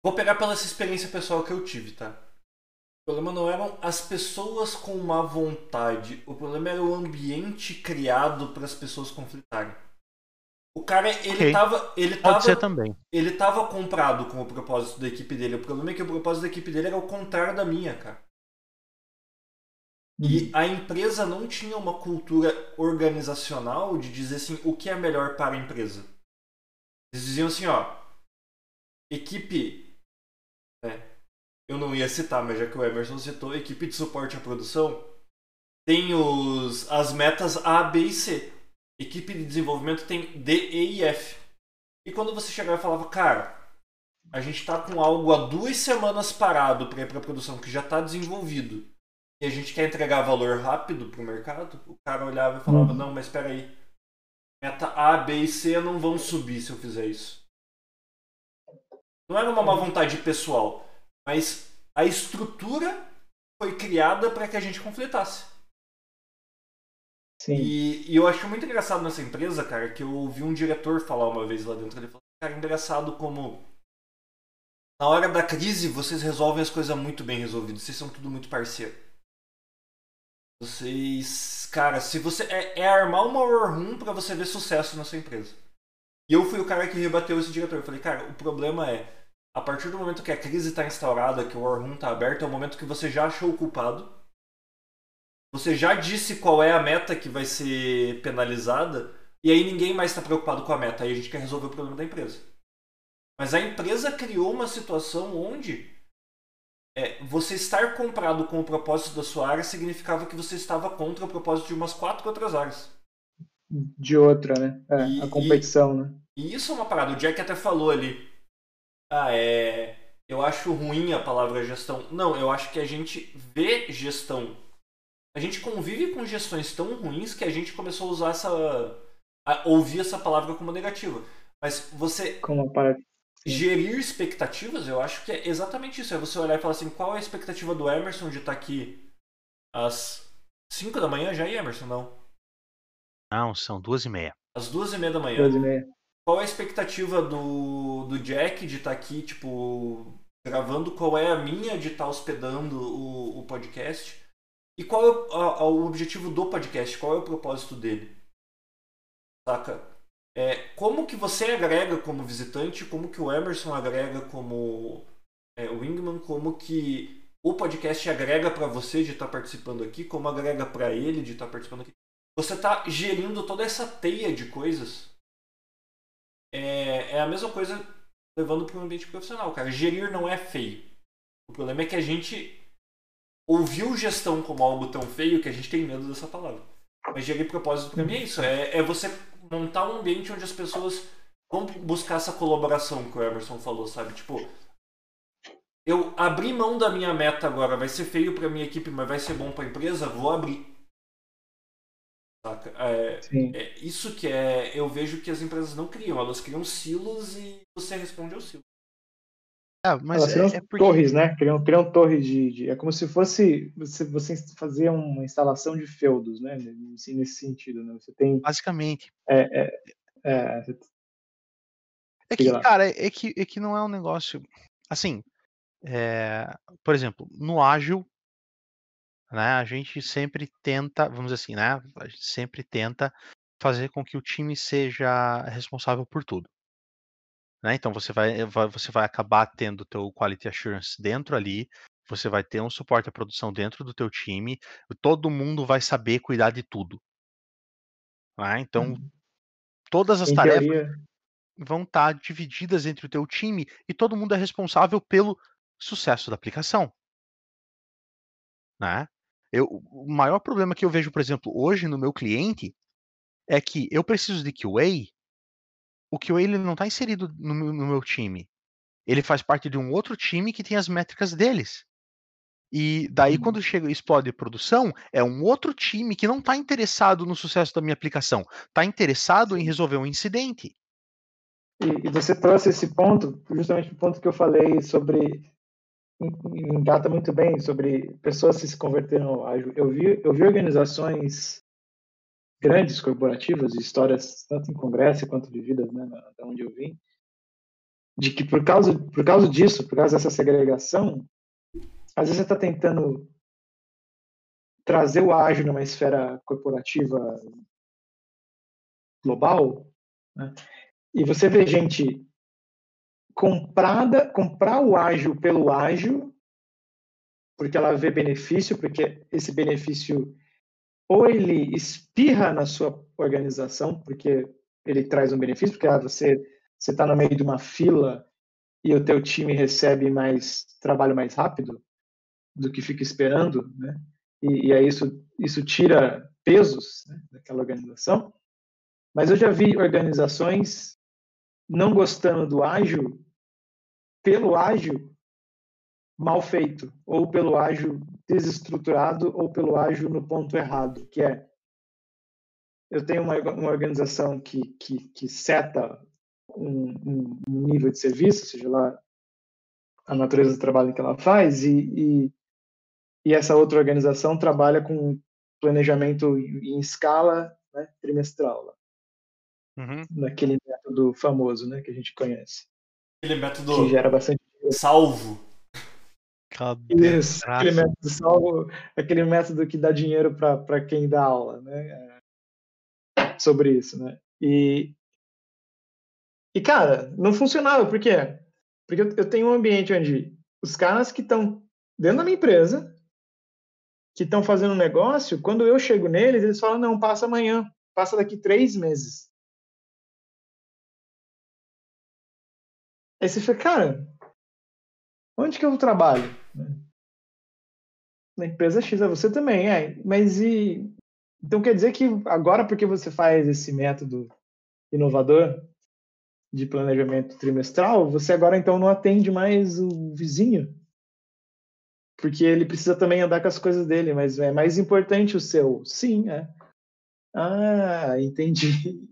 Vou pegar pela essa experiência pessoal que eu tive, tá? O problema não eram as pessoas com má vontade, o problema era o ambiente criado para as pessoas conflitarem. O cara, ele Ok. tava. Ele pode ser tava, também. ele tava comprado com o propósito da equipe dele. O problema é que o propósito da equipe dele era o contrário da minha, cara. E a empresa não tinha uma cultura organizacional de dizer assim o que é melhor para a empresa. Eles diziam assim, ó, equipe, eu não ia citar, mas já que o Emerson citou, equipe de suporte à produção tem os, as metas A, B e C. Equipe de desenvolvimento tem D, E e F. E quando você chegava e falava, cara, a gente tá com algo há duas semanas parado para ir para produção que já está desenvolvido e a gente quer entregar valor rápido pro mercado, o cara olhava e falava, Uhum. não, mas espera aí. Meta A, B e C não vão subir se eu fizer isso. Não era uma má vontade pessoal, mas a estrutura foi criada para que a gente conflitasse. Sim. E, e eu acho muito engraçado nessa empresa, cara, que eu ouvi um diretor falar uma vez lá dentro. Ele falou: Cara, é engraçado como na hora da crise vocês resolvem as coisas muito bem resolvidas. Vocês são tudo muito parceiro. Vocês, cara, se você é, é armar uma war room para você ver sucesso na sua empresa. E eu fui o cara que rebateu esse diretor. Eu falei, cara, o problema é a partir do momento que a crise está instaurada, que o war room está aberto, é o momento que você já achou o culpado. Você já disse qual é a meta que vai ser penalizada e aí ninguém mais está preocupado com a meta. Aí a gente quer resolver o problema da empresa. Mas a empresa criou uma situação onde é, você estar comprado com o propósito da sua área significava que você estava contra o propósito de umas quatro outras áreas. De outra, né? É, e, a competição, e, né? E isso é uma parada. O Jack até falou ali. Ah, é. Eu acho ruim a palavra gestão. Não, eu acho que a gente vê gestão. A gente convive com gestões tão ruins que a gente começou a usar essa. a ouvir essa palavra como negativa. Mas você. Como para gerir expectativas, eu acho que é exatamente isso. É você olhar e falar assim, qual é a expectativa do Emerson de estar aqui às 5 da manhã já, Emerson? Não. Não, são duas e meia. Às duas e meia da manhã. Duas e meia. Qual é a expectativa do, do Jack de estar aqui, tipo, gravando? Qual é a minha de estar hospedando o, o podcast? E qual é o, a, o objetivo do podcast? Qual é o propósito dele? Saca? É, como que você agrega como visitante, como que o Emerson agrega como é, Wingman, como que o podcast agrega para você de estar tá participando aqui, como agrega para ele de estar tá participando aqui. Você está gerindo toda essa teia de coisas. É, é a mesma coisa levando para um ambiente profissional, cara. Gerir não é feio. O problema é que a gente ouviu gestão como algo tão feio que a gente tem medo dessa palavra. Mas gerir propósito para mim é isso. É, é você montar um ambiente onde as pessoas vão buscar essa colaboração que o Emerson falou, sabe? Tipo, eu abri mão da minha meta agora, vai ser feio para minha equipe, mas vai ser bom para a empresa, vou abrir. Saca? É, é, isso que é, eu vejo que as empresas não criam, elas criam silos e você responde ao silo. Ah, mas elas criam é, é porque... torres, né? Criam, criam torres de, de, É como se fosse você, você fazer uma instalação de feudos, né? Assim, nesse sentido, né? Você tem. Basicamente. É, é, é, é que, cara, é que, é que não é um negócio. Assim, é, por exemplo, no ágil, né, a gente sempre tenta, vamos dizer assim, né? A gente sempre tenta fazer com que o time seja responsável por tudo. Né? Então você vai, você vai acabar tendo o teu quality assurance dentro ali, você vai ter um suporte à produção dentro do teu time, todo mundo vai saber cuidar de tudo. Né? Então hum. todas as em tarefas teoria... vão estar tá divididas entre o teu time e todo mundo é responsável pelo sucesso da aplicação. Né? Eu, o maior problema que eu vejo, por exemplo, hoje no meu cliente é que eu preciso de QA o QA ele não está inserido no, no, meu time. Ele faz parte de um outro time que tem as métricas deles. E daí, hum. quando chega explode produção, é um outro time que não está interessado no sucesso da minha aplicação, está interessado em resolver um incidente. E, e, você trouxe esse ponto, justamente o ponto que eu falei sobre engata muito bem sobre pessoas se converterem ao ágil. Eu vi, eu vi organizações grandes corporativas, histórias tanto em congresso quanto vividas, né, da onde eu vim, de que por causa por causa disso, por causa dessa segregação, às vezes você está tentando trazer o ágil numa esfera corporativa global, né? e você vê gente comprada, comprar o ágil pelo ágil, porque ela vê benefício, porque esse benefício ou ele espirra na sua organização, porque ele traz um benefício, porque ah, você você está no meio de uma fila e o teu time recebe mais trabalho mais rápido do que fica esperando, né? E, e aí isso isso tira pesos né, daquela organização. Mas eu já vi organizações não gostando do ágil pelo ágil mal feito, ou pelo ágil desestruturado, ou pelo ágil no ponto errado, que é eu tenho uma, uma organização que, que, que seta um, um, nível de serviço, seja lá a natureza do trabalho que ela faz, e, e, e essa outra organização trabalha com planejamento em escala né, trimestral, uhum. naquele método método famoso, né, que a gente conhece. Aquele método Que gera bastante. salvo. Isso, aquele método salvo, aquele método que dá dinheiro para quem dá aula, né? é, sobre isso, né? E, e cara, não funcionava, por quê? Porque eu, eu tenho um ambiente onde os caras que estão dentro da minha empresa, que estão fazendo um negócio, quando eu chego neles, eles falam, não, passa amanhã, passa daqui três meses. Aí você fica, cara, onde que eu trabalho? Na empresa X, é você também, é. Mas e. Então quer dizer que agora, porque você faz esse método inovador de planejamento trimestral, você agora então não atende mais o vizinho? Porque ele precisa também andar com as coisas dele, mas é mais importante o seu. Sim, é. Ah, entendi.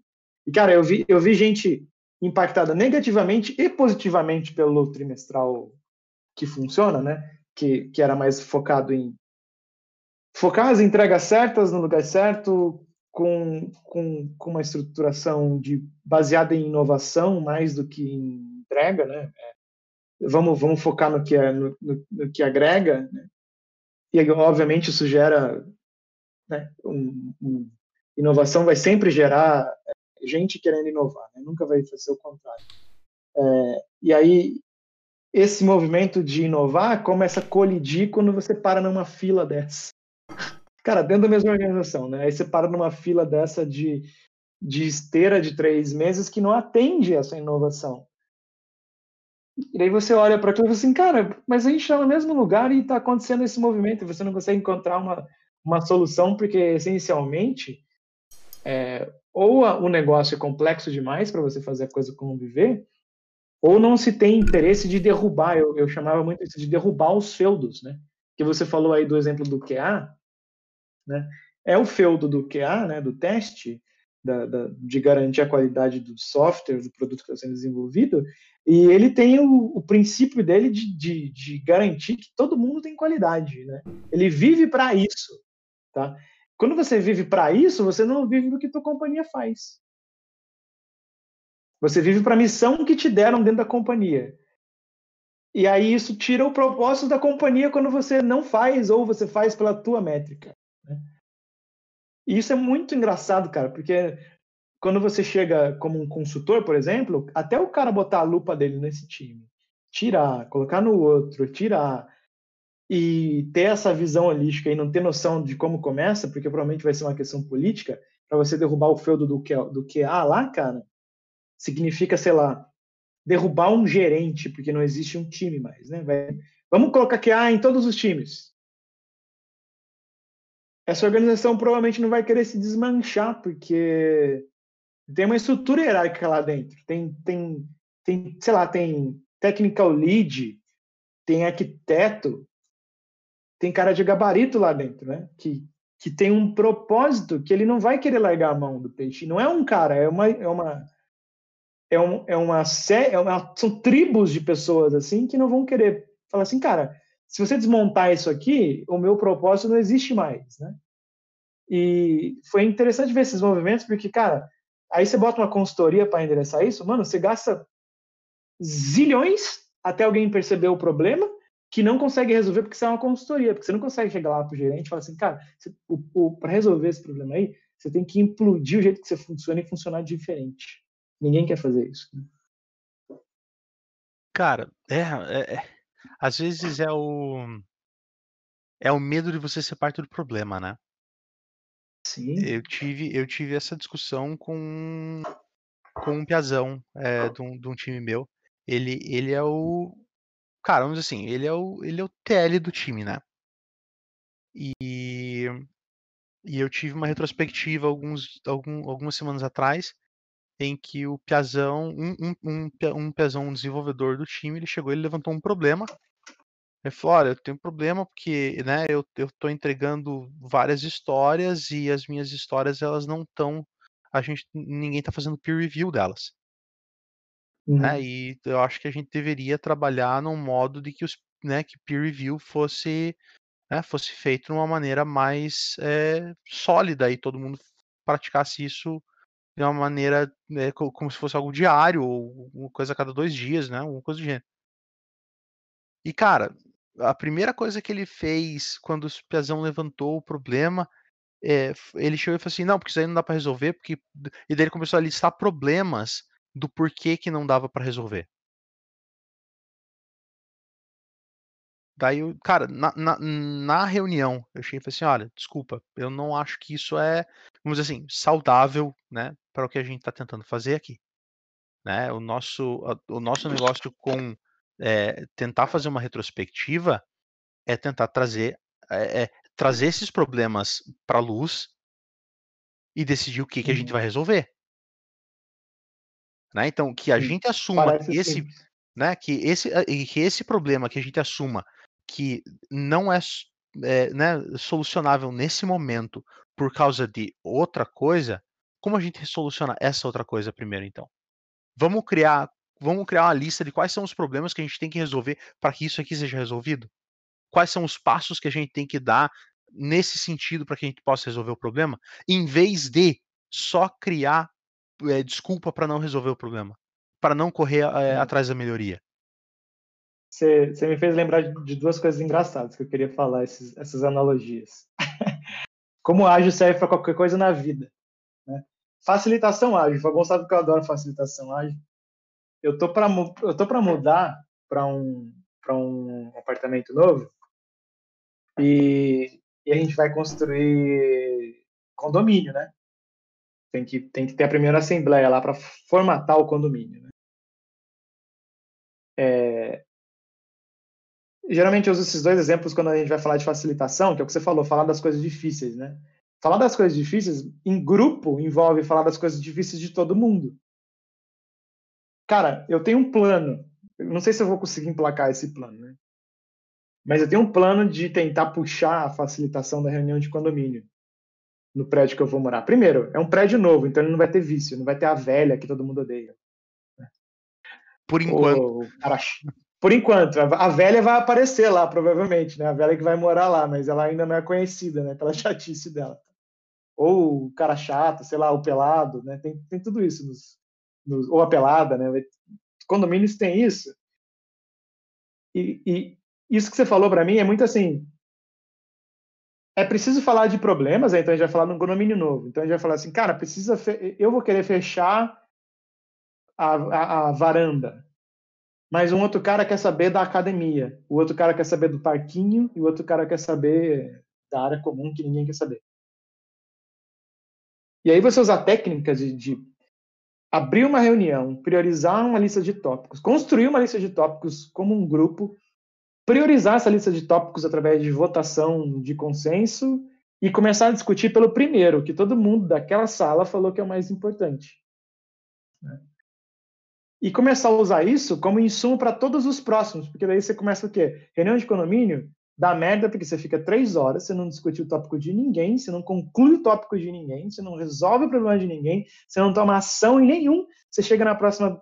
E, cara, eu vi, eu vi gente impactada negativamente e positivamente pelo trimestral que funciona, né? Que, que era mais focado em focar as entregas certas no lugar certo, com, com, com uma estruturação de, baseada em inovação mais do que em entrega, né? É, vamos, vamos focar no que, é, no, no, no que agrega, né? E, obviamente, isso gera né, um, um, inovação vai sempre gerar gente querendo inovar, né? nunca vai ser o contrário. É, e aí, esse movimento de inovar começa a colidir quando você para numa fila dessa. Cara, dentro da mesma organização, né? Aí você para numa fila dessa de, de esteira de três meses que não atende essa inovação. E aí você olha para aquilo e fala assim, cara, mas a gente está no mesmo lugar e está acontecendo esse movimento e você não consegue encontrar uma, uma solução porque, essencialmente, é, ou o negócio é complexo demais para você fazer a coisa conviver, ou não se tem interesse de derrubar, eu, eu chamava muito isso de derrubar os feudos, né? Que você falou aí do exemplo do QA, né? É o feudo do QA, né, do teste, da, da, de garantir a qualidade do software, do produto que está sendo desenvolvido, e ele tem o, o princípio dele de, de, de, garantir que todo mundo tem qualidade. Né? Ele vive para isso. Tá? Quando você vive para isso, você não vive do que tua companhia faz. Você vive para a missão que te deram dentro da companhia. E aí isso tira o propósito da companhia quando você não faz ou você faz pela tua métrica. Né? E isso é muito engraçado, cara, porque quando você chega como um consultor, por exemplo, até o cara botar a lupa dele nesse time, tirar, colocar no outro, tirar e ter essa visão holística e não ter noção de como começa, porque provavelmente vai ser uma questão política, para você derrubar o feudo do, do QA lá, cara, significa, sei lá, derrubar um gerente, porque não existe um time mais, né? Vai, vamos colocar QA em todos os times. Essa organização provavelmente não vai querer se desmanchar, porque tem uma estrutura hierárquica lá dentro. Tem, tem, tem sei lá, tem technical lead, tem arquiteto, tem cara de gabarito lá dentro, né? Que, que tem um propósito que ele não vai querer largar a mão do peixe. Não é um cara, é uma, é uma é, um, é uma é uma são tribos de pessoas assim que não vão querer falar assim, cara, se você desmontar isso aqui, o meu propósito não existe mais, né? E foi interessante ver esses movimentos porque, cara, aí você bota uma consultoria para endereçar isso, mano, você gasta zilhões até alguém perceber o problema que não consegue resolver porque você é uma consultoria, porque você não consegue chegar lá para o gerente e falar assim, cara, para resolver esse problema aí, você tem que implodir o jeito que você funciona e funcionar diferente. Ninguém quer fazer isso. Né? Cara, é, é, é, às vezes é o é o medo de você ser parte do problema, né? Sim. Eu tive eu tive essa discussão com com um piazão é, de, um, de um time meu. Ele ele é o cara, vamos dizer assim, ele é o ele é o TL do time, né? E e eu tive uma retrospectiva alguns algum, algumas semanas atrás em que o Piazão, um, um, um, um Piazão, um desenvolvedor do time, ele chegou, ele levantou um problema. Ele falou, olha, eu tenho um problema porque, né, eu, tô entregando várias histórias e as minhas histórias, elas não estão, a gente, ninguém tá fazendo peer review delas. Uhum. Né, e eu acho que a gente deveria trabalhar num modo de que os, né, que peer review fosse, né, fosse feito de uma maneira mais é, sólida e todo mundo praticasse isso de uma maneira né, como se fosse algo diário ou uma coisa a cada dois dias, né? Alguma coisa do gênero. E cara, a primeira coisa que ele fez quando o Piazão levantou o problema, é, ele chegou e falou assim, não, porque isso aí não dá para resolver, porque e daí ele começou a listar problemas do porquê que não dava para resolver. Daí, cara, na, na, na reunião, eu cheguei e falei assim: olha, desculpa, eu não acho que isso é, vamos dizer assim, saudável, né, para o que a gente está tentando fazer aqui. Né? O, nosso, o nosso negócio com é, tentar fazer uma retrospectiva é tentar trazer, é, é trazer esses problemas para a luz e decidir o que, que a gente uhum. vai resolver. Né? Então, que a Sim, gente assuma que esse, né, que, esse, que esse problema que a gente assuma que não é, é né, solucionável nesse momento por causa de outra coisa, como a gente soluciona essa outra coisa primeiro, então? Vamos criar, vamos criar uma lista de quais são os problemas que a gente tem que resolver para que isso aqui seja resolvido? Quais são os passos que a gente tem que dar nesse sentido para que a gente possa resolver o problema, em vez de só criar é, desculpa para não resolver o problema, para não correr é, atrás da melhoria. Você, você me fez lembrar de duas coisas engraçadas que eu queria falar, esses, essas analogias. Como ágil serve para qualquer coisa na vida. Né? Facilitação ágil. O Fabão sabe que eu adoro facilitação ágil. Eu tô para eu tô para mudar para um para um apartamento novo e, e a gente vai construir condomínio, né? Tem que tem que ter a primeira assembleia lá para formatar o condomínio. Né? É, geralmente eu uso esses dois exemplos quando a gente vai falar de facilitação, que é o que você falou, falar das coisas difíceis, né? Falar das coisas difíceis em grupo envolve falar das coisas difíceis de todo mundo. Cara, eu tenho um plano. Eu não sei se eu vou conseguir emplacar esse plano, né? Mas eu tenho um plano de tentar puxar a facilitação da reunião de condomínio no prédio que eu vou morar. Primeiro, é um prédio novo, então ele não vai ter vício, não vai ter a velha que todo mundo odeia. Por enquanto. O cara, por enquanto, a velha vai aparecer lá, provavelmente, né? A velha que vai morar lá, mas ela ainda não é conhecida, né? Pela chatice dela. Ou o cara chato, sei lá, o pelado, né? Tem, tem tudo isso. Nos, nos, ou a pelada, né? Condomínios tem isso. E, e isso que você falou para mim é muito assim. É preciso falar de problemas, né? então a gente vai falar num condomínio novo. Então a gente vai falar assim, cara, precisa. Eu vou querer fechar a, a, a varanda mas um outro cara quer saber da academia, o outro cara quer saber do parquinho e o outro cara quer saber da área comum que ninguém quer saber. E aí você usar técnicas de, de abrir uma reunião, priorizar uma lista de tópicos, construir uma lista de tópicos como um grupo, priorizar essa lista de tópicos através de votação de consenso e começar a discutir pelo primeiro, que todo mundo daquela sala falou que é o mais importante. Né? e começar a usar isso como insumo para todos os próximos, porque daí você começa o quê? Reunião de condomínio dá merda porque você fica três horas, você não discute o tópico de ninguém, você não conclui o tópico de ninguém, você não resolve o problema de ninguém, você não toma ação em nenhum, você chega na próxima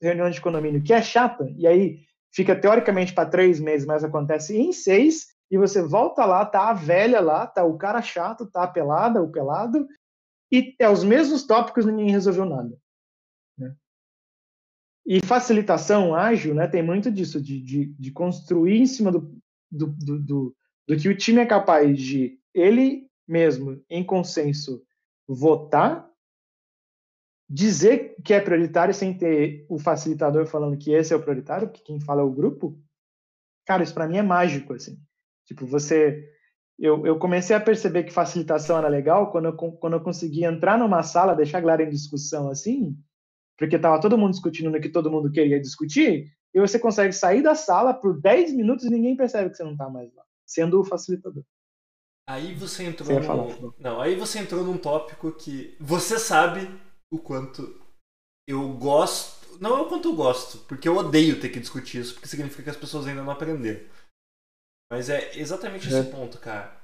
reunião de condomínio que é chata, e aí fica teoricamente para três meses, mas acontece em seis, e você volta lá, tá a velha lá, tá o cara chato, tá a pelada, o pelado, e é os mesmos tópicos, ninguém resolveu nada. Né? E facilitação ágil né, tem muito disso, de, de, de construir em cima do, do, do, do, do que o time é capaz de ele mesmo, em consenso, votar, dizer que é prioritário sem ter o facilitador falando que esse é o prioritário, que quem fala é o grupo. Cara, isso para mim é mágico, assim. Tipo, você... Eu, eu comecei a perceber que facilitação era legal quando eu, quando eu consegui entrar numa sala, deixar a galera em discussão assim, porque estava todo mundo discutindo no que todo mundo queria discutir, e você consegue sair da sala por 10 minutos e ninguém percebe que você não está mais lá, sendo o facilitador. Aí você entrou você no... Não, aí você entrou num tópico que você sabe o quanto eu gosto. Não é o quanto eu gosto, porque eu odeio ter que discutir isso, porque significa que as pessoas ainda não aprenderam. Mas é exatamente é. esse ponto, cara.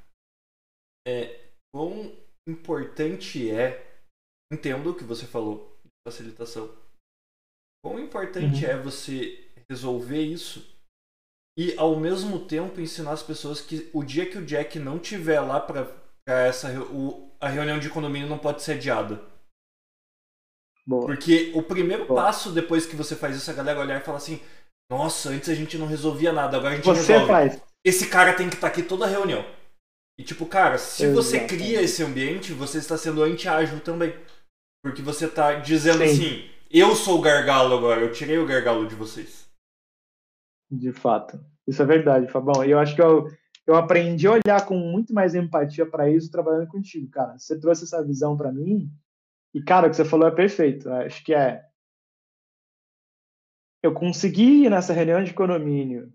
É quão importante é. Entendo o que você falou facilitação. Quão importante uhum. é você resolver isso e ao mesmo tempo ensinar as pessoas que o dia que o Jack não tiver lá para essa o, a reunião de condomínio não pode ser adiada. Boa. Porque o primeiro Boa. passo depois que você faz isso, a galera olhar e falar assim: Nossa, antes a gente não resolvia nada, agora a gente Você resolve. faz. Esse cara tem que estar aqui toda a reunião. E tipo, cara, se você cria esse ambiente, você está sendo anti-ágil também. Porque você está dizendo Sim. assim: Eu sou o gargalo agora, eu tirei o gargalo de vocês. De fato. Isso é verdade, Fabão. E eu acho que eu, eu aprendi a olhar com muito mais empatia para isso trabalhando contigo, cara. Você trouxe essa visão para mim. E, cara, o que você falou é perfeito. Acho que é. Eu consegui ir nessa reunião de condomínio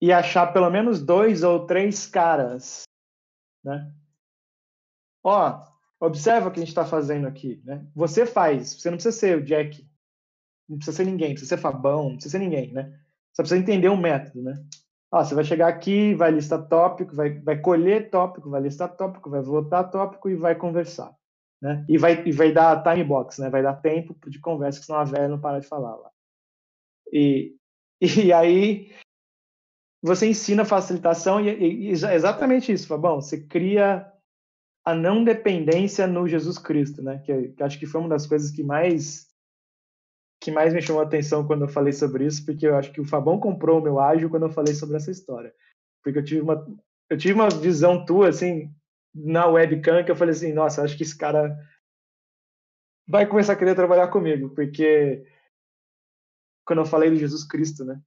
e achar pelo menos dois ou três caras, né? Ó, observa o que a gente está fazendo aqui, né? Você faz, você não precisa ser o Jack, não precisa ser ninguém, não precisa ser Fabão, não precisa ser ninguém, né? Só precisa entender o método, né? Ó, você vai chegar aqui, vai listar tópico, vai, vai colher tópico, vai listar tópico, vai votar tópico e vai conversar, né? E vai, e vai dar time box, né? Vai dar tempo de conversa, que senão a velha não para de falar lá. E, e aí você ensina facilitação e, e- e exa- exatamente isso, Fabão. Você cria a não dependência no Jesus Cristo, né? Que, que acho que foi uma das coisas que mais que mais me chamou a atenção quando eu falei sobre isso, porque eu acho que o Fabão comprou o meu ágil quando eu falei sobre essa história. Porque eu tive uma eu tive uma visão tua assim na webcam que eu falei assim, nossa, acho que esse cara vai começar a querer trabalhar comigo, porque quando eu falei de Jesus Cristo, né?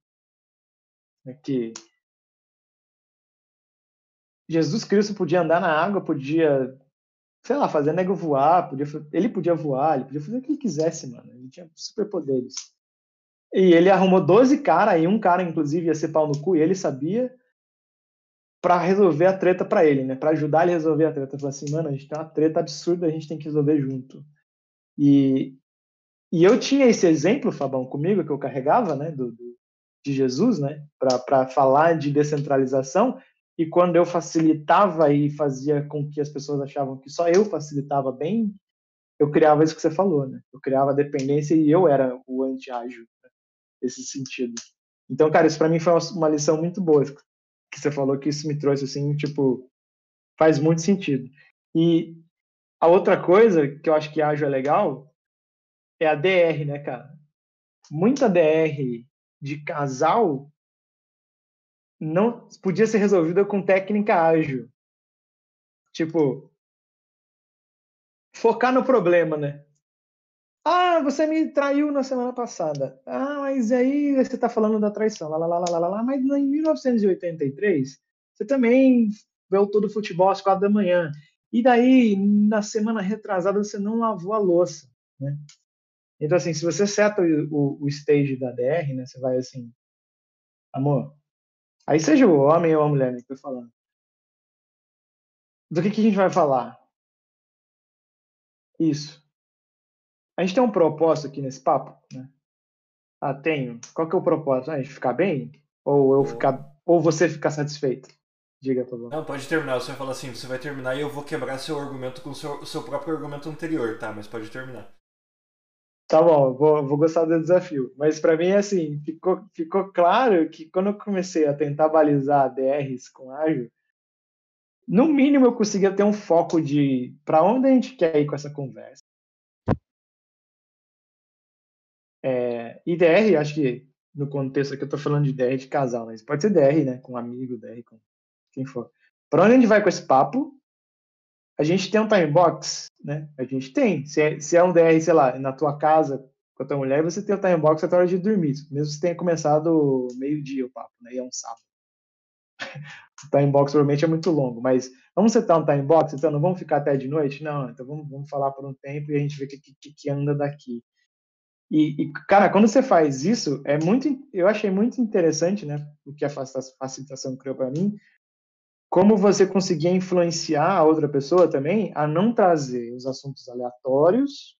É que Jesus Cristo podia andar na água, podia, sei lá, fazer nego voar, podia, ele podia voar, ele podia fazer o que ele quisesse, mano. Ele tinha superpoderes. E ele arrumou 12 caras, e um cara, inclusive, ia ser pau no cu, e ele sabia, pra resolver a treta pra ele, né? Pra ajudar ele a resolver a treta. Falou assim, mano, a gente tem uma treta absurda, a gente tem que resolver junto. E, e eu tinha esse exemplo, Fabão, comigo, que eu carregava, né, do, do- de Jesus, né, para falar de descentralização, e quando eu facilitava e fazia com que as pessoas achavam que só eu facilitava bem, eu criava isso que você falou, né? Eu criava dependência e eu era o anti-ágil, né? nesse sentido. Então, cara, isso para mim foi uma lição muito boa que você falou que isso me trouxe assim, tipo, faz muito sentido. E a outra coisa que eu acho que ágil é legal é a DR, né, cara? Muita DR de casal não podia ser resolvida com técnica ágil. Tipo, focar no problema, né? Ah, você me traiu na semana passada. Ah, mas aí você tá falando da traição. Lá, lá, lá, lá, lá, lá. Mas em 1983, você também viu todo o futebol às quatro da manhã. E daí, na semana retrasada, você não lavou a louça, né? Então, assim, se você seta o, o, o stage da DR, né? Você vai assim, amor, aí seja o homem ou a mulher, né, que eu falando. Do que, que a gente vai falar? Isso. A gente tem um propósito aqui nesse papo, né? Ah, tenho. Qual que é o propósito? Ah, a gente ficar bem? Ou eu ficar, ou você ficar satisfeito? Diga, por favor. Não, pode terminar. Você vai falar assim: Você vai terminar e eu vou quebrar seu argumento com o seu, seu próprio argumento anterior, tá? Mas pode terminar. Tá bom, vou, vou gostar do desafio. Mas para mim, assim, ficou, ficou claro que quando eu comecei a tentar balizar DRs com ágil, no mínimo eu conseguia ter um foco de para onde a gente quer ir com essa conversa. E DR, acho que no contexto aqui eu tô falando de DR de casal, mas pode ser DR, né? Com amigo, DR, com quem for. Para onde a gente vai com esse papo? A gente tem um time box, né? A gente tem. Se é, se é um DR, sei lá, na tua casa com a tua mulher, você tem o time box até a hora de dormir. Mesmo você tenha começado meio-dia o papo, né? E é um sábado. o time box provavelmente é muito longo, mas vamos setar um time box, então não vamos ficar até de noite? Não, então vamos, vamos falar por um tempo e a gente vê o que, que, que anda daqui. E, e, cara, quando você faz isso, é muito, eu achei muito interessante, né? O que a facilitação criou para mim, como você conseguia influenciar a outra pessoa também a não trazer os assuntos aleatórios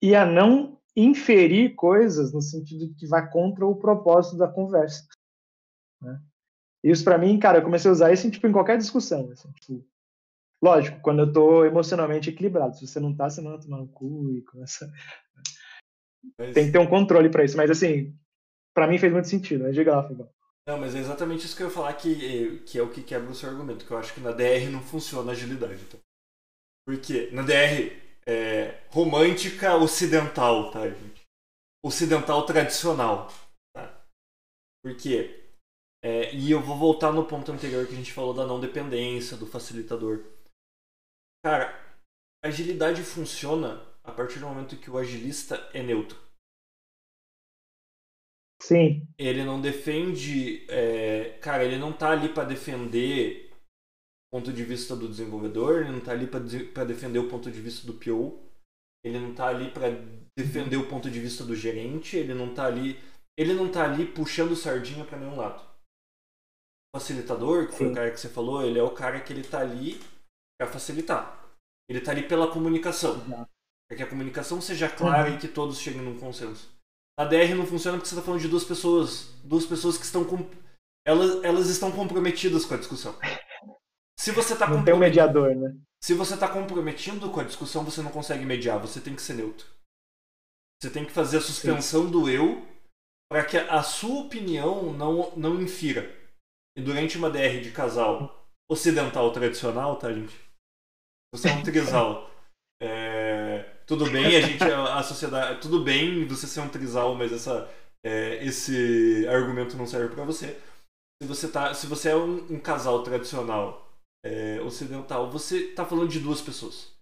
e a não inferir coisas no sentido que vai contra o propósito da conversa. Né? Isso para mim, cara, eu comecei a usar isso tipo, em qualquer discussão. Assim, tipo, lógico, quando eu tô emocionalmente equilibrado. Se você não tá, você manda tomar no cu e começa. Mas... Tem que ter um controle para isso. Mas assim, para mim fez muito sentido. Diga lá, Fabão. Não, mas é exatamente isso que eu ia falar que, que é o que quebra o seu argumento, que eu acho que na DR não funciona a agilidade. Então. Porque na DR é, romântica ocidental, tá, gente? Ocidental tradicional, tá? Por quê? É, e eu vou voltar no ponto anterior que a gente falou da não dependência, do facilitador. Cara, agilidade funciona a partir do momento que o agilista é neutro. Sim. Ele não defende. É, cara, ele não tá ali para defender o ponto de vista do desenvolvedor, ele não tá ali para defender o ponto de vista do PO, ele não tá ali para defender o ponto de vista do gerente, ele não tá ali. Ele não tá ali puxando sardinha para nenhum lado. O facilitador, que foi o cara que você falou, ele é o cara que ele tá ali para facilitar. Ele tá ali pela comunicação. Para que a comunicação seja clara uhum. e que todos cheguem num consenso. A DR não funciona porque você está falando de duas pessoas, duas pessoas que estão com, elas, elas estão comprometidas com a discussão. Se você está tem um mediador, né? Se você está comprometido com a discussão, você não consegue mediar, você tem que ser neutro. Você tem que fazer a suspensão Sim. do eu para que a sua opinião não, não infira. E durante uma DR de casal ocidental tradicional, tá, gente? Você é um trisal. É, tudo bem, a gente, a, a, sociedade, tudo bem você ser um trisal, mas essa, é, esse argumento não serve para você. Se você tá, se você é um, um casal tradicional é, ocidental, você tá falando de duas pessoas.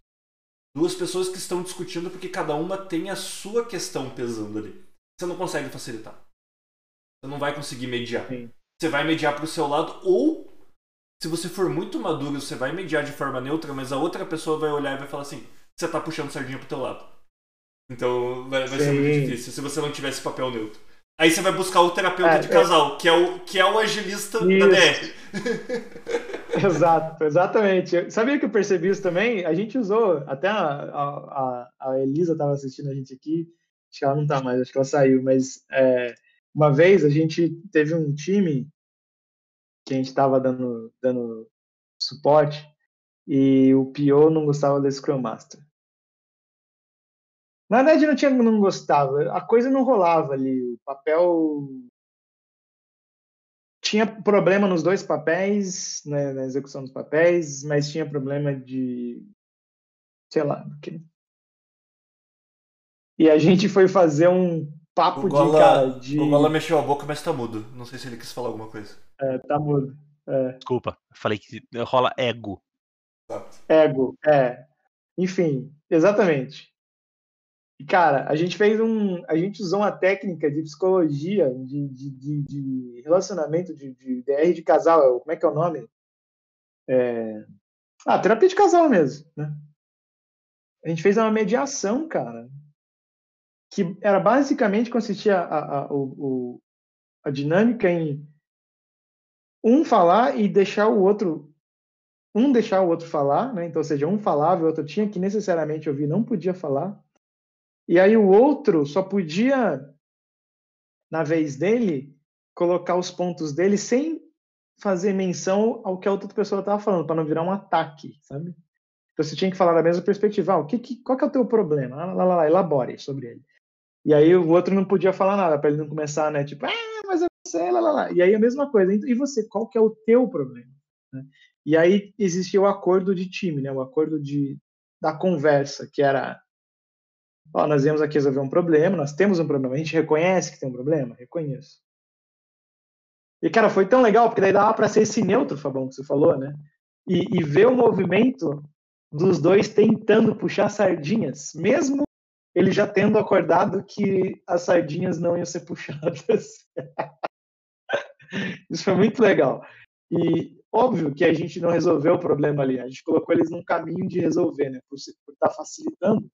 Duas pessoas que estão discutindo porque cada uma tem a sua questão pesando ali. Você não consegue facilitar. Você não vai conseguir mediar. Sim. Você vai mediar para o seu lado ou se você for muito maduro, você vai mediar de forma neutra, mas a outra pessoa vai olhar e vai falar assim: você tá puxando sardinha pro teu lado. Então vai, vai ser muito difícil se você não tiver esse papel neutro. Aí você vai buscar o terapeuta é, de é. casal, é... que, é o, que é o agilista isso. da DR. Exato, exatamente. Sabia que eu percebi isso também? A gente usou, até a, a, a Elisa estava assistindo a gente aqui, acho que ela não está mais, acho que ela saiu, mas é, uma vez a gente teve um time que a gente estava dando, dando suporte e o Pio não gostava da Scrum Master. Na verdade, não tinha não gostava. A coisa não rolava ali. O papel tinha problema nos dois papéis, né, na execução dos papéis, mas tinha problema de sei lá, que... e a gente foi fazer um papo Gola, de cara de O Gola mexeu a boca, mas tá mudo. Não sei se ele quis falar alguma coisa. É, tá mudo. É. Desculpa, falei que rola ego. Ego, é. Enfim, exatamente. E, cara, a gente fez um. A gente usou uma técnica de psicologia, de, de, de, de relacionamento, de, de, DR de casal. Como é que é o nome? É... Ah, terapia de casal mesmo, né? A gente fez uma mediação, cara, que era basicamente consistia a, a, o, a dinâmica em um falar e deixar o outro um deixar o outro falar, né? Então, ou seja, um falava e o outro tinha que necessariamente ouvir, não podia falar. E aí o outro só podia, na vez dele, colocar os pontos dele sem fazer menção ao que a outra pessoa estava falando, para não virar um ataque, sabe? Então você tinha que falar da mesma perspectiva. Ah, o que, que, qual que é o teu problema? Lá, lá, lá, elabore sobre ele. E aí o outro não podia falar nada, para ele não começar, né? Tipo, ah, mas é você, lá, lá, lá. E aí a mesma coisa. E você, qual que é o teu problema? Né? E aí existia o acordo de time, né? O acordo de, da conversa, que era ó, nós viemos aqui resolver um problema, nós temos um problema, a gente reconhece que tem um problema? Reconheço. E, cara, foi tão legal, porque daí dava para ser esse neutro, Fabão, que você falou, né? E, e ver o movimento dos dois tentando puxar sardinhas, mesmo ele já tendo acordado que as sardinhas não iam ser puxadas. Isso foi muito legal. E óbvio que a gente não resolveu o problema ali, a gente colocou eles num caminho de resolver, né? Por estar tá facilitando.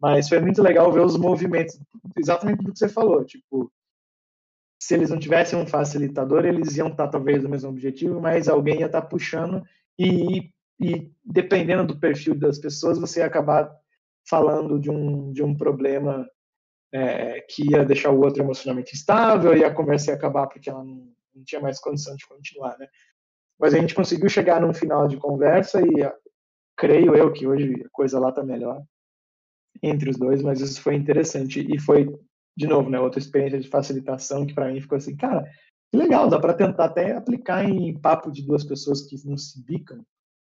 Mas foi muito legal ver os movimentos, exatamente do que você falou. Tipo, se eles não tivessem um facilitador, eles iam estar tá, talvez no mesmo objetivo, mas alguém ia estar tá puxando e, e dependendo do perfil das pessoas, você ia acabar falando de um, de um problema é, que ia deixar o outro emocionalmente instável e a conversa ia acabar porque ela não, não tinha mais condição de continuar, né? Mas a gente conseguiu chegar num final de conversa e ah, creio eu que hoje a coisa lá está melhor entre os dois, mas isso foi interessante e foi de novo, né, outra experiência de facilitação que para mim ficou assim, cara, que legal, dá para tentar até aplicar em papo de duas pessoas que não se bicam,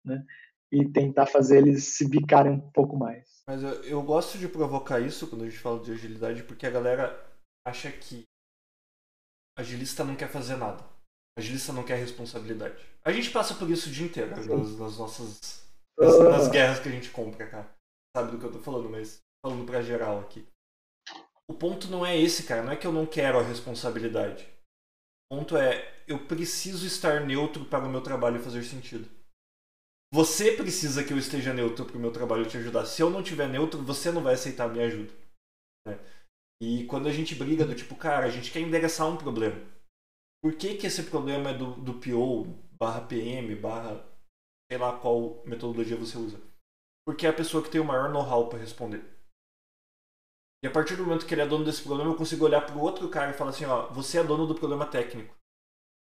né? E tentar fazer eles se bicarem um pouco mais. Mas eu, eu gosto de provocar isso quando a gente fala de agilidade, porque a galera acha que agilista não quer fazer nada. Agilista não quer responsabilidade. A gente passa por isso o dia inteiro, nas, nas nossas. Nas, nas, guerras que a gente compra, cara. Sabe do que eu tô falando, mas falando pra geral aqui. O ponto não é esse, cara. Não é que eu não quero a responsabilidade. O ponto é, eu preciso estar neutro para o meu trabalho fazer sentido. Você precisa que eu esteja neutro para o meu trabalho te ajudar. Se eu não tiver neutro, você não vai aceitar a minha ajuda. Né? E quando a gente briga do tipo, cara, a gente quer endereçar um problema. Por que, que esse problema é do, do PO, barra PM, barra sei lá qual metodologia você usa? Porque é a pessoa que tem o maior know-how para responder. E a partir do momento que ele é dono desse problema, eu consigo olhar para o outro cara e falar assim, ó, você é dono do problema técnico.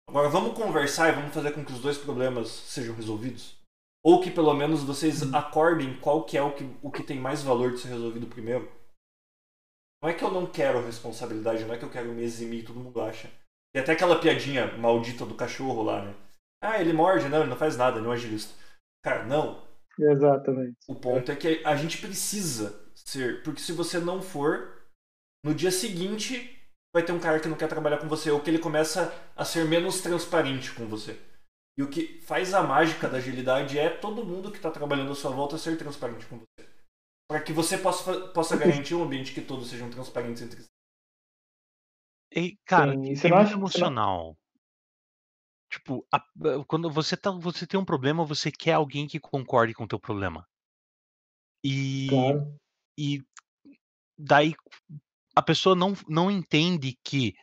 Agora vamos conversar e vamos fazer com que os dois problemas sejam resolvidos. Ou que pelo menos vocês uhum. acordem qual que é o que, o que tem mais valor de ser resolvido primeiro. Não é que eu não quero responsabilidade, não é que eu quero me eximir, todo mundo acha. E até aquela piadinha maldita do cachorro lá, né? Ah, ele morde, não, ele não faz nada, ele é um agilista. Cara, não. Exatamente. O ponto é que a gente precisa ser, porque se você não for, no dia seguinte vai ter um cara que não quer trabalhar com você, ou que ele começa a ser menos transparente com você. E o que faz a mágica da agilidade é todo mundo que está trabalhando à sua volta ser transparente com você. Para que você possa, possa garantir um ambiente que todos sejam transparentes entre si. E, cara, Sim, é muito emocional. Não... Tipo, a, quando você, tá, você tem um problema, você quer alguém que concorde com o teu problema. E, claro. e daí a pessoa não, não entende que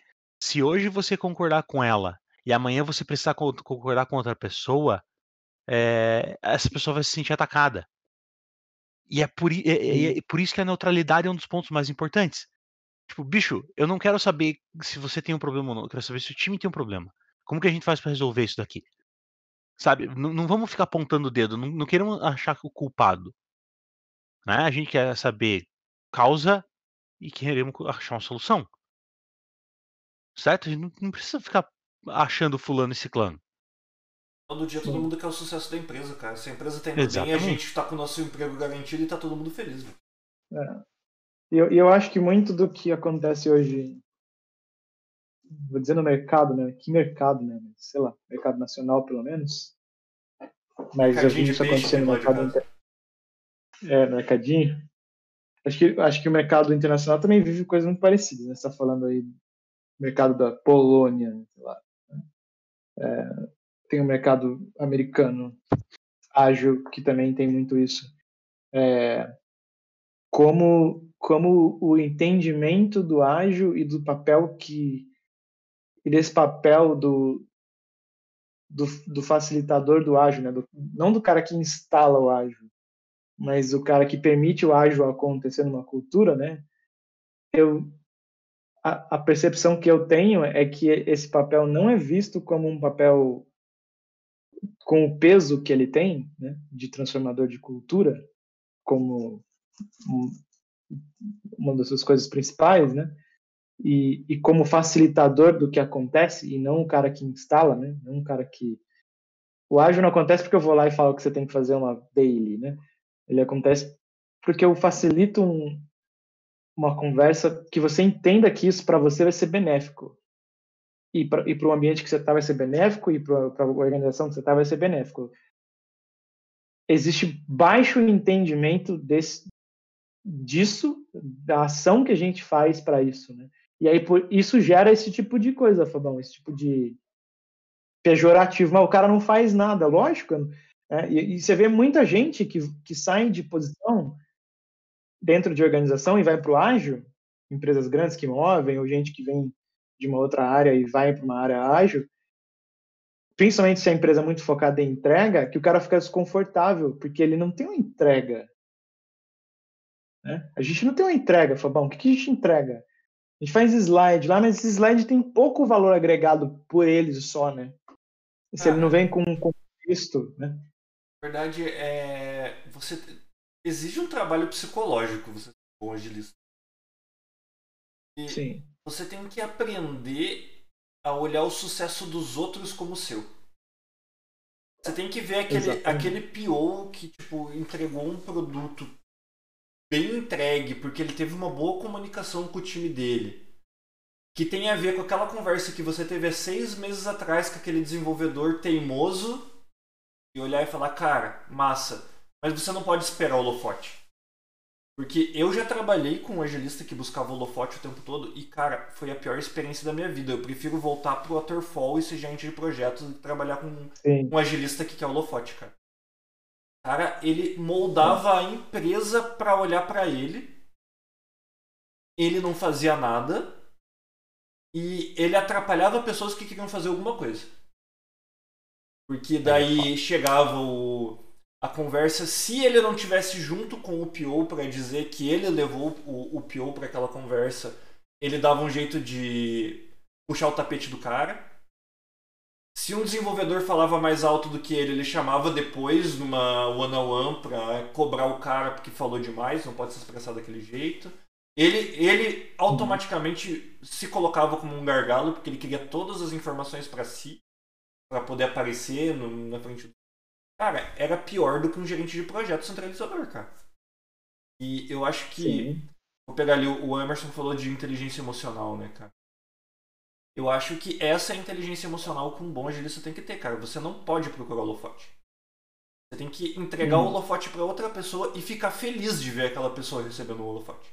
se hoje você concordar com ela e amanhã você precisar concordar com outra pessoa, é, essa pessoa vai se sentir atacada. E é por, é, é, por isso que a neutralidade é um dos pontos mais importantes. Tipo, bicho, eu não quero saber se você tem um problema ou não, eu quero saber se o time tem um problema. Como que a gente faz para resolver isso daqui? Sabe, não, não, vamos ficar apontando o dedo, não, não queremos achar o culpado. Né? A gente quer saber causa e queremos achar uma solução. Certo? A gente não, não precisa ficar achando fulano e ciclano. Todo dia todo mundo quer o sucesso da empresa, cara. Se a empresa tá indo Exatamente. bem, a gente tá com o nosso emprego garantido e tá todo mundo feliz. É. E eu, eu acho que muito do que acontece hoje, vou dizer no mercado, né? Que mercado, né? Sei lá, mercado nacional pelo menos. Mas eu vi isso acontecer no mercado inter... É, mercadinho. Acho que, acho que o mercado internacional também vive coisas muito parecidas, né? Você tá falando aí do mercado da Polônia, sei lá. É, tem o mercado americano ágil, que também tem muito isso. É, como, como o entendimento do ágil e do papel que. e desse papel do, do, do facilitador do ágil, né? Do, não do cara que instala o ágil, mas o cara que permite o ágil acontecer numa cultura, né? Eu, a, a, percepção que eu tenho é que esse papel não é visto como um papel com o peso que ele tem, né, de transformador de cultura, como uma das suas coisas principais, né, e, e como facilitador do que acontece, e não o cara que instala, né, não o cara que... O ágil não acontece porque eu vou lá e falo que você tem que fazer uma daily, né, ele acontece porque eu facilito um, uma conversa que você entenda que isso para você vai ser benéfico. E para o ambiente que você está vai ser benéfico, e para a organização que você está vai ser benéfico. Existe baixo entendimento desse, disso, da ação que a gente faz para isso. Né? E aí por, isso gera esse tipo de coisa, Fabão, esse tipo de pejorativo. Mas o cara não faz nada, lógico. Né? E, e, você vê muita gente que, que sai de posição dentro de organização e vai para o ágil, empresas grandes que movem, ou gente que vem de uma outra área e vai para uma área ágil, principalmente se a empresa é muito focada em entrega, que o cara fica desconfortável, porque ele não tem uma entrega. Né? A gente não tem uma entrega, Fabão. O que, que a gente entrega? A gente faz slide lá, mas esse slide tem pouco valor agregado por eles só, né? Se ah, ele não vem com um contexto, né? Na verdade, é... você exige um trabalho psicológico você ser um bom agilista. E Sim. Você tem que aprender a olhar o sucesso dos outros como seu. Você tem que ver aquele, aquele PO que, tipo, entregou um produto bem entregue, porque ele teve uma boa comunicação com o time dele. Que tem a ver com aquela conversa que você teve há seis meses atrás com aquele desenvolvedor teimoso e olhar e falar, cara, massa, mas você não pode esperar o holofote. Porque eu já trabalhei com um agilista que buscava holofote o tempo todo e, cara, foi a pior experiência da minha vida. Eu prefiro voltar pro Waterfall e ser gente de projetos que trabalhar com Sim. um agilista que quer holofote, cara. Cara, ele moldava a empresa para olhar para ele. Ele não fazia nada. E ele atrapalhava pessoas que queriam fazer alguma coisa. Porque daí chegava o a conversa, se ele não tivesse junto com o PO para dizer que ele levou o, o PO para aquela conversa, ele dava um jeito de puxar o tapete do cara. Se um desenvolvedor falava mais alto do que ele, ele chamava depois numa one-on-one para cobrar o cara porque falou demais, não pode se expressar daquele jeito. Ele, ele automaticamente se colocava como um gargalo porque ele queria todas as informações para si, para poder aparecer no, na frente do Cara, era pior do que um gerente de projeto centralizador, cara. E eu acho que. Sim. Vou pegar ali, o Emerson falou de inteligência emocional, né, cara? Eu acho que essa é a inteligência emocional que um bom agilista tem que ter, cara. Você não pode procurar o holofote. Você tem que entregar hum. o holofote para outra pessoa e ficar feliz de ver aquela pessoa recebendo o holofote.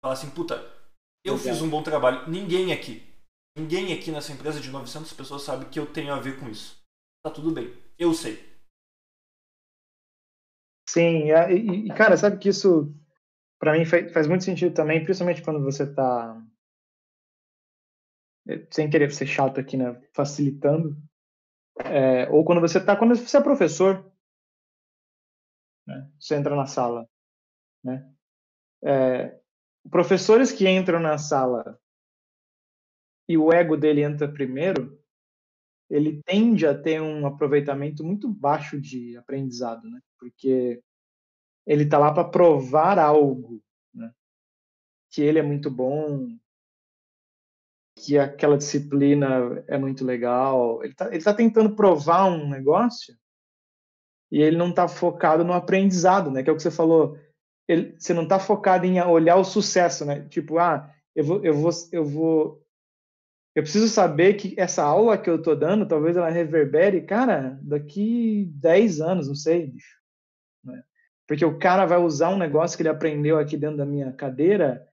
Falar assim, puta, eu Exato. fiz um bom trabalho. Ninguém aqui, ninguém aqui nessa empresa de 900 pessoas sabe que eu tenho a ver com isso. Tá tudo bem. Eu sei. Sim, e, e cara, sabe que isso para mim faz, muito sentido também, principalmente quando você está eh, sem querer ser chato aqui, né, facilitando, é, ou quando você está quando você é professor, né, você entra na sala, né, é, professores que entram na sala e o ego dele entra primeiro, ele tende a ter um aproveitamento muito baixo de aprendizado, né? Porque ele está lá para provar algo, né? Que ele é muito bom, que aquela disciplina é muito legal. Ele está tá tentando provar um negócio e ele não está focado no aprendizado, né? Que é o que você falou. Ele, você não está focado em olhar o sucesso, né? Tipo, ah, eu vou, eu vou, eu vou eu preciso saber que essa aula que eu estou dando, talvez ela reverbere, cara, daqui 10 anos, não sei, bicho. Né? Porque o cara vai usar um negócio que ele aprendeu aqui dentro da minha cadeira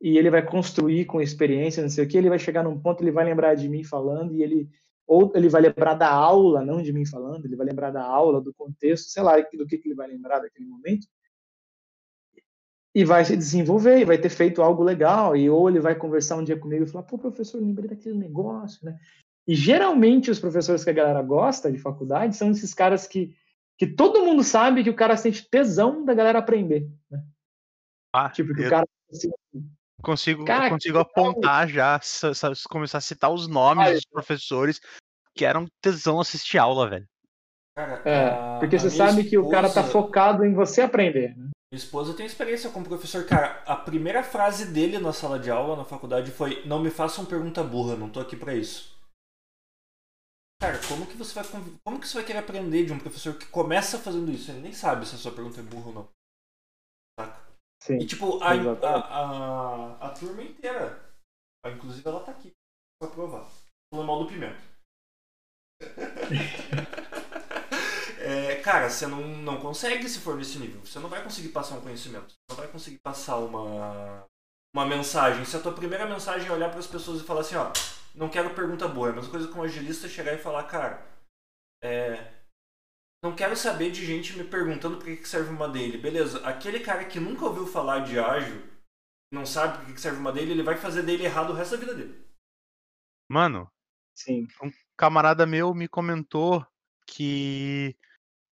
e ele vai construir com experiência, não sei o que, ele vai chegar num ponto, ele vai lembrar de mim falando e ele ou ele vai lembrar da aula, não de mim falando, ele vai lembrar da aula, do contexto, sei lá, do que, que ele vai lembrar daquele momento e vai se desenvolver, e vai ter feito algo legal, e ou ele vai conversar um dia comigo e falar, pô, professor, lembrei daquele negócio, né? E geralmente os professores que a galera gosta de faculdade são esses caras que, que todo mundo sabe que o cara sente tesão da galera aprender, né? Ah, tipo, que o cara assim, consigo, cara, consigo apontar já, começar a citar os nomes dos professores que eram tesão assistir aula, velho. Cara, é, porque você sabe esposa... que o cara tá focado em você aprender, né? Minha esposa tem experiência como professor. Cara, a primeira frase dele na sala de aula, na faculdade, foi: Não me façam pergunta burra, não tô aqui para isso. Cara, como que você vai como que você vai querer aprender de um professor que começa fazendo isso? Ele nem sabe se a sua pergunta é burra ou não. Saca? Sim, e tipo, a, a, a, a, turma inteira. Inclusive ela tá aqui pra provar. Falando mal do pimenta. é, cara, você não, não consegue se for nesse nível. Você não vai conseguir passar um conhecimento. Você não vai conseguir passar uma, uma mensagem. Se a tua primeira mensagem é olhar para as pessoas e falar assim, ó, não quero pergunta boa. É a mesma coisa com um agilista chegar e falar, cara, é, não quero saber de gente me perguntando por que serve uma dele. Beleza, aquele cara que nunca ouviu falar de ágil, não sabe por que serve uma dele, ele vai fazer dele errado o resto da vida dele. Mano, Sim. um camarada meu me comentou que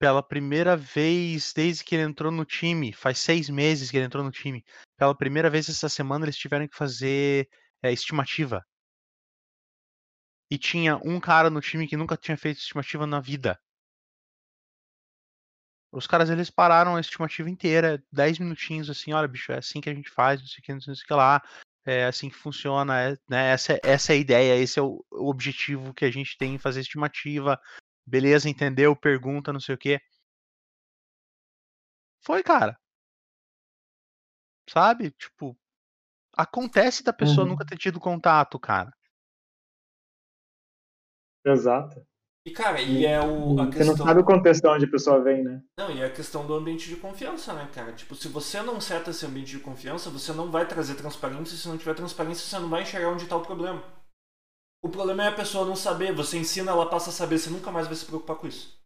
pela primeira vez desde que ele entrou no time, faz seis meses que ele entrou no time, pela primeira vez essa semana eles tiveram que fazer é, estimativa. E tinha um cara no time que nunca tinha feito estimativa na vida. Os caras eles pararam a estimativa inteira, 10 minutinhos assim, olha, bicho, é assim que a gente faz, não sei o que, não sei o que lá, é assim que funciona, é, né? essa, essa é a ideia, esse é o, o objetivo que a gente tem em fazer estimativa, beleza, entendeu, pergunta, não sei o quê. Foi, cara. Sabe? Tipo, acontece da pessoa Uhum. nunca ter tido contato, cara. Exato. E, cara, e é o, a Você não questão. sabe o contexto onde a pessoa vem, né? Não, e é a questão do ambiente de confiança, né, cara? Tipo, se você não seta esse ambiente de confiança, você não vai trazer transparência. Se não tiver transparência, você não vai enxergar onde tá o problema. O problema é a pessoa não saber. Você ensina, ela passa a saber. Você nunca mais vai se preocupar com isso.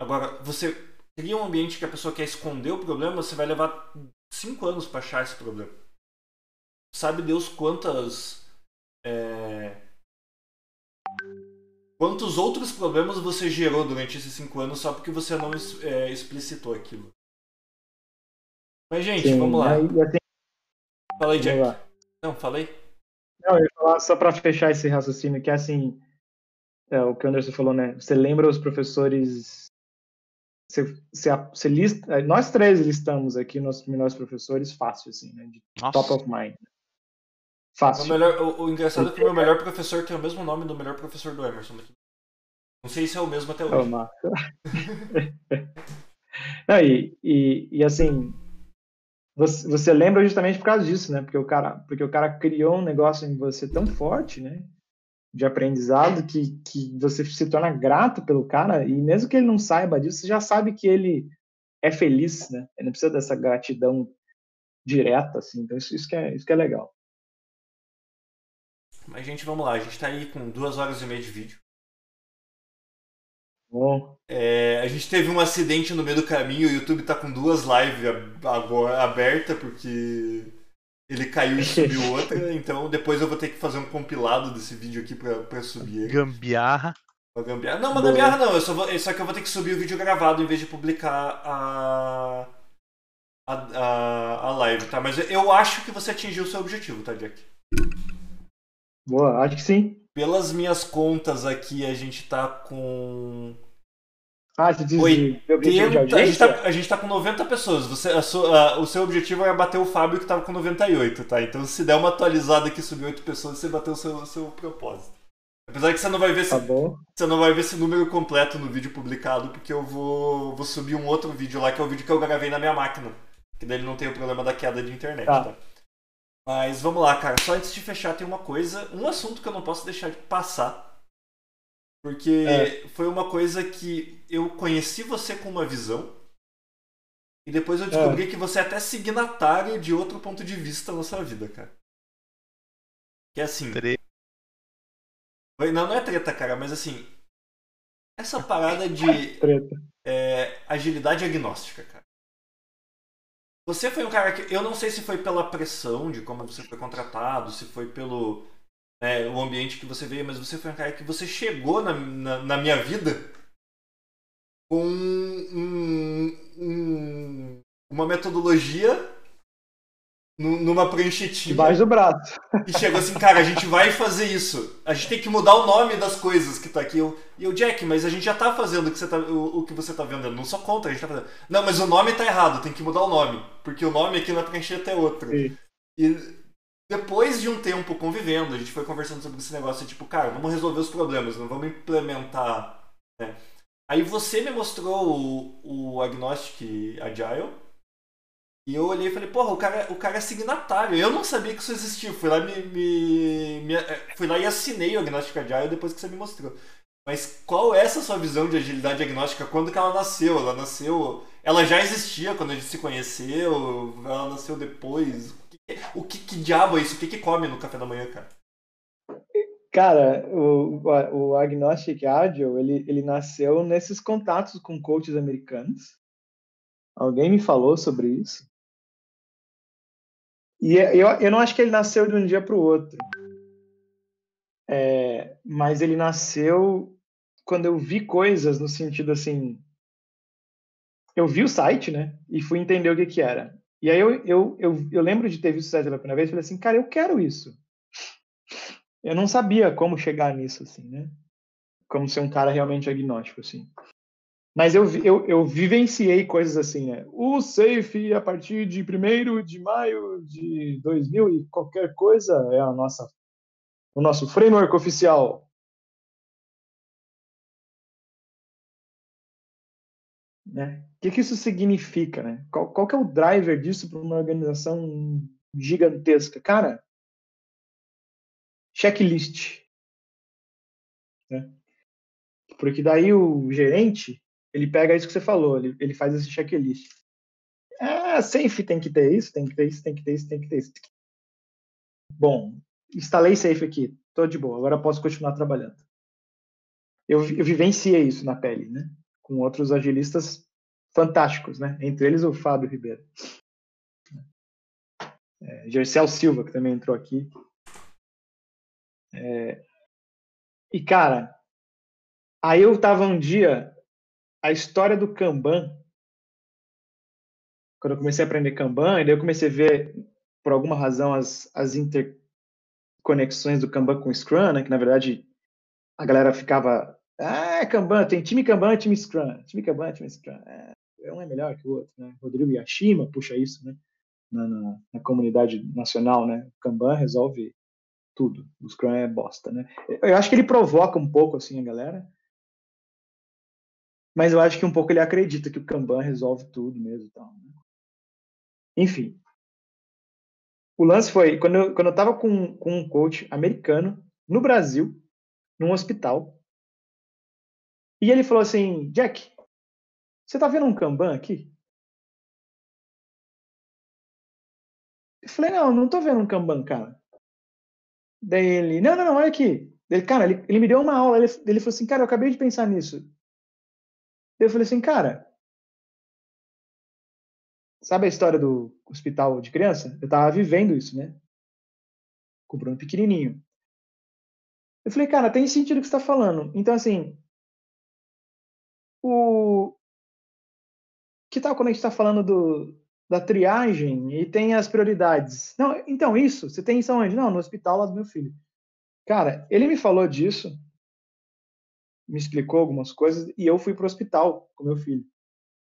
Agora, você cria um ambiente que a pessoa quer esconder o problema, você vai levar cinco anos pra achar esse problema. Sabe Deus quantas. é, Quantos outros problemas você gerou durante esses cinco anos só porque você não é, explicitou aquilo? Mas, gente, Sim, vamos lá. aí, assim, Fala aí, Jack. vamos lá. Não, falei? Não, eu ia falar só para fechar esse raciocínio, que é assim, é, o que o Anderson falou, né? Você lembra os professores. Você, você, você lista, é, nós três listamos aqui nossos melhores professores fácil, assim, né? De Nossa. top of mind. O, Fácil. melhor, o, o engraçado é que o meu melhor professor tem o mesmo nome do melhor professor do Emerson. mas Não sei se é o mesmo até Ô, hoje. Não, e, e, e assim, você, você lembra justamente por causa disso, né? Porque o cara, porque o cara criou um negócio em você tão forte, né? De aprendizado que, que você se torna grato pelo cara e mesmo que ele não saiba disso, você já sabe que ele é feliz, né? Ele não precisa dessa gratidão direta, assim. Então isso, isso, que, é, isso que é legal. Mas, gente, vamos lá. A gente tá aí com duas horas e meia de vídeo. Bom, É, a gente teve um acidente no meio do caminho. O YouTube tá com duas lives agora abertas porque ele caiu e subiu outra. Então, depois eu vou ter que fazer um compilado desse vídeo aqui pra, pra subir. Gambiarra. Uma gambiarra. Não, uma gambiarra não. Eu só, vou, só que eu vou ter que subir o vídeo gravado em vez de publicar a, a, a, a live, tá? Mas eu acho que você atingiu o seu objetivo, tá, Jack? boa, acho que sim. Pelas minhas contas aqui, a gente tá com. Ah, você diz de, de objetivo de 80, a, gente tá, a gente tá com 90 pessoas. Você, a sua- a- o seu objetivo era bater o Fábio que tava com 98, tá? Então se der uma atualizada aqui subir 8 pessoas, você bateu o seu, seu propósito. Apesar que você não vai ver esse, Tá você não vai ver esse número completo no vídeo publicado, porque eu vou, vou subir um outro vídeo lá, que é o vídeo que eu gravei na minha máquina. Que daí ele não tem o problema da queda de internet, Tá. tá? Mas vamos lá, cara. Só antes de fechar, tem uma coisa, um assunto que eu não posso deixar de passar. Porque É. foi uma coisa que eu conheci você com uma visão. E depois É. eu descobri que você é até signatário de outro ponto de vista na sua vida, cara. Que é assim. Tre- Não, não é treta, cara, mas assim. Essa parada de Treta. é, agilidade agnóstica, cara. Você foi um cara que. Eu não sei se foi pela pressão de como você foi contratado, se foi pelo. né, o ambiente que você veio, mas você foi um cara que você chegou na, na, na minha vida com um- um- uma metodologia numa pranchetinha. Debaixo do braço. E chegou assim, cara, a gente vai fazer isso. A gente tem que mudar o nome das coisas que tá aqui. Eu- E eu, Jack, mas a gente já tá fazendo o que você tá, o, o que você tá vendendo. Não sou contra, a gente tá fazendo. Não, mas o nome tá errado, tem que mudar o nome. Porque o nome aqui na prancheta é outro. Sim. E depois de um tempo convivendo, a gente foi conversando sobre esse negócio, tipo, cara, vamos resolver os problemas, não vamos implementar. né? Aí você me mostrou o, o Agnostic Agile. E eu olhei e falei, porra, o cara, o cara é signatário. Eu não sabia que isso existia. Fui lá, me, me- me- eh, fui lá e assinei o Agnostic Agile depois que você me mostrou. Mas qual é essa sua visão de agilidade agnóstica? Quando que ela nasceu? Ela nasceu. Ela já existia quando a gente se conheceu? Ela nasceu depois? O que, o que, que diabo é isso? O que, que come no café da manhã, cara? Cara, o, o, o Agnostic Agile, ele, ele nasceu nesses contatos com coaches americanos. Alguém me falou sobre isso. E é- eu, eu não acho que ele nasceu de um dia para o outro. É, mas ele nasceu quando eu vi coisas no sentido assim. Eu vi o site, né? E fui entender o que, que era. E aí eu, eu, eu, eu lembro de ter visto o site pela primeira vez e falei assim, cara, eu quero isso. Eu não sabia como chegar nisso, assim, né? Como ser um cara realmente agnóstico, assim. Mas eu, eu, eu vivenciei coisas assim, né? O Safe, a partir de 1 de maio de 2000 e qualquer coisa, é a nossa, o nosso framework oficial. Né? O que, que isso significa? Né? Qual, qual que é o driver disso para uma organização gigantesca? Cara, checklist. Né? Porque daí o gerente, ele pega isso que você falou, ele, ele faz esse checklist. Ah, safe tem que ter isso, tem que ter isso, tem que ter isso, tem que ter isso. Bom, instalei safe aqui, tô de boa, agora posso continuar trabalhando. Eu, eu vivenciei isso na pele, né? Com outros agilistas fantásticos, né? Entre eles o Fábio Ribeiro. É, Gercel Silva, que também entrou aqui. É, e, cara, aí eu tava um dia, a história do Kanban, quando eu comecei a aprender Kanban, e daí eu comecei a ver, por alguma razão, as, as interconexões do Kanban com o Scrum, né, que na verdade a galera ficava, ah, Kanban, tem time Kanban, time Scrum, time Kanban, time Scrum, é, um é melhor que o outro, né? Rodrigo Yashima puxa isso, né? Na, na, na comunidade nacional, né? Kanban resolve tudo. O Scrum é bosta, né? Eu acho que ele provoca um pouco assim a galera, mas eu acho que um pouco ele acredita que o Kanban resolve tudo mesmo, então. Né? Enfim, o lance foi quando eu, quando eu tava com, com um coach americano no Brasil, num hospital, e ele falou assim, Jack, você tá vendo um Kanban aqui? Eu falei, não, não tô vendo um Kanban, cara. Daí ele, não, não, não, olha aqui. Ele, cara, ele, ele me deu uma aula, ele, ele falou assim, cara, eu acabei de pensar nisso. Eu falei assim, cara, sabe a história do hospital de criança? Eu tava vivendo isso, né? Com o Bruno pequenininho. Eu falei, cara, tem sentido o que você está falando. Então, assim, o... que tal quando a gente está falando do, da triagem e tem as prioridades. Não, então isso, você tem isso onde? Não, no hospital lá do meu filho. Cara, ele me falou disso, me explicou algumas coisas e eu fui para o hospital com meu filho.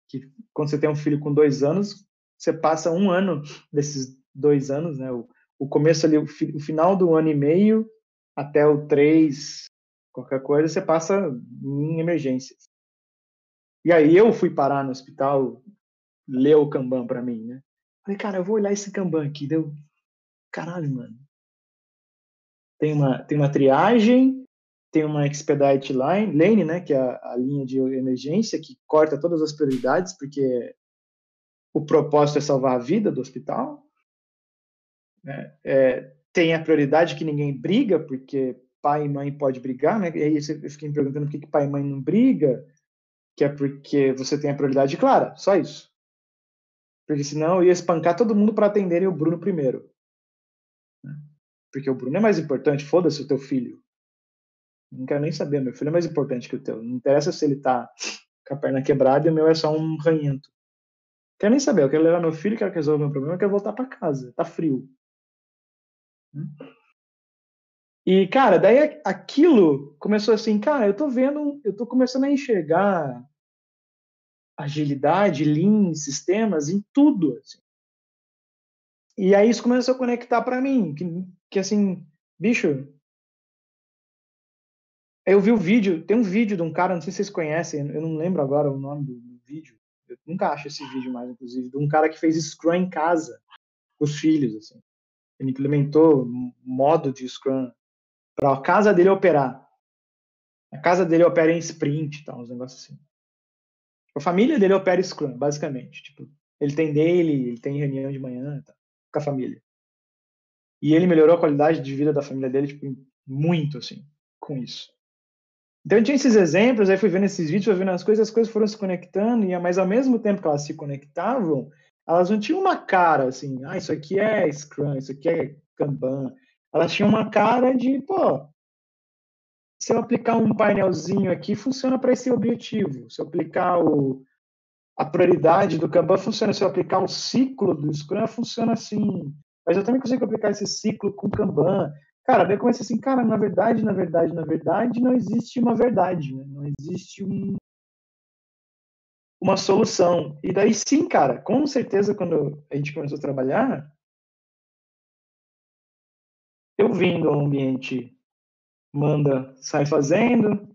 Que quando você tem um filho com dois anos, você passa um ano desses dois anos, né? O, o começo ali, o, fi, o final do ano e meio até o três, qualquer coisa, você passa em emergências. E aí eu fui parar no hospital leu o Kanban para mim, né? Falei, cara, eu vou olhar esse Kanban aqui. Deu, caralho, mano. Tem uma, tem uma triagem, tem uma expedite line, lane, né, que é a, a linha de emergência que corta todas as prioridades, porque o propósito é salvar a vida do hospital. Né? É, tem a prioridade que ninguém briga, porque pai e mãe pode brigar, né? E aí eu fiquei me perguntando por que, que pai e mãe não briga, que é porque você tem a prioridade clara, só isso. Porque senão eu ia espancar todo mundo para atenderem o Bruno primeiro. Né? Porque o Bruno é mais importante, foda-se o teu filho. Não quero nem saber, meu filho é mais importante que o teu. Não interessa se ele tá com a perna quebrada e o meu é só um ranhento. Quero nem saber, eu quero levar meu filho, quero que resolva meu problema, eu quero voltar para casa. Tá frio. Né? E, cara, daí aquilo começou assim, cara, eu tô vendo, eu tô começando a enxergar agilidade, lean, sistemas, em tudo. Assim. E aí isso começou a conectar para mim, que, que assim, bicho, eu vi o vídeo, tem um vídeo de um cara, não sei se vocês conhecem, eu não lembro agora o nome do, vídeo, eu nunca acho esse vídeo mais, inclusive, de um cara que fez Scrum em casa, com os filhos, assim. Ele implementou um modo de Scrum para a casa dele operar. A casa dele opera em sprint, tal, uns negócios assim. A família dele opera Scrum, basicamente. Tipo, ele tem dele, ele tem reunião de manhã tá, com a família. E ele melhorou a qualidade de vida da família dele, tipo, muito, assim, com isso. Então, eu tinha esses exemplos, aí fui vendo esses vídeos, fui vendo as coisas, as coisas foram se conectando, mas ao mesmo tempo que elas se conectavam, elas não tinham uma cara, assim, ah, isso aqui é Scrum, isso aqui é Kanban. Elas tinham uma cara de, pô, se eu aplicar um painelzinho aqui, funciona para esse objetivo. Se eu aplicar o, a prioridade do Kanban, funciona. Se eu aplicar o ciclo do Scrum, funciona assim. Mas eu também consigo aplicar esse ciclo com Kanban. Cara, daí comecei assim, cara, na verdade, na verdade, na verdade, não existe uma verdade, né? não existe um, uma solução. E daí sim, cara, com certeza, quando a gente começou a trabalhar, eu vim do ambiente manda, sai fazendo.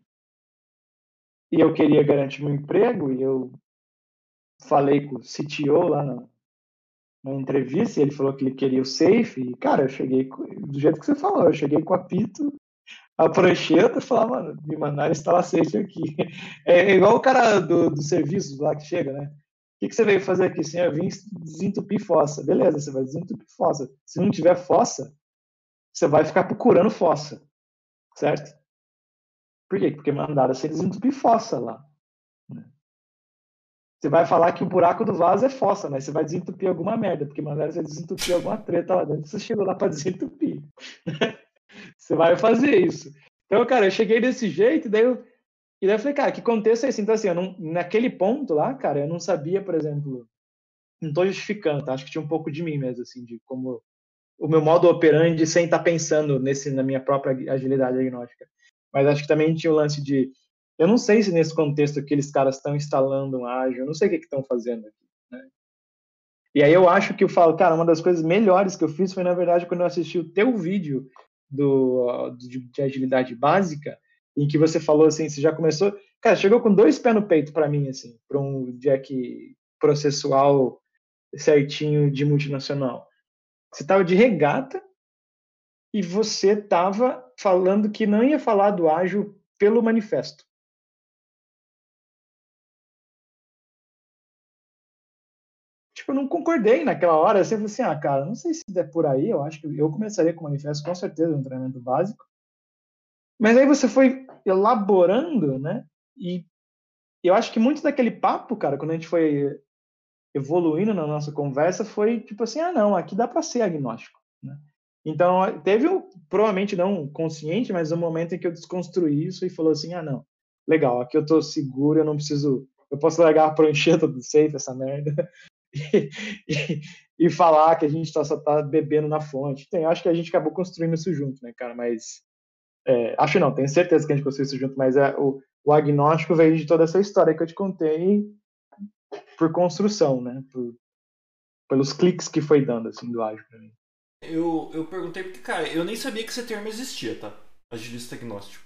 E eu queria garantir meu emprego e eu falei com o CTO lá na, na entrevista, ele falou que ele queria o safe, e, cara, eu cheguei do jeito que você falou, eu cheguei com a Pito, a prancheta e falar, mano, me mandaram instalar safe aqui. É igual o cara do, do serviço lá que chega, né? O que, que você veio fazer aqui? Assim, eu vim desentupir fossa. Beleza, você vai desentupir fossa. Se não tiver fossa, você vai ficar procurando fossa, certo? Por quê? Porque mandaram você desentupir fossa lá. Né? Você vai falar que o buraco do vaso é fossa, mas você vai desentupir alguma merda, porque mandaram você desentupir alguma treta lá dentro, você chegou lá para desentupir. você vai fazer isso. Então, cara, eu cheguei desse jeito, e daí eu, e daí eu falei, cara, que contexto é esse? Então, assim, não, naquele ponto lá, cara, eu não sabia, por exemplo, não estou justificando, tá? Acho que tinha um pouco de mim mesmo, assim, de como o meu modo operandi sem estar tá pensando nesse, na minha própria agilidade diagnóstica. Mas acho que também tinha o lance de. Eu não sei se nesse contexto aqueles caras estão instalando um ágil, eu não sei o que estão fazendo aqui. Né? E aí eu acho que eu falo, cara, uma das coisas melhores que eu fiz foi, na verdade, quando eu assisti o teu vídeo do, de, de agilidade básica, em que você falou assim, você já começou. Cara, chegou com dois pés no peito para mim, assim, para um jack processual certinho de multinacional. Você estava de regata e você estava falando que não ia falar do ágil pelo manifesto. Eu não concordei naquela hora. Eu falei assim, ah, cara, não sei se é por aí. Eu acho que eu começaria com o manifesto, com certeza, um treinamento básico. Mas aí você foi elaborando, né? E eu acho que muito daquele papo, cara, quando a gente foi evoluindo na nossa conversa foi tipo assim, ah, não, aqui dá para ser agnóstico, né? Então, teve um, provavelmente não consciente, mas um momento em que eu desconstruí isso e falou assim, ah, não, legal, aqui eu tô seguro, eu não preciso, eu posso largar a prancheta do safe, essa merda, e, falar que a gente tá, só tá bebendo na fonte. Tem, acho que a gente acabou construindo isso junto, né, cara, mas é, acho não, tenho certeza que a gente construiu isso junto, mas é, o, o agnóstico veio de toda essa história que eu te contei por construção, né? Por, pelos cliques que foi dando, assim, do ágil pra mim. Eu, eu perguntei porque, cara, eu nem sabia que esse termo existia, tá? Agilista agnóstico.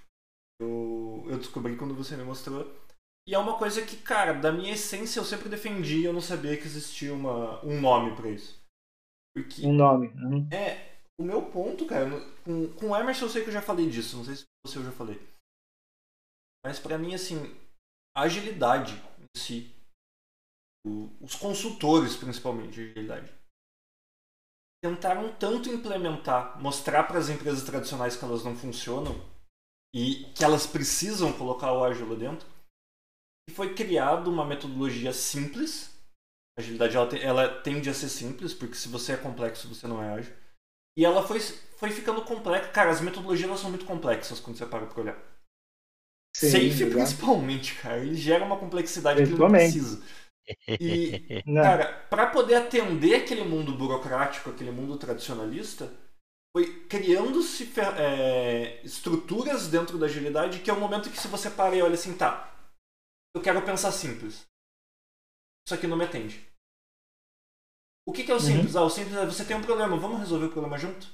Eu, eu descobri quando você me mostrou. E é uma coisa que, cara, da minha essência eu sempre defendi eu não sabia que existia uma, um nome para isso. Porque, um nome. Uhum. É, o meu ponto, cara, com, com o Emerson eu sei que eu já falei disso, não sei se você eu já falei. Mas para mim, assim, a agilidade em si os consultores, principalmente, de agilidade, tentaram tanto implementar, mostrar para as empresas tradicionais que elas não funcionam e que elas precisam colocar o ágil lá dentro, foi criada uma metodologia simples. A agilidade ela, ela tende a ser simples, porque se você é complexo, você não é ágil. E ela foi, foi ficando complexa. Cara, as metodologias são muito complexas quando você para para olhar. Sim, Safe, principalmente, cara, ele gera uma complexidade que ele não precisa. E, cara, para poder atender aquele mundo burocrático, aquele mundo tradicionalista, foi criando-se é, estruturas dentro da agilidade que é o momento que se você para e olha assim, tá, eu quero pensar simples. Isso aqui não me atende. O que, que é o uhum. simples? Uhum. Ah, o simples é você tem um problema, vamos resolver o problema junto?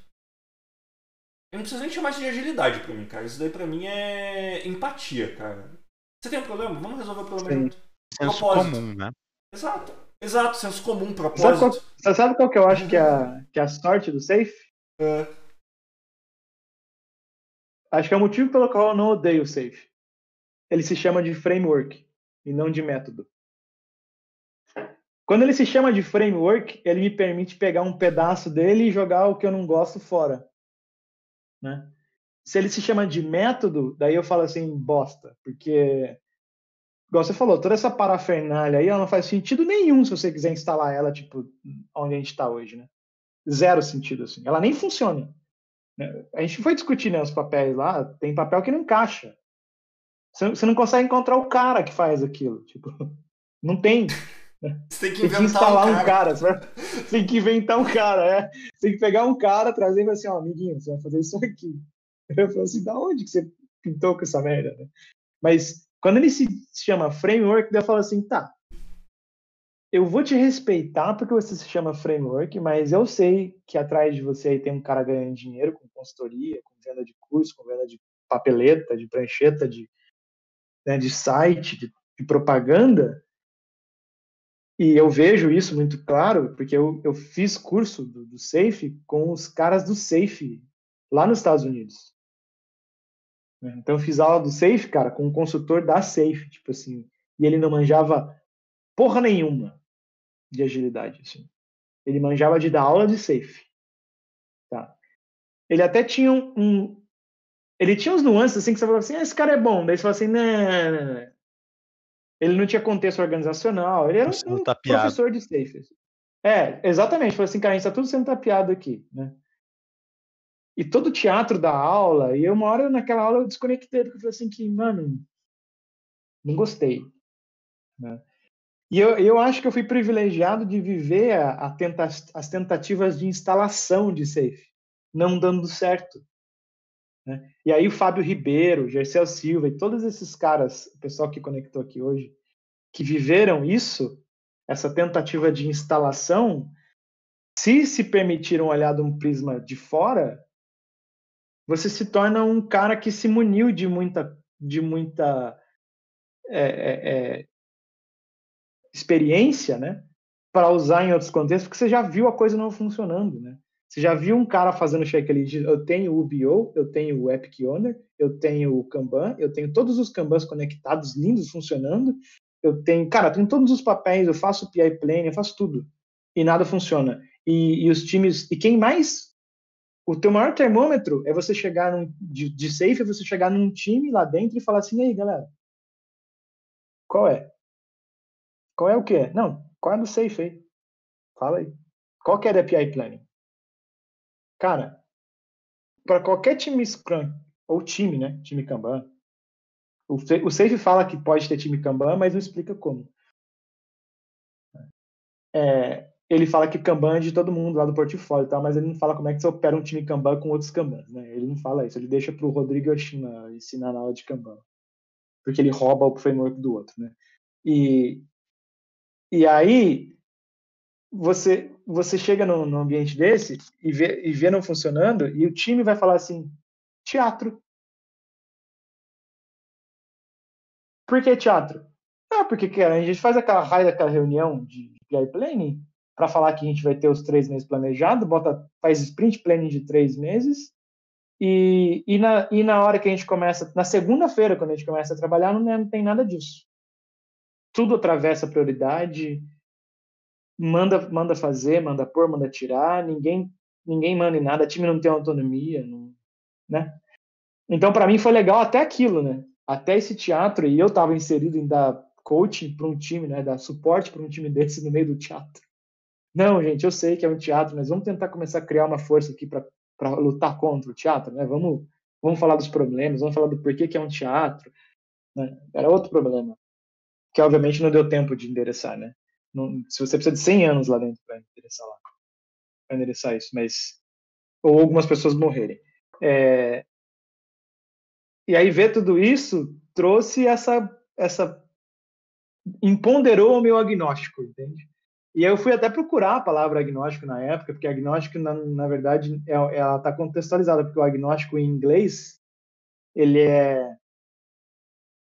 Eu não preciso nem chamar isso de agilidade pra mim, cara. Isso daí pra mim é empatia, cara. Você tem um problema? Vamos resolver o problema Sim. junto. Senso comum, né? Exato. Exato, senso comum, propósito. Sabe qual, você sabe qual que eu acho que é a, que é a sorte do safe? É. Acho que é o motivo pelo qual eu não odeio o safe. Ele se chama de framework e não de método. Quando ele se chama de framework, ele me permite pegar um pedaço dele e jogar o que eu não gosto fora. Né? Se ele se chama de método, daí eu falo assim, bosta, porque igual você falou, toda essa parafernália aí, ela não faz sentido nenhum se você quiser instalar ela, tipo, onde a gente está hoje, né? Zero sentido, assim. Ela nem funciona. Né? A gente foi discutir né, os papéis lá, tem papel que não encaixa. Você não consegue encontrar o cara que faz aquilo. Tipo, não tem. Você tem que, tem que instalar um cara. Um cara tem que inventar um cara, é. Você tem que pegar um cara, trazer e falar assim, ó, oh, amiguinho, você vai fazer isso aqui. Eu falo assim, da onde que você pintou com essa merda? Né? Mas quando ele se chama framework, eu falo assim, tá, eu vou te respeitar porque você se chama framework, mas eu sei que atrás de você aí tem um cara ganhando dinheiro com consultoria, com venda de curso, com venda de papeleta, de prancheta, de, né, de site, de, de propaganda. E eu vejo isso muito claro, porque eu, eu fiz curso do, do SAFE com os caras do SAFE lá nos Estados Unidos. Então eu fiz aula do SAFE, cara, com um consultor da SAFE, tipo assim, e ele não manjava porra nenhuma de agilidade, assim. Ele manjava de dar aula de SAFE. Tá. Ele até tinha um, um ele tinha uns nuances assim que você falava assim, ah, esse cara é bom. Daí você fala assim, não, não, não. Ele não tinha contexto organizacional, ele era um, um professor de safe. É, exatamente. Falei assim, cara, a gente tá tudo sendo tapeado aqui, né? E todo o teatro da aula, e uma hora naquela aula eu desconectei, porque eu falei assim que, mano, não gostei. Né? E eu, eu acho que eu fui privilegiado de viver a, a tenta, as tentativas de instalação de safe, não dando certo. Né? E aí o Fábio Ribeiro, Gercel Silva e todos esses caras, o pessoal que conectou aqui hoje, que viveram isso, essa tentativa de instalação, se se permitiram olhar de um prisma de fora, você se torna um cara que se muniu de muita, de muita é, é, é experiência, né, para usar em outros contextos, porque você já viu a coisa não funcionando, né? Você já viu um cara fazendo checklist? Eu tenho o UBO, eu tenho o Epic Owner, eu tenho o Kanban, eu tenho todos os Kanbans conectados, lindos, funcionando. Eu tenho, cara, eu tenho todos os papéis, eu faço PI Plane, eu faço tudo. E nada funciona. E, e, os times, e quem mais? O teu maior termômetro é você chegar num, de, de safe, é você chegar num time lá dentro e falar assim, aí, galera, qual é? Qual é o quê? Não, qual é do safe aí? Fala aí. Qual que é da API Planning? Cara, para qualquer time Scrum, ou time, né? Time Kanban, o, o Safe fala que pode ter time Kanban, mas não explica como. É, ele fala que Kanban é de todo mundo lá do portfólio, tá? mas ele não fala como é que você opera um time Kanban com outros Kanbans. Né? Ele não fala isso, ele deixa para o Rodrigo Yoshima ensinar na aula de Kanban. Porque ele rouba o framework do outro. Né? E, e aí, você você chega num, num ambiente desse e vê, e vê não funcionando e o time vai falar assim, teatro. Por que teatro? Ah, porque cara, a gente faz aquela raia daquela reunião de PI planning para falar que a gente vai ter os três meses planejado, bota, faz sprint planning de três meses e, e, na, e na hora que a gente começa, na segunda-feira, quando a gente começa a trabalhar, não, não tem nada disso. Tudo atravessa prioridade, manda, manda fazer, manda pôr, manda tirar, ninguém, ninguém manda em nada, time não tem autonomia, não, né? Então, para mim foi legal até aquilo, né? Até esse teatro, e eu estava inserido em dar coaching para um time, né? Dar suporte para um time desse no meio do teatro. Não, gente, eu sei que é um teatro, mas vamos tentar começar a criar uma força aqui para lutar contra o teatro, né? Vamos, vamos falar dos problemas, vamos falar do porquê que é um teatro. Né? Era outro problema, que obviamente não deu tempo de endereçar, né? Não, se você precisa de 100 anos lá dentro para endereçar lá, para endereçar isso, mas ou algumas pessoas morrerem. É, e aí ver tudo isso trouxe essa essa empoderou o meu agnóstico, entende? E aí eu fui até procurar a palavra agnóstico na época, porque agnóstico na, na verdade é, ela está contextualizada, porque o agnóstico em inglês ele é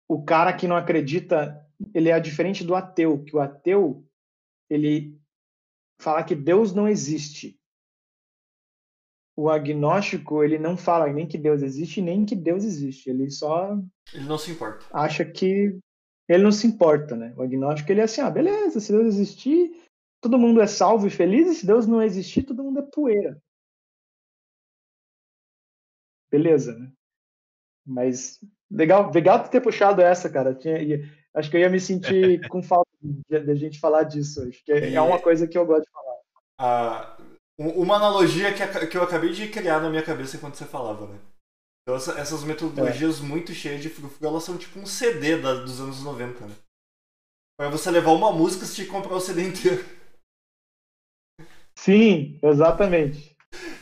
o cara que não acredita, ele é diferente do ateu, que o ateu ele fala que Deus não existe. O agnóstico, ele não fala nem que Deus existe, nem que Deus existe. Ele só. Ele não se importa. Acha que. Ele não se importa, né? O agnóstico, ele é assim: ah, beleza, se Deus existir, todo mundo é salvo e feliz, e se Deus não existir, todo mundo é poeira. Beleza, né? Mas legal, legal ter puxado essa, cara. Tinha, acho que eu ia me sentir com falta de, gente falar disso hoje, que é, é uma coisa que eu gosto de falar. Ah, uma analogia que, que eu acabei de criar na minha cabeça enquanto você falava, né? Então, essa, essas metodologias é. muito cheias de frufru, elas são tipo um CD da, dos anos 90, né? Pra você levar uma música, você tinha que comprar o CD inteiro. Sim, exatamente.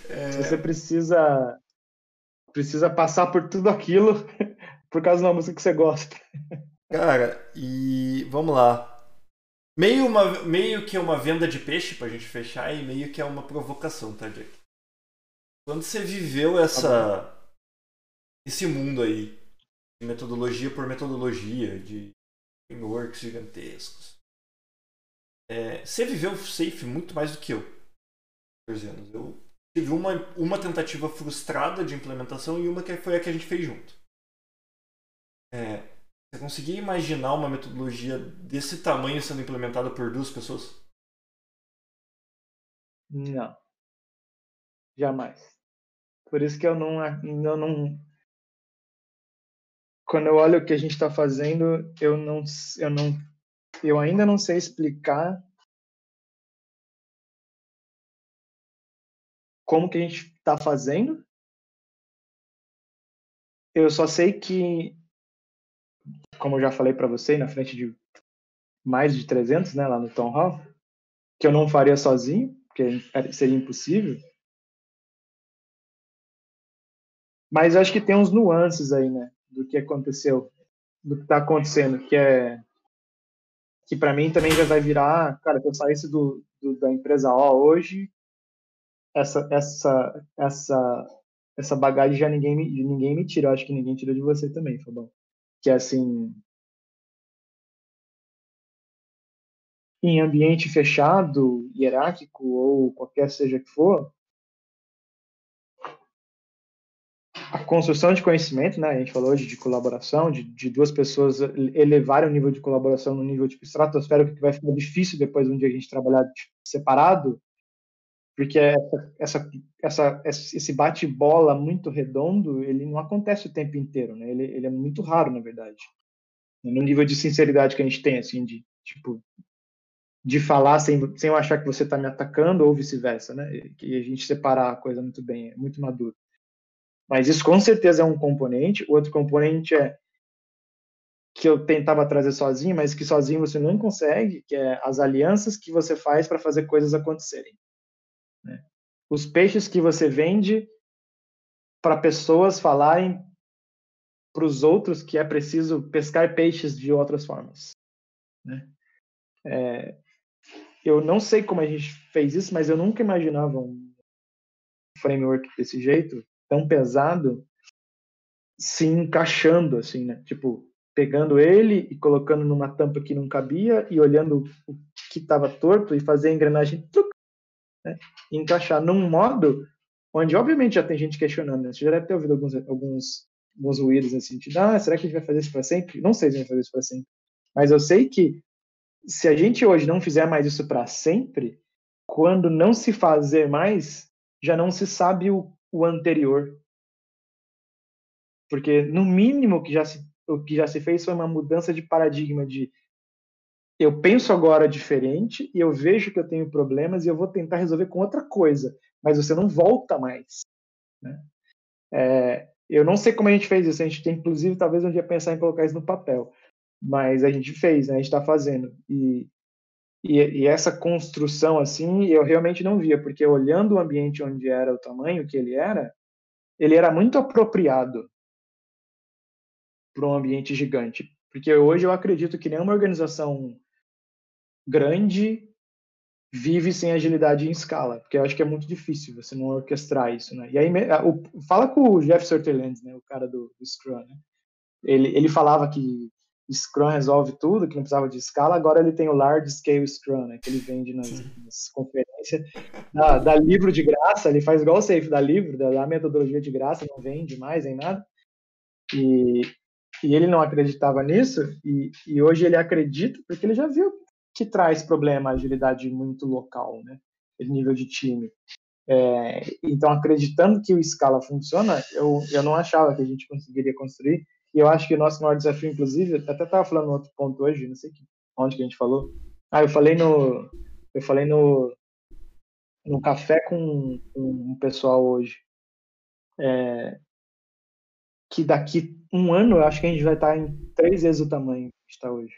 É... Você precisa precisa passar por tudo aquilo por causa de uma música que você gosta. Cara, e vamos lá. Meio, uma, meio que é uma venda de peixe pra gente fechar e meio que é uma provocação, tá, Jack? Quando você viveu essa tá esse mundo aí de metodologia por metodologia, de frameworks gigantescos, É, você viveu safe muito mais do que eu. 14 anos. Eu tive uma, uma tentativa frustrada de implementação e uma que foi a que a gente fez junto. É, você conseguia imaginar uma metodologia desse tamanho sendo implementada por duas pessoas? Não. Jamais. Por isso que eu não, eu não. Quando eu olho o que a gente está fazendo, eu não, eu não, eu ainda não sei explicar como que a gente está fazendo. Eu só sei que, como eu já falei para você, na frente de mais de 300, né, lá no Tom Hall, que eu não faria sozinho, porque seria impossível. Mas acho que tem uns nuances aí, né, do que aconteceu, do que está acontecendo, que é que para mim também já vai virar, cara, se eu saísse do, do, da empresa O hoje, essa essa essa essa bagagem já ninguém me, ninguém me tira, acho que ninguém tirou de você também, Fabão. Que é assim, em ambiente fechado, hierárquico ou qualquer seja que for, a construção de conhecimento, né? A gente falou hoje de colaboração, de, de duas pessoas elevarem o nível de colaboração no nível tipo estratosférico, que vai ficar difícil depois de um dia a gente trabalhar separado, porque essa, essa, esse bate-bola muito redondo, ele não acontece o tempo inteiro, né? Ele, ele é muito raro, na verdade. No nível de sinceridade que a gente tem, assim, de tipo de falar sem, sem eu achar que você está me atacando ou vice-versa, né? Que a gente separar a coisa muito bem, é muito maduro. Mas isso com certeza é um componente. O outro componente é que eu tentava trazer sozinho, mas que sozinho você não consegue, que é as alianças que você faz para fazer coisas acontecerem. Os peixes que você vende para pessoas falarem para os outros que é preciso pescar peixes de outras formas. Né? É, eu não sei como a gente fez isso, mas eu nunca imaginava um framework desse jeito tão pesado se encaixando, assim, né? Tipo, pegando ele e colocando numa tampa que não cabia e olhando o que estava torto e fazer a engrenagem né? encaixar num modo onde, obviamente, já tem gente questionando, né? Você já deve ter ouvido alguns, alguns, alguns ruídos assim, de, ah, será que a gente vai fazer isso para sempre? Não sei se a gente vai fazer isso para sempre. Mas eu sei que se a gente hoje não fizer mais isso para sempre, quando não se fazer mais, já não se sabe o o anterior. Porque, no mínimo, que já se, o que já se fez foi uma mudança de paradigma de eu penso agora diferente e eu vejo que eu tenho problemas e eu vou tentar resolver com outra coisa, mas você não volta mais. Né? É, eu não sei como a gente fez isso, a gente tem, inclusive, talvez um dia pensar em colocar isso no papel, mas a gente fez, né? a gente está fazendo. E e, e, essa construção, assim, eu realmente não via, porque olhando o ambiente onde era o tamanho que ele era, ele era muito apropriado para um ambiente gigante. Porque hoje eu acredito que nenhuma organização grande vive sem agilidade em escala, porque eu acho que é muito difícil você não orquestrar isso, né? E aí, o, fala com o Jeff Sutherland, né, o cara do, do Scrum, né? Ele, ele falava que Scrum resolve tudo, que não precisava de escala, agora ele tem o Large Scale Scrum, né, que ele vende nas, nas conferências, dá, dá, livro de graça, ele faz igual o Safe, dá livro, dá, dá metodologia de graça, não vende mais nem nada, e, e ele não acreditava nisso, e, e hoje ele acredita, porque ele já viu que traz problema a agilidade muito local, né, nível de time. É, então, acreditando que o Scala funciona, eu, eu não achava que a gente conseguiria construir e eu acho que o nosso maior desafio, inclusive, até estava falando outro ponto hoje, não sei onde que a gente falou. Ah, eu falei no. Eu falei no. No café com, com um pessoal hoje. É, que daqui um ano eu acho que a gente vai estar em três vezes o tamanho que está hoje.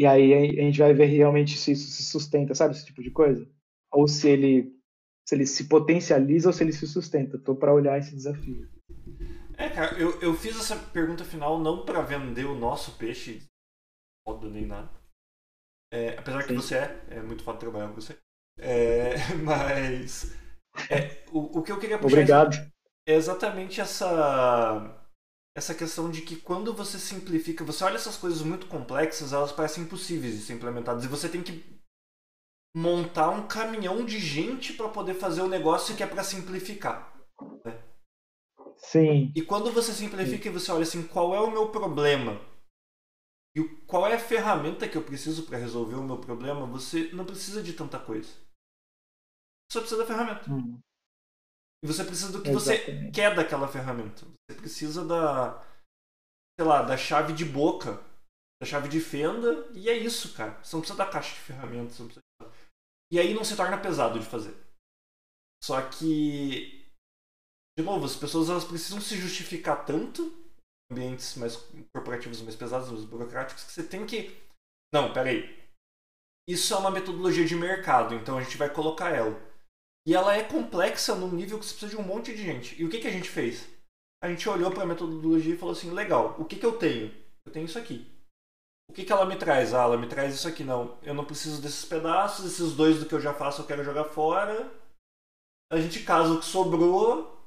E aí a gente vai ver realmente se isso se sustenta, sabe? Esse tipo de coisa. Ou se ele se ele se potencializa ou se ele se sustenta. Estou para olhar esse desafio. É, cara, eu, eu fiz essa pergunta final não para vender o nosso peixe, modo nem nada. É, apesar Sim. que você é, é muito foda trabalhar com você. É, mas é, o, o que eu queria puxar Obrigado. é exatamente essa essa questão de que quando você simplifica, você olha essas coisas muito complexas, elas parecem impossíveis de ser implementadas e você tem que montar um caminhão de gente para poder fazer o negócio que é para simplificar. Né? Sim. E quando você simplifica e você olha assim, qual é o meu problema? E qual é a ferramenta que eu preciso para resolver o meu problema? Você não precisa de tanta coisa. Só precisa da ferramenta. Hum. E você precisa do que Exatamente. você quer daquela ferramenta. Você precisa da, sei lá, da chave de boca, da chave de fenda, e é isso, cara. Você não precisa da caixa de ferramentas. Precisa... E aí não se torna pesado de fazer. Só que, de novo, as pessoas elas precisam se justificar tanto em ambientes mais corporativos mais pesados, mais burocráticos, que você tem que. Não, peraí. Isso é uma metodologia de mercado, então a gente vai colocar ela. E ela é complexa num nível que você precisa de um monte de gente. E o que, que a gente fez? A gente olhou para a metodologia e falou assim: legal, o que, que eu tenho? Eu tenho isso aqui. O que, que ela me traz? Ah, ela me traz isso aqui. Não, eu não preciso desses pedaços, esses dois do que eu já faço eu quero jogar fora. A gente casa o que sobrou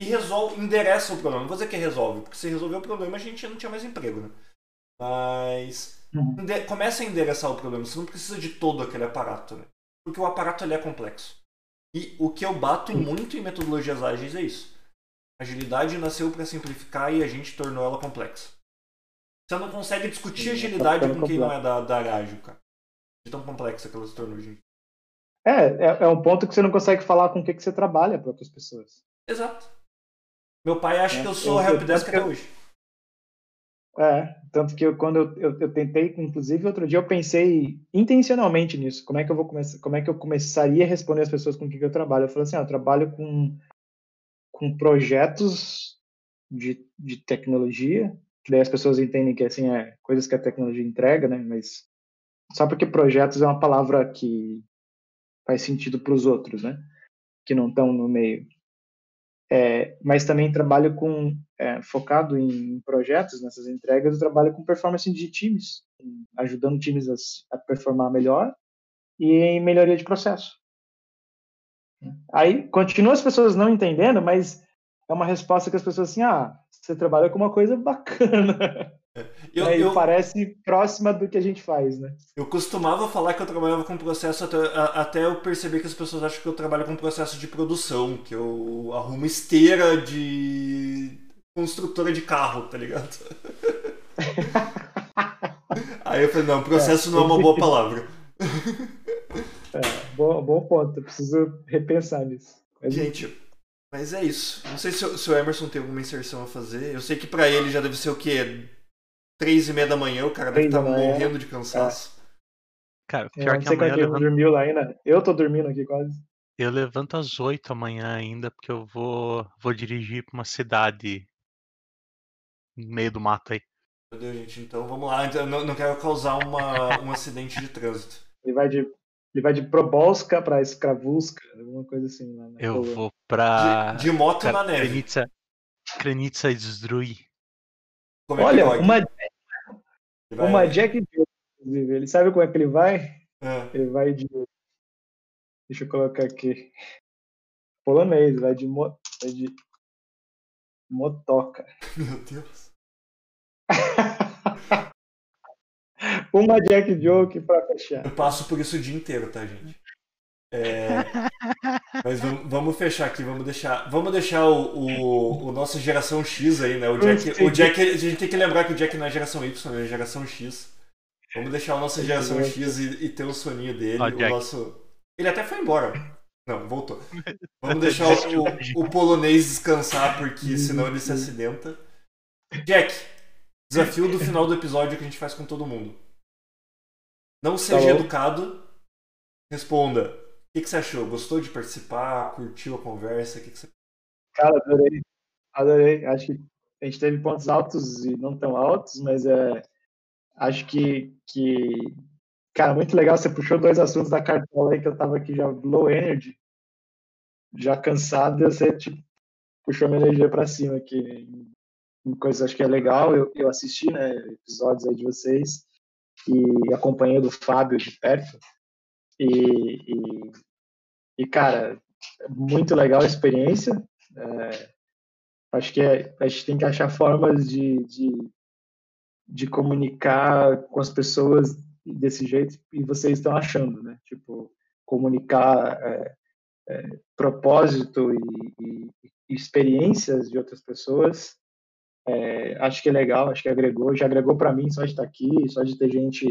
e resolve, endereça o problema. Não vou dizer que resolve, porque se resolver o problema a gente não tinha mais emprego, né? Mas uhum. começa a endereçar o problema. Você não precisa de todo aquele aparato, né? Porque o aparato ali é complexo. E o que eu bato muito em metodologias ágeis é isso. Agilidade nasceu para simplificar e a gente tornou ela complexa. Você não consegue discutir tá agilidade com quem não é da, da ágil, cara. De tão complexa que ela se tornou, gente. É, é, é, um ponto que você não consegue falar com o que, que você trabalha para outras pessoas. Exato. Meu pai acha é, que eu sou helpdesk até hoje. É, tanto que eu, quando eu, eu, eu, tentei, inclusive outro dia eu pensei intencionalmente nisso, como é que eu vou começar, como é que eu começaria a responder as pessoas com que eu trabalho. Eu falei assim, ah, eu trabalho com, com projetos de, de tecnologia, que daí as pessoas entendem que assim é coisas que a tecnologia entrega, né? Mas só porque projetos é uma palavra que faz sentido para os outros, né? Que não estão no meio. É, mas também trabalho com é, focado em projetos nessas entregas, eu trabalho com performance de times, ajudando times a, a performar melhor e em melhoria de processo. Aí continua as pessoas não entendendo, mas é uma resposta que as pessoas assim, ah, você trabalha com uma coisa bacana. Eu, é, eu, parece próxima do que a gente faz, né? Eu costumava falar que eu trabalhava com processo até, até eu perceber que as pessoas acham que eu trabalho com processo de produção, que eu arrumo esteira de construtora de carro, tá ligado? Aí eu falei, não, processo é, não é uma boa palavra. É, bom, bom ponto, eu preciso repensar nisso. Mas... Gente, mas é isso. Não sei se, se o Emerson tem alguma inserção a fazer. Eu sei que para ele já deve ser o quê? Três e meia da manhã, o cara deve estar tá morrendo de cansaço. É. Cara, pior que amanhã. Eu levanto... dormiu lá ainda. Eu tô dormindo aqui quase. Eu levanto às oito amanhã ainda, porque eu vou, vou dirigir pra uma cidade no meio do mato aí. Meu Deus, gente, então vamos lá. Eu não, não quero causar uma, um acidente de trânsito. Ele vai de ele vai de Probolska pra Skravulska, alguma coisa assim. Lá eu vou pra. De, de moto na neve. Krenitsa, Krenitsa Zdrui. Olha, uma, uma Jack inclusive. Ele sabe como é que ele vai? É. Ele vai de. Deixa eu colocar aqui. Polonês, vai de, mo... vai de motoca. Meu Deus. Uma Jack Joke pra fechar. Eu passo por isso o dia inteiro, tá, gente? É... Mas vamos, vamos, fechar aqui, vamos deixar, vamos deixar o, o, o nosso geração X aí, né? O Jack, o Jack, a gente tem que lembrar que o Jack não é geração Y, é geração X. Vamos deixar o nosso geração X e, e ter o soninho dele, o nosso. Ele até foi embora. Não, voltou. Vamos deixar o, o, o polonês descansar, porque senão ele se acidenta. Jack, desafio do final do episódio que a gente faz com todo mundo. Não seja tá educado. Responda. O que, que, você achou? Gostou de participar? Curtiu a conversa? O que, que você... Cara, adorei. Adorei. Acho que a gente teve pontos altos e não tão altos, mas é, acho que, que. Cara, muito legal. Você puxou dois assuntos da cartola aí que eu tava aqui já low energy, já cansado, e você tipo, puxou minha energia para cima aqui. Coisas acho que é legal. Eu, eu assisti, né, episódios aí de vocês e acompanhei do Fábio de perto. E, e, e cara, muito legal a experiência. É, Acho que é, a gente tem que achar formas de, de, de comunicar com as pessoas desse jeito e vocês estão achando, né? Tipo, comunicar é, é, propósito e, e, experiências de outras pessoas. É, acho que é legal, acho que agregou, já agregou para mim só de estar aqui, só de ter gente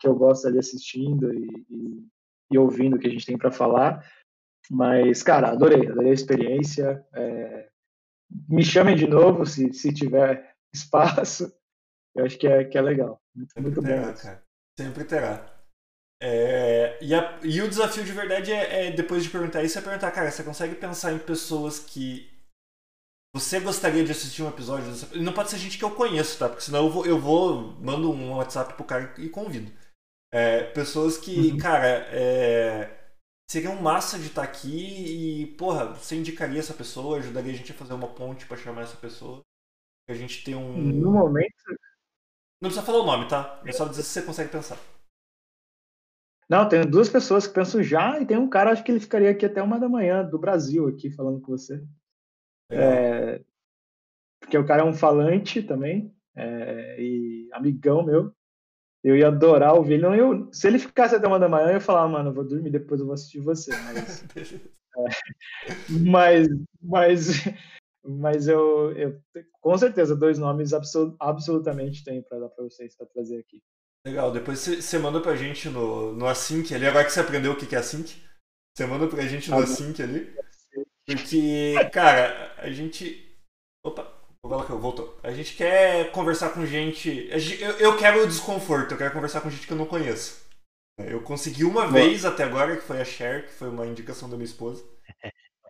que eu gosto ali assistindo e, e ouvindo o que a gente tem para falar. Mas, cara, adorei, adorei a experiência. É, me chamem de novo se, se tiver espaço. Eu acho que é, que é legal. Muito, muito terá, bom. Cara. Sempre terá. É, e, a, e, o desafio de verdade é, é, depois de perguntar isso, é perguntar, cara, você consegue pensar em pessoas que você gostaria de assistir um episódio dessa... Não pode ser gente que eu conheço, tá? Porque senão eu vou, eu vou mando um WhatsApp pro cara e convido. É, pessoas que, uhum. cara, é, seriam massa de estar tá aqui e, porra, você indicaria essa pessoa, ajudaria a gente a fazer uma ponte para chamar essa pessoa. A gente tem um. No momento. Não precisa falar o nome, tá? É só dizer se você consegue pensar. Não, tem duas pessoas que pensam já e tem um cara, acho que ele ficaria aqui até uma da manhã, do Brasil, aqui falando com você. É, porque o cara é um falante também, é, e amigão meu. Eu ia adorar ouvir ele. Não, eu, se ele ficasse até uma da manhã, eu ia falar, mano, eu vou dormir, depois eu vou assistir você. Mas, é, mas, mas, mas eu, eu, com certeza, dois nomes absol, absolutamente tem para dar para vocês, para trazer aqui. Legal, depois você manda pra gente no, no Async ali, agora que você aprendeu o que é Async, você manda pra gente no ah, Async ali. Porque, cara, a gente. Opa, voltou. A gente quer conversar com gente. Eu, quero o desconforto, eu quero conversar com gente que eu não conheço. Eu consegui uma vez até agora, que foi a Cher, que foi uma indicação da minha esposa.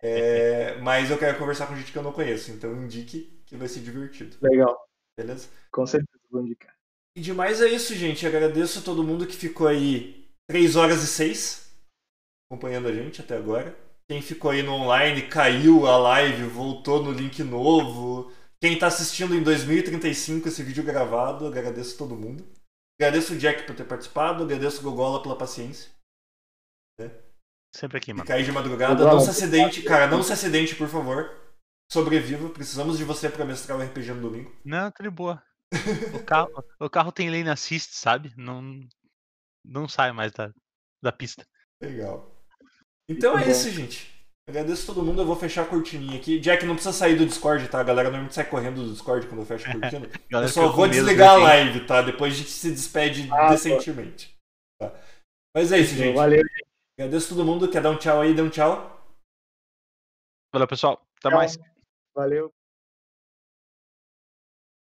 É, mas eu quero conversar com gente que eu não conheço, então indique que vai ser divertido. Legal. Beleza? Com certeza, vou indicar. E demais é isso, gente. Agradeço a todo mundo que ficou aí 3 horas e 6 acompanhando a gente até agora. Quem ficou aí no online, caiu a live, voltou no link novo. Quem está assistindo em 2035 esse vídeo gravado, agradeço a todo mundo. Agradeço o Jack por ter participado, agradeço o Gogola pela paciência. Né? Sempre aqui, mano. Cair de madrugada. Não se acidente, cara, não se acidente, por favor. Sobreviva, precisamos de você para mestrar o RPG no domingo. Não, tá de boa. O carro, o carro tem lane assist, sabe? Não, não sai mais da, da pista. Legal. Então é isso, gente. Agradeço todo mundo, eu vou fechar a cortininha aqui. Jack, não precisa sair do Discord, tá? A galera normalmente sai correndo do Discord quando eu fecho a cortina. eu só vou desligar a live, tá? Depois a gente se despede ah, decentemente. Tá. Mas é isso, gente. Valeu, gente. Agradeço todo mundo. Quer dar um tchau aí? Dê um tchau. Valeu, pessoal. Até tchau. mais. Valeu.